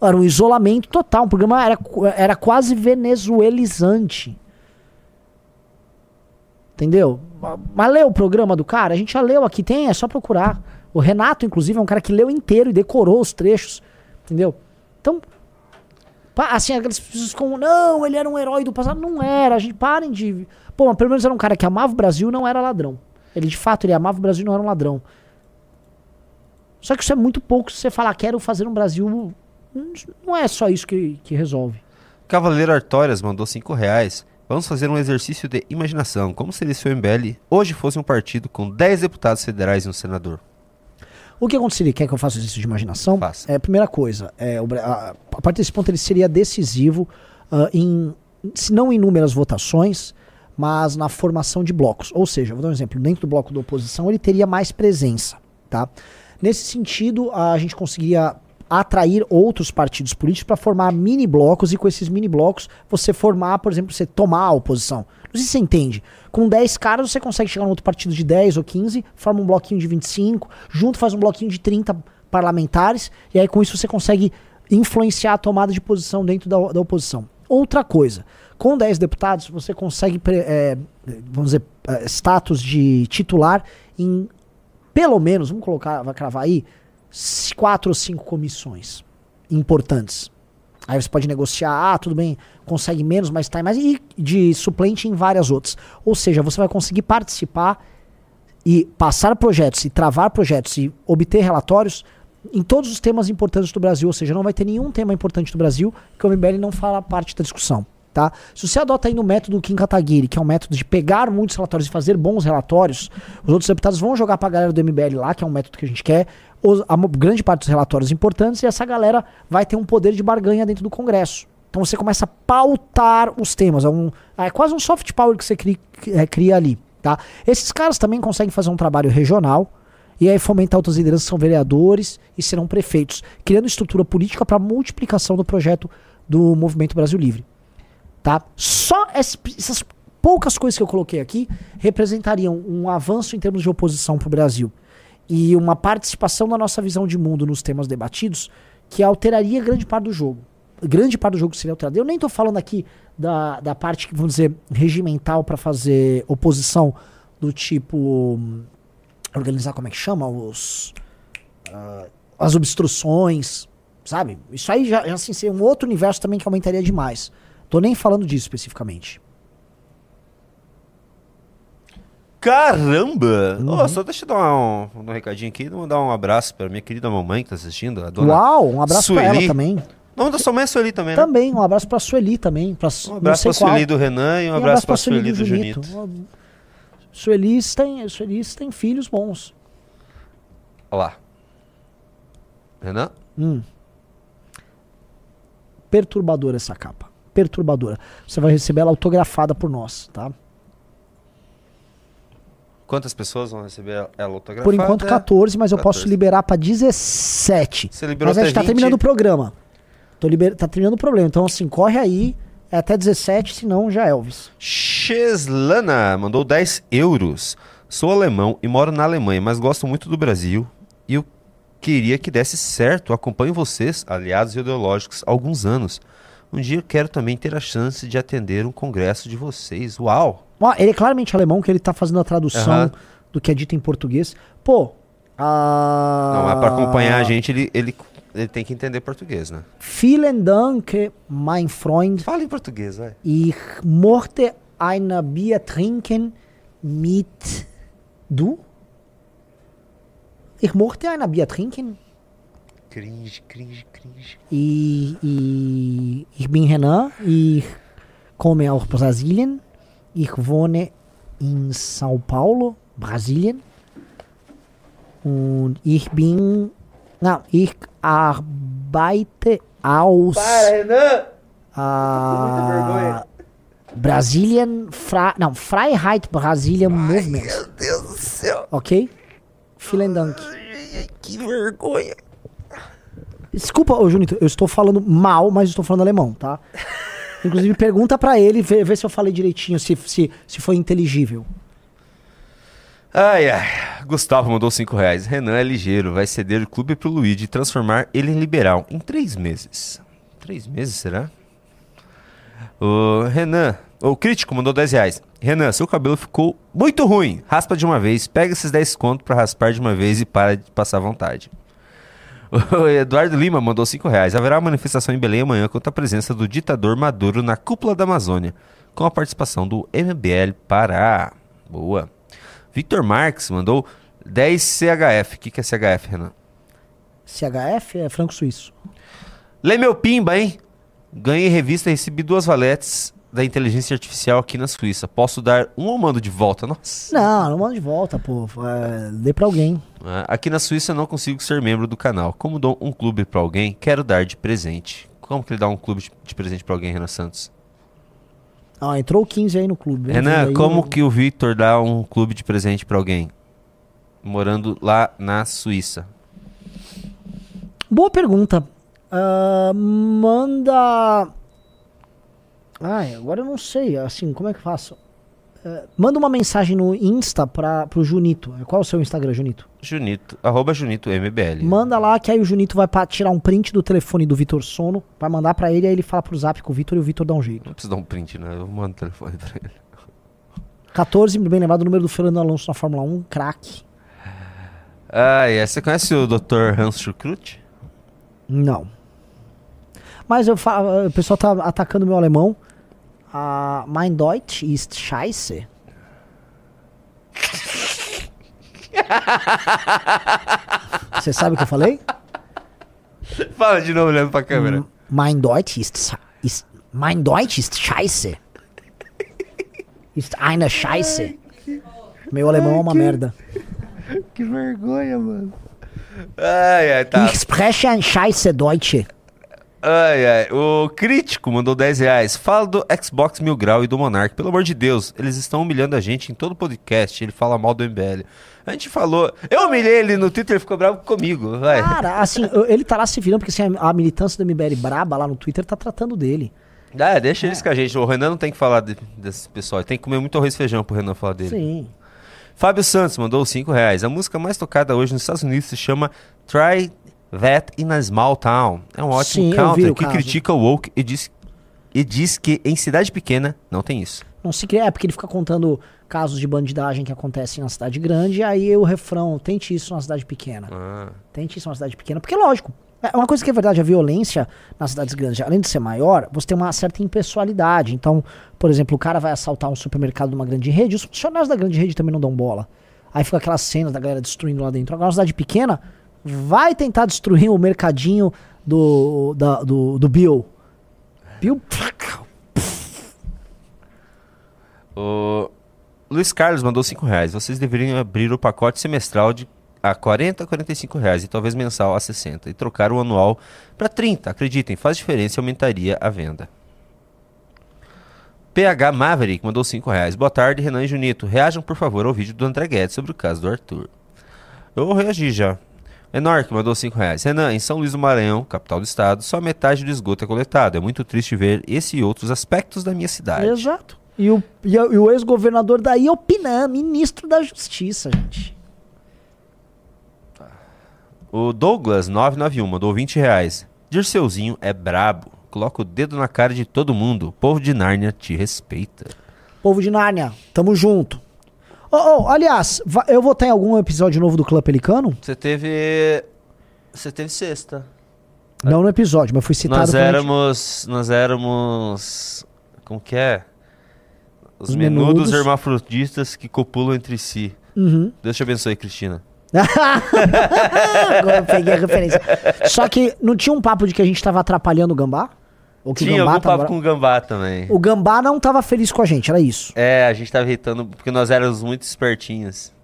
Era um isolamento total, o programa era, era quase venezuelizante. Entendeu? Ma- Mas leu o programa do cara? A gente já leu aqui, tem, é só procurar. O Renato, inclusive, é um cara que leu inteiro e decorou os trechos. Entendeu? Então, Assim, aquelas pessoas ficam, não, ele era um herói do passado. Não era, a gente parem de. Pô, mas pelo menos era um cara que amava o Brasil não era ladrão. Ele de fato ele amava o Brasil não era um ladrão. Só que isso é muito pouco se você falar, quero fazer um Brasil. Não é só isso que, que resolve. Cavaleiro Artórias mandou 5 reais. Vamos fazer um exercício de imaginação. Como seria se o MBL hoje fosse um partido com 10 deputados federais e um senador? O que aconteceria? Quer que eu faça exercício de imaginação? É, a primeira coisa, é, o a, a partir desse ponto ele seria decisivo ah, em, se não em inúmeras votações, mas na formação de blocos. Ou seja, vou dar um exemplo, dentro do bloco da oposição ele teria mais presença, tá? Nesse sentido, a gente conseguiria atrair outros partidos políticos para formar mini blocos e com esses mini blocos você formar, por exemplo, você tomar a oposição. Não sei se você entende. Com 10 caras você consegue chegar num outro partido de 10 ou 15, forma um bloquinho de 25, junto faz um bloquinho de 30 parlamentares, e aí com isso você consegue influenciar a tomada de posição dentro da, da oposição. Outra coisa, com 10 deputados você consegue, é, vamos dizer, é, status de titular em pelo menos, vamos colocar, vai cravar aí, quatro ou cinco comissões importantes. Aí você pode negociar, ah, tudo bem, consegue menos, mas tá mais, e de suplente em várias outras. Ou seja, você vai conseguir participar e passar projetos, e travar projetos, e obter relatórios em todos os temas importantes do Brasil. Ou seja, não vai ter nenhum tema importante do Brasil que o MBL não fala parte da discussão. Tá? Se você adota ainda o método Kim Kataguiri, que é um método de pegar muitos relatórios e fazer bons relatórios, os outros deputados vão jogar pra galera do MBL lá, que é um método que a gente quer, os- a grande parte dos relatórios importantes, e essa galera vai ter um poder de barganha dentro do Congresso. Então você começa a pautar os temas. É, um, é quase um soft power que você cria, é, cria ali. Tá? Esses caras também conseguem fazer um trabalho regional e aí fomentar outras lideranças que são vereadores e serão prefeitos, criando estrutura política para multiplicação do projeto do Movimento Brasil Livre. Tá? Só es- essas poucas coisas que eu coloquei aqui representariam um avanço em termos de oposição para o Brasil e uma participação da nossa visão de mundo nos temas debatidos que alteraria grande parte do jogo. Grande parte do jogo seria alterada. Eu nem estou falando aqui da, da parte, vamos dizer, regimental para fazer oposição do tipo organizar como é que chama os ah, as obstruções, sabe? Isso aí já, já assim, seria um outro universo também que aumentaria demais. Tô nem falando disso especificamente. Caramba! Uhum. Ó, só deixa eu dar um, um recadinho aqui, mandar um abraço pra minha querida mamãe que tá assistindo, a dona Uau, um abraço pra Sueli. ela também. O nome da sua mãe é Sueli também, né? Também, um abraço pra Sueli também. Pra, Um abraço pra Sueli do Renan e um abraço pra Sueli do Junito. Suelis tem, Suelis tem filhos bons. Olha lá. Renan? Hum. Perturbadora essa capa. Perturbadora. Você vai receber ela autografada por nós, tá? Quantas pessoas vão receber ela autografada? Por enquanto 14, mas eu posso 14. liberar pra 17. Você liberou mas a gente tá 20? terminando o programa. Tô liber... Tá terminando o programa. Então, assim, corre aí. É até 17, senão já é Elvis. Cheslana mandou 10 euros. Sou alemão e moro na Alemanha, mas gosto muito do Brasil. E eu queria que desse certo. Acompanho vocês, aliados ideológicos, há alguns anos. Um dia eu quero também ter a chance de atender um congresso de vocês. Uau! Ó, ele é claramente alemão, que ele tá fazendo a tradução Aham. do que é dito em português. Pô, a... Não, mas pra acompanhar a gente, ele, ele, ele tem que entender português, né? Vielen Dank, mein Freund. Fala em português, vai. Ich möchte ein Bier trinken mit du? Ich möchte ein Bier trinken. Cringe, cringe, cringe. E, e ich bin Renan. Ich komme aus Brasilien. Ich wohne in São Paulo, Brasilien. Und ich bin. Não, ich arbeite aus. Renan! a Brazilian Fra não, Freiheit Brazilian Movement. Meu Deus do céu! Ok? Vielen Dank. Que vergonha! Desculpa, ô Junito, eu estou falando mal, mas estou falando alemão, tá? Inclusive, pergunta pra ele, vê, vê se eu falei direitinho, se, se, se foi inteligível. Ai, ai. Gustavo mandou 5 reais. Renan é ligeiro, vai ceder o clube pro Luigi e transformar ele em liberal em 3 meses. 3 meses, será? O Renan, o crítico mandou 10 reais. Renan, seu cabelo ficou muito ruim. Raspa de uma vez, pega esses 10 conto pra raspar de uma vez e para de passar vontade. O Eduardo Lima mandou 5 reais. Haverá manifestação em Belém amanhã contra a presença do ditador Maduro na cúpula da Amazônia, com a participação do MBL Pará. Boa. Victor Marques mandou 10 CHF. O que, que é CHF, Renan? CHF é franco suíço. Lê meu pimba, hein? Ganhei revista e recebi duas valetes da inteligência artificial aqui na Suíça. Posso dar um ou mando de volta? Nossa. Não, não manda de volta, pô. É, dê pra alguém. Ah, Aqui na Suíça não consigo ser membro do canal. Como dou um clube pra alguém, quero dar de presente. Como que ele dá um clube de- presente pra alguém, Renan Santos? Ah, entrou 15 aí no clube. Renan, Aí como que o Victor dá um clube de presente pra alguém? Morando lá na Suíça. Boa pergunta. Ah, manda. Ai, agora eu não sei. Assim, como é que eu faço? Ah, manda uma mensagem no Insta pra, pro Junito. Qual é o seu Instagram, Junito? Junito, arroba Junito MBL. Manda lá que aí o Junito vai pra tirar um print do telefone do Vitor Sono, vai mandar pra ele, aí ele fala pro zap com o Vitor e o Vitor dá um jeito. Não precisa dar um print, né? Eu mando o telefone pra ele. 14, bem lembrado, o número do Fernando Alonso na Fórmula 1, craque. Ah, e você conhece o Dr. Hans Schukrut? Não. Mas eu fa- o pessoal tá atacando meu alemão. Ah, mein Deutsch ist scheiße. Você sabe o que eu falei? Fala de novo olhando pra câmera. Mein Deutsch ist, ist Mein Deutsch ist scheiße. Ist eine Scheiße. Meu alemão é uma merda. Que vergonha, mano. Ai, ai, tá. Ich spreche ein Scheiße Deutsche. Ai, ai. O crítico mandou 10 reais. Fala do Xbox Mil Grau e do Monark. Pelo amor de Deus, eles estão humilhando a gente em todo podcast. Ele fala mal do MBL. A gente falou. Eu humilhei ele no Twitter, ele ficou bravo comigo. Vai. Cara, assim, ele tá lá se virando, porque assim, a militância do MBL braba lá no Twitter tá tratando dele. Ah, deixa eles com a gente. O Renan não tem que falar de- desse pessoal. Tem que comer muito arroz e feijão pro Renan falar dele. Sim. Fábio Santos mandou 5 reais. A música mais tocada hoje nos Estados Unidos se chama Try That in a Small Town. É um ótimo Sim, counter que caso. critica o woke e diz, e diz que em cidade pequena não tem isso. Não se cria, é porque ele fica contando casos de bandidagem que acontecem na cidade grande, e aí o refrão, tente isso na cidade pequena. Ah. Tente isso na cidade pequena, porque lógico, é uma coisa que é verdade, a violência nas cidades grandes, além de ser maior, você tem uma certa impessoalidade. Então, por exemplo, o cara vai assaltar um supermercado de uma grande rede, os funcionários da grande rede também não dão bola. Aí fica aquelas cenas da galera destruindo lá dentro. Agora, uma cidade pequena vai tentar destruir o mercadinho do, da- do, do Bill. Bill. O Luiz Carlos mandou 5 reais. Vocês deveriam abrir o pacote semestral de a 40 a 45 reais e talvez mensal a 60 e trocar o anual para 30. Acreditem, faz diferença e aumentaria a venda. PH Maverick mandou 5 reais. Boa tarde, Renan e Junito. Reajam, por favor, ao vídeo do André Guedes sobre o caso do Arthur. Eu reagi já. Enorque mandou 5 reais. Renan, em São Luís do Maranhão, capital do estado, só metade do esgoto é coletado. É muito triste ver esse e outros aspectos da minha cidade. Exato. E o, e o- o ex-governador daí opinando, ministro da Justiça, gente. O Douglas 991 mandou 20 reais. Dirceuzinho é brabo. Coloca o dedo na cara de todo mundo. O povo de Nárnia te respeita. Povo de Nárnia, tamo junto. Oh, oh, aliás, eu vou estar em algum episódio novo do Clã Pelicano? Você teve. Você teve sexta. Não no episódio, mas fui citado. Nós a gente- éramos. Nós éramos. Como que é? Os, Os menudos, menudos. hermafroditas que copulam entre si. Uhum. Deus te abençoe, Cristina. Agora eu peguei a referência. Só que não tinha um papo de que a gente tava atrapalhando o gambá? Ou que Tinha algum papo tava... com o Gambá também. O gambá não tava feliz com a gente, era isso. É, a gente tava irritando porque nós éramos muito espertinhos.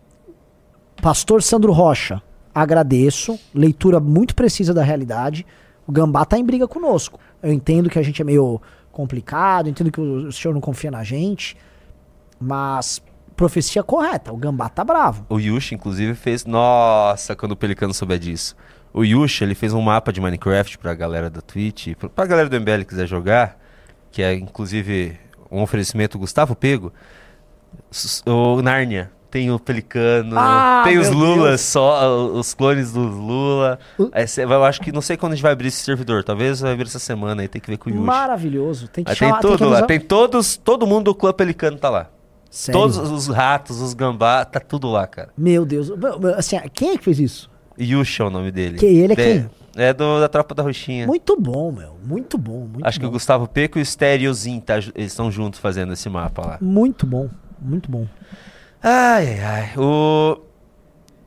Pastor Sandro Rocha, agradeço. Leitura muito precisa da realidade. O Gambá tá em briga conosco. Eu entendo que a gente é meio complicado, entendo que o senhor não confia na gente, mas profecia correta. O Gambá tá bravo. O Yushi, inclusive, fez. Nossa, quando o Pelicano souber disso. O Yushi, ele fez um mapa de Minecraft pra galera da Twitch, pra- pra galera do MBL que quiser jogar, que é inclusive um oferecimento Gustavo Pego. O Nárnia. Tem o Pelicano, Ah, tem os Lulas, Deus. só os clones dos Lula. Cê- eu acho que não sei quando a gente vai abrir esse servidor. Talvez vai abrir essa semana aí, tem que ver com o Yushi. Maravilhoso. Tem que Aí chamar, tem tudo que lá, tem todos, todo mundo do clã Pelicano tá lá. Sério? Todos os ratos, os gambá, tá tudo lá, cara. Meu Deus. Assim, quem é que fez isso? Yushi é o nome dele. Que ele é quem? É do, da Tropa da Roxinha. Muito bom, meu. Muito bom. Muito Acho que bom. o Gustavo Peco e o Stereozinho tá, eles estão juntos fazendo esse mapa lá. Muito bom. Muito bom. Ai, ai, ai. O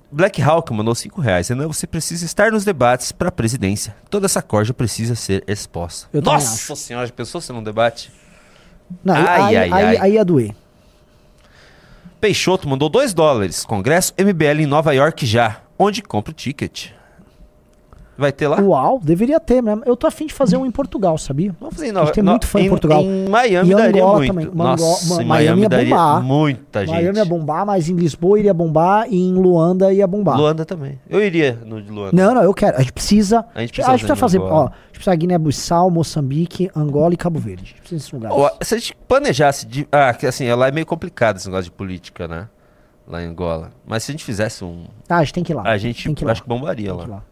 Black Hawk mandou 5 reais. Renan, você precisa estar nos debates pra presidência. Toda essa corja precisa ser exposta. Eu Nossa senhora, já pensou se não debate? Não, Ai, aí, ai, aí, ai. aí ia doer. Peixoto mandou 2 dólares. Congresso MBL em Nova York já. Onde compra o ticket? Vai ter lá? Uau, deveria ter mesmo. Eu tô afim de fazer um em Portugal, sabia? Vamos fazer em A Nova gente tem no- muito fã em, em- Portugal. em Miami E daria Angola muito. também. Nossa, Ma- Miami ia bombar. muita gente. Miami ia bombar, mas em Lisboa iria bombar e em Luanda ia bombar. Luanda também. Eu iria no de Luanda. Não, não, eu quero. A gente precisa. A gente precisa a gente vai fazer Ó, Angola. a gente precisa Guiné-Bissau, Moçambique, Angola e Cabo Verde. A gente precisa desses lugares. Ó, se a gente planejasse. De, ah, que assim, lá é meio complicado esse negócio de política, né? Lá em Angola. Mas se a gente fizesse um. Ah, a gente tem que ir lá. A gente tem que ir lá. acho que bombaria lá. lá.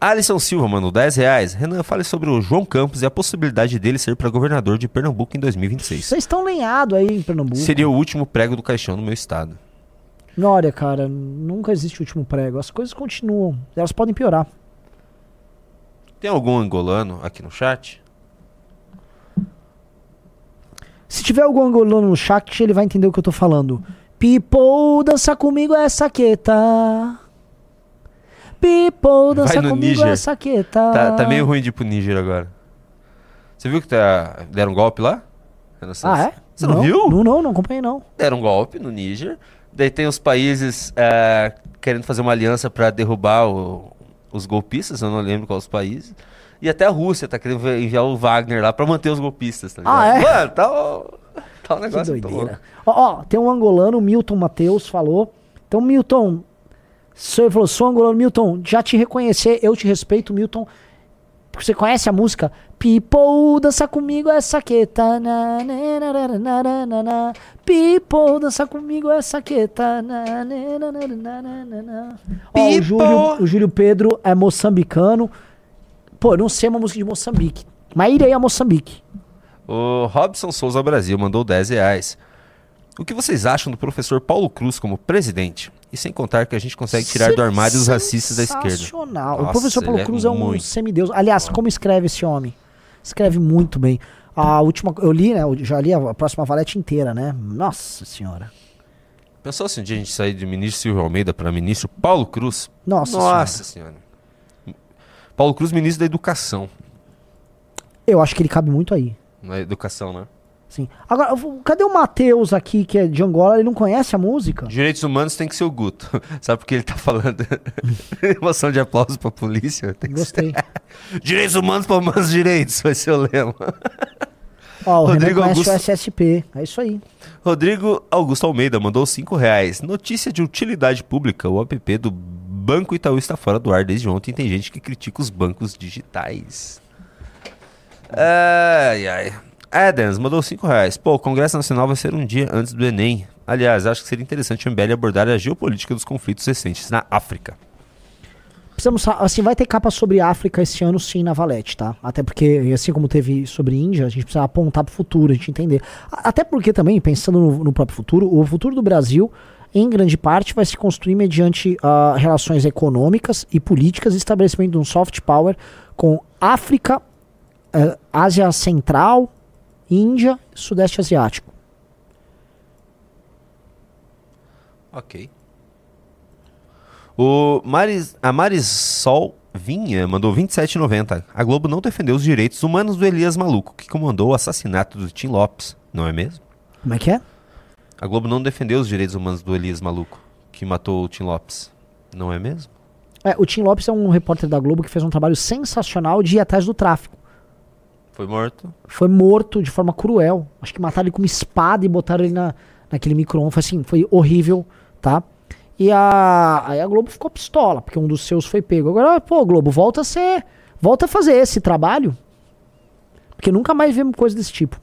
Alisson Silva, mano, 10 reais. Renan, fale sobre o João Campos e a possibilidade dele ser para governador de Pernambuco em 2026. Vocês estão lenhados aí em Pernambuco. Seria o último prego do caixão no meu estado. Olha, cara, nunca existe o último prego. As coisas continuam. Elas podem piorar. Tem algum angolano aqui no chat? Se tiver algum angolano no chat, ele vai entender o que eu tô falando. People, dança comigo essa queta. People, dança comigo Níger. essa queta. Tá, tá meio ruim de ir pro Níger agora. Você viu que tá, deram um golpe lá? Ah, é? Você não, viu? Não, não, não acompanhei não. Deram um golpe no Níger. Daí tem os países é, querendo fazer uma aliança pra derrubar o- os golpistas, eu não lembro quais os países. E até a Rússia tá querendo enviar o Wagner lá pra manter os golpistas, tá ligado? Ah, é? Mano, tá, tá um Que negócio muito doideira. Ó, ó, tem um angolano, o Milton Matheus, falou. Então, Milton, você falou, sou angolano, Milton, já te reconhecer, eu te respeito, Milton. Porque você conhece a música People, dança comigo essa queta. na, na, na, na, na, na, na, na. People, dança comigo essa queta. na, na, na, na, na, na, na, na. Ó, o. Júlio, o Júlio Pedro é moçambicano. Pô, eu não sei uma música de Moçambique. Mas irei a Moçambique. O Robson Souza Brasil mandou 10 reais. O que vocês acham do professor Paulo Cruz como presidente? E sem contar que a gente consegue tirar do armário os racistas da esquerda. Sensacional. o professor Paulo ele Cruz é, um muito. semideus. Aliás, como escreve esse homem? Escreve muito bem. A última, eu li, né? Eu já li a próxima valete inteira, né? Nossa senhora. Pensou se um dia a gente sair de ministro Silvio Almeida para ministro Paulo Cruz? Nossa Nossa senhora. Paulo Cruz, ministro da Educação. Eu acho que ele cabe muito aí. Na educação, né? Sim. Agora, cadê o Matheus aqui, que é de Angola? Ele não conhece a música? Direitos humanos tem que ser o Guto. Sabe por que ele tá falando? Emoção de aplauso pra polícia? Tem Gostei. ser. Direitos humanos para humanos direitos, vai ser o lema. Ó, o Rodrigo Renan Augusto. o SSP. É isso aí. Rodrigo Augusto Almeida mandou 5 reais. Notícia de utilidade pública. O app do Banco Itaú está fora do ar desde ontem. Tem gente que critica os bancos digitais. Ai, ai. Adams mandou 5 reais. Pô, o Congresso Nacional vai ser um dia antes do Enem. Aliás, acho que seria interessante o MBL abordar a geopolítica dos conflitos recentes na África. Precisamos, sa- assim, vai ter capa sobre África esse ano sim na Valete, tá? Até porque, assim como teve sobre Índia, a gente precisa apontar pro futuro, a gente entender. Até porque também, pensando no, no próprio futuro, o futuro do Brasil, em grande parte, vai se construir mediante ah, relações econômicas e políticas estabelecimento de um soft power com África, eh, Ásia Central, Índia e Sudeste Asiático. Ok. O Maris, a Marisol Vinha mandou 27,90. A Globo não defendeu os direitos humanos do Elias Maluco, que comandou o assassinato do Tim Lopes, não é mesmo? Como é que é? A Globo não defendeu os direitos humanos do Elias Maluco, que matou o Tim Lopes, não é mesmo? É, o Tim Lopes é um repórter da Globo que fez um trabalho sensacional de ir atrás do tráfico. Foi morto. foi morto de forma cruel. Acho que mataram ele com uma espada e botaram ele na, naquele micro-ondas. Foi assim, foi horrível, tá? E a, aí a Globo ficou pistola, porque um dos seus foi pego. Agora, pô, Globo, volta a ser. Volta a fazer esse trabalho. Porque nunca mais vemos coisa desse tipo.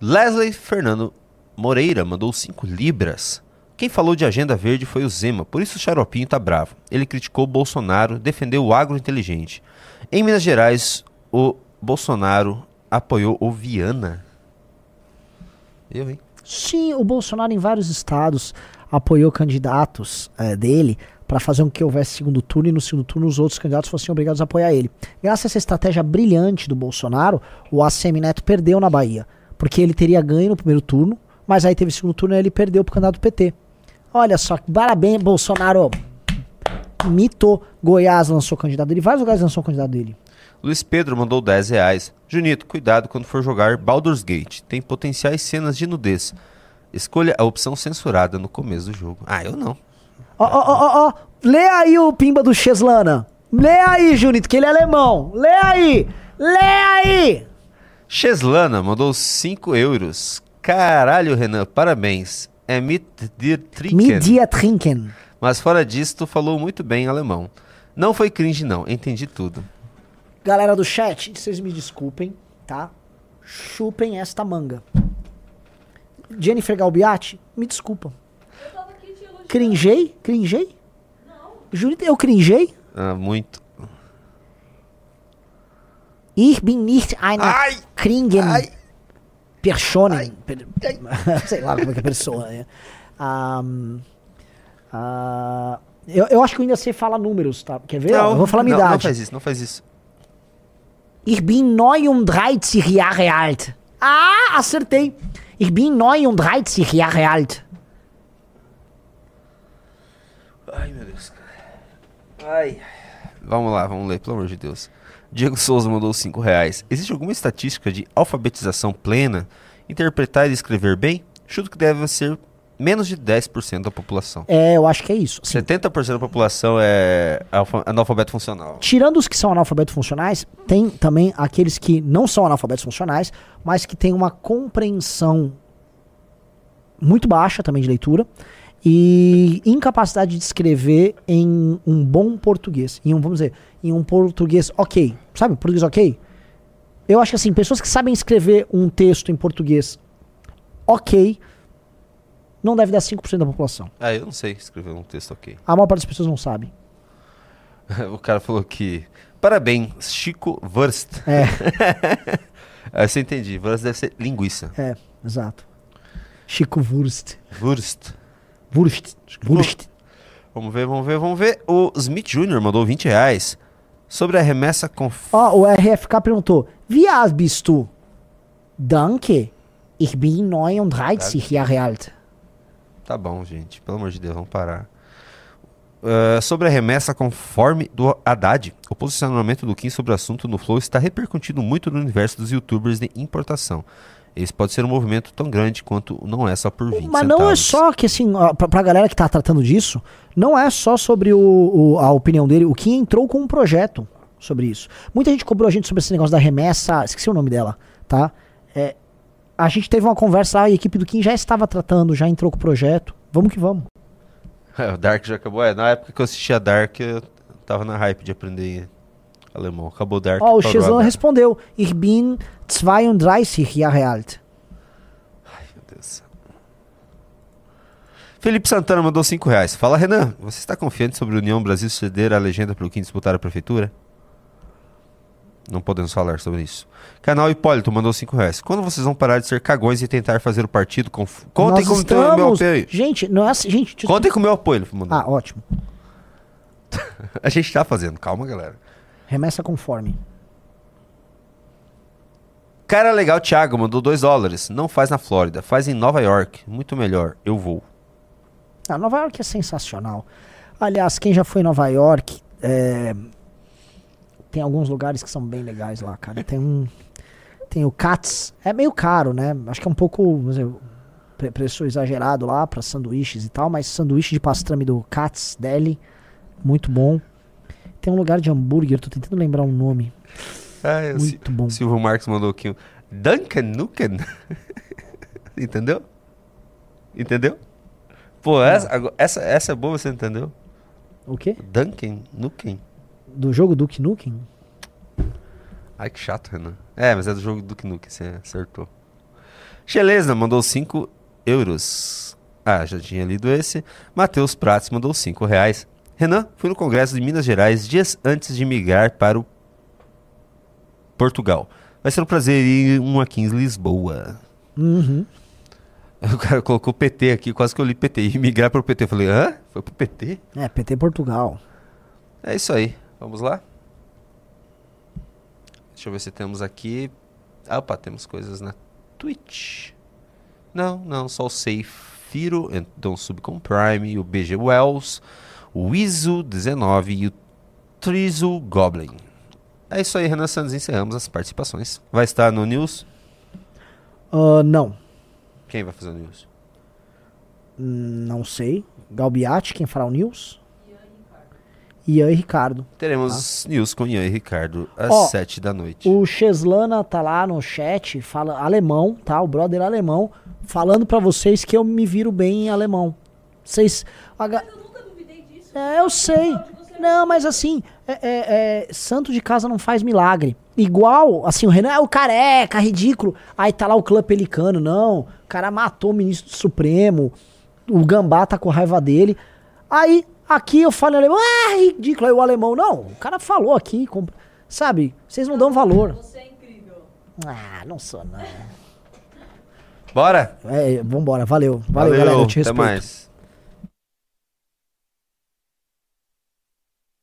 Leslie Fernando Moreira mandou 5 libras. Quem falou de agenda verde foi o Zema, por isso o Xaropinho tá bravo. Ele criticou o Bolsonaro, defendeu o agro inteligente. Em Minas Gerais, o Bolsonaro apoiou o Viana. Eu, hein? Sim, o Bolsonaro em vários estados apoiou candidatos eh, dele para fazer com que houvesse segundo turno e no segundo turno os outros candidatos fossem obrigados a apoiar ele. Graças a essa estratégia brilhante do Bolsonaro, o ACM Neto perdeu na Bahia, porque ele teria ganho no primeiro turno, mas aí teve segundo turno e ele perdeu pro candidato do PT. Olha só, parabéns, Bolsonaro. Mitou. Goiás lançou candidato dele, vários lugares lançou candidato dele. Luiz Pedro mandou 10 reais. Junito, cuidado quando for jogar Baldur's Gate. Tem potenciais cenas de nudez. Escolha a opção censurada no começo do jogo. Ah, eu não. Ó, ó, ó, ó, lê aí o pimba do Cheslana. Lê aí, Junito, que ele é alemão. Lê aí, lê aí. Cheslana mandou 5 euros. Caralho, Renan, parabéns. É mit dir trinken. Media Trinken. Mas fora disso, tu falou muito bem alemão. Não foi cringe, não. Entendi tudo. Galera do chat, vocês me desculpem, tá? Chupem esta manga. Jennifer Galbiati, me desculpa. Eu tava aqui te elogiando. Cringei? Cringei? Junito, eu cringei? Ah, muito. Ich bin nicht eine Ai! Kringen Ai! Personen. Per- Sei lá como é que é pessoa. né? Ah, eu, eu acho que eu ainda sei falar números, tá? Quer ver? eu vou falar minha não, idade. Não faz isso, não faz isso. Ich bin 39 Jahre alt. Ah, acertei. Ich bin 39 Jahre alt. Ai, meu Deus. Ai. Vamos lá, vamos ler, pelo amor de Deus. Diego Souza mandou 5 reais. Existe alguma estatística de alfabetização plena? Interpretar e escrever bem? Chuto que deve ser menos de 10% da população. É, eu acho que é isso. Assim, 70% da população é alfa- analfabeto funcional. Tirando os que são analfabetos funcionais, tem também aqueles que não são analfabetos funcionais, mas que têm uma compreensão muito baixa também de leitura e incapacidade de escrever em um bom português, em um, vamos dizer, em um português ok, sabe, português ok? Eu acho que assim, pessoas que sabem escrever um texto em português ok, não deve dar 5% da população. Ah, eu não sei escrever um texto ok. A maior parte das pessoas não sabe. o cara falou que. Parabéns, Chico Wurst. É. Ah, Você entendi. Wurst deve ser linguiça. É, exato. Chico Wurst. Wurst. Wurst. Wurst. Vamos ver, vamos ver, vamos ver. O Smith Jr. mandou 20 reais sobre a remessa com. Ó, o RFK perguntou: Wie bist du? Danke. Ich bin 39 Jahre alt. Tá bom, gente. Pelo amor de Deus, vamos parar. Ah, sobre a remessa conforme do Haddad, o posicionamento do Kim sobre o assunto no Flow está repercutindo muito no universo dos youtubers de importação. Esse pode ser um movimento tão grande quanto não é só por 20 Mas não é centavos. só que, assim, pra, pra galera que tá tratando disso, não é só sobre o, o- a opinião dele. O Kim entrou com um projeto sobre isso. Muita gente cobrou a gente sobre esse negócio da remessa, esqueci o nome dela, tá? É, a gente teve uma conversa lá, a equipe do Kim já estava tratando, já entrou com o projeto. Vamos que vamos. É, o Dark já acabou. É, na época que eu assistia Dark, eu tava na hype de aprender alemão. Acabou o Dark. Ó, o parou Cheslan Haddad. respondeu: Ich bin 32 Jahre alt. Meu Deus. Felipe Santana mandou 5 reais. Fala, Renan, você está confiante sobre a União Brasil ceder a legenda para o Kim disputar a prefeitura? Não podemos falar sobre isso. Canal Hipólito mandou 5 reais. Quando vocês vão parar de ser cagões e tentar fazer o partido com... Contem Nós com o meu estamos- apoio. Gente, assim, gente. desculpa. Contem com o meu apoio. ele mandou. Ah, ótimo. A gente tá fazendo. Calma, galera. Remessa conforme. Cara legal, Thiago, mandou 2 dólares. Não faz na Flórida, faz em Nova York. Muito melhor. Eu vou. Ah, Nova York é sensacional. Aliás, quem já foi em Nova York, é, tem alguns lugares que são bem legais lá, cara. Tem um. Tem o Katz. É meio caro, né? Acho que é um pouco. vamos dizer, pre- preço exagerado lá para sanduíches e tal, mas sanduíche de pastrame do Katz Deli, muito bom. Tem um lugar de hambúrguer, tô tentando lembrar o nome. Ah, eu Muito bom. Silvio Marques mandou aqui um Duncan Nuken. entendeu? Entendeu? Pô, essa, agora- essa, essa é boa, você entendeu? O quê? Duncan Nuken. Do jogo Duke Nukem? Ai, que chato, Renan. É, mas é do jogo Duke Nukem, você acertou. Chelesna mandou 5 euros. Ah, já tinha lido esse. Matheus Prates mandou 5 reais. Renan, fui no Congresso de Minas Gerais dias antes de migrar para o Portugal. Vai ser um prazer ir um aqui em Lisboa. Uhum. O cara colocou PT aqui, quase que eu li PT. E migrar para o PT. Eu falei, hã? Foi pro PT? É, PT Portugal. É isso aí. Vamos lá? Deixa eu ver se temos aqui. Opa, temos coisas na Twitch. Não, não, só o Seifiro, então Subcom Prime, o BG Wells, o Iso19 e o Trizo Goblin. É isso aí, Renan Santos. Encerramos as participações. Vai estar no News? Ah, não. Quem vai fazer o News? Hum, Não sei. Galbiati, quem fará o news? Ian e Ricardo. Teremos News com Ian e Ricardo às Ó, 7 da noite. O Cheslana tá lá no chat, fala alemão, tá? O brother alemão, falando pra vocês que eu me viro bem em alemão. Vocês. a ga- É, eu sei. Não, mas assim, é, é- é, santo de casa não faz milagre. Igual, assim, o Renan é o careca, ridículo. Aí tá lá o clã pelicano. Não, o cara matou o ministro do Supremo. O gambá tá com raiva dele. Aí, aqui eu falo em alemão, ah, ridículo. Aí o alemão, não, o cara falou aqui, compra- sabe? Vocês não dão valor. Você é incrível. Ah, não sou, não. Bora? É, vambora, valeu. Valeu, galera, eu te até respeito. mais.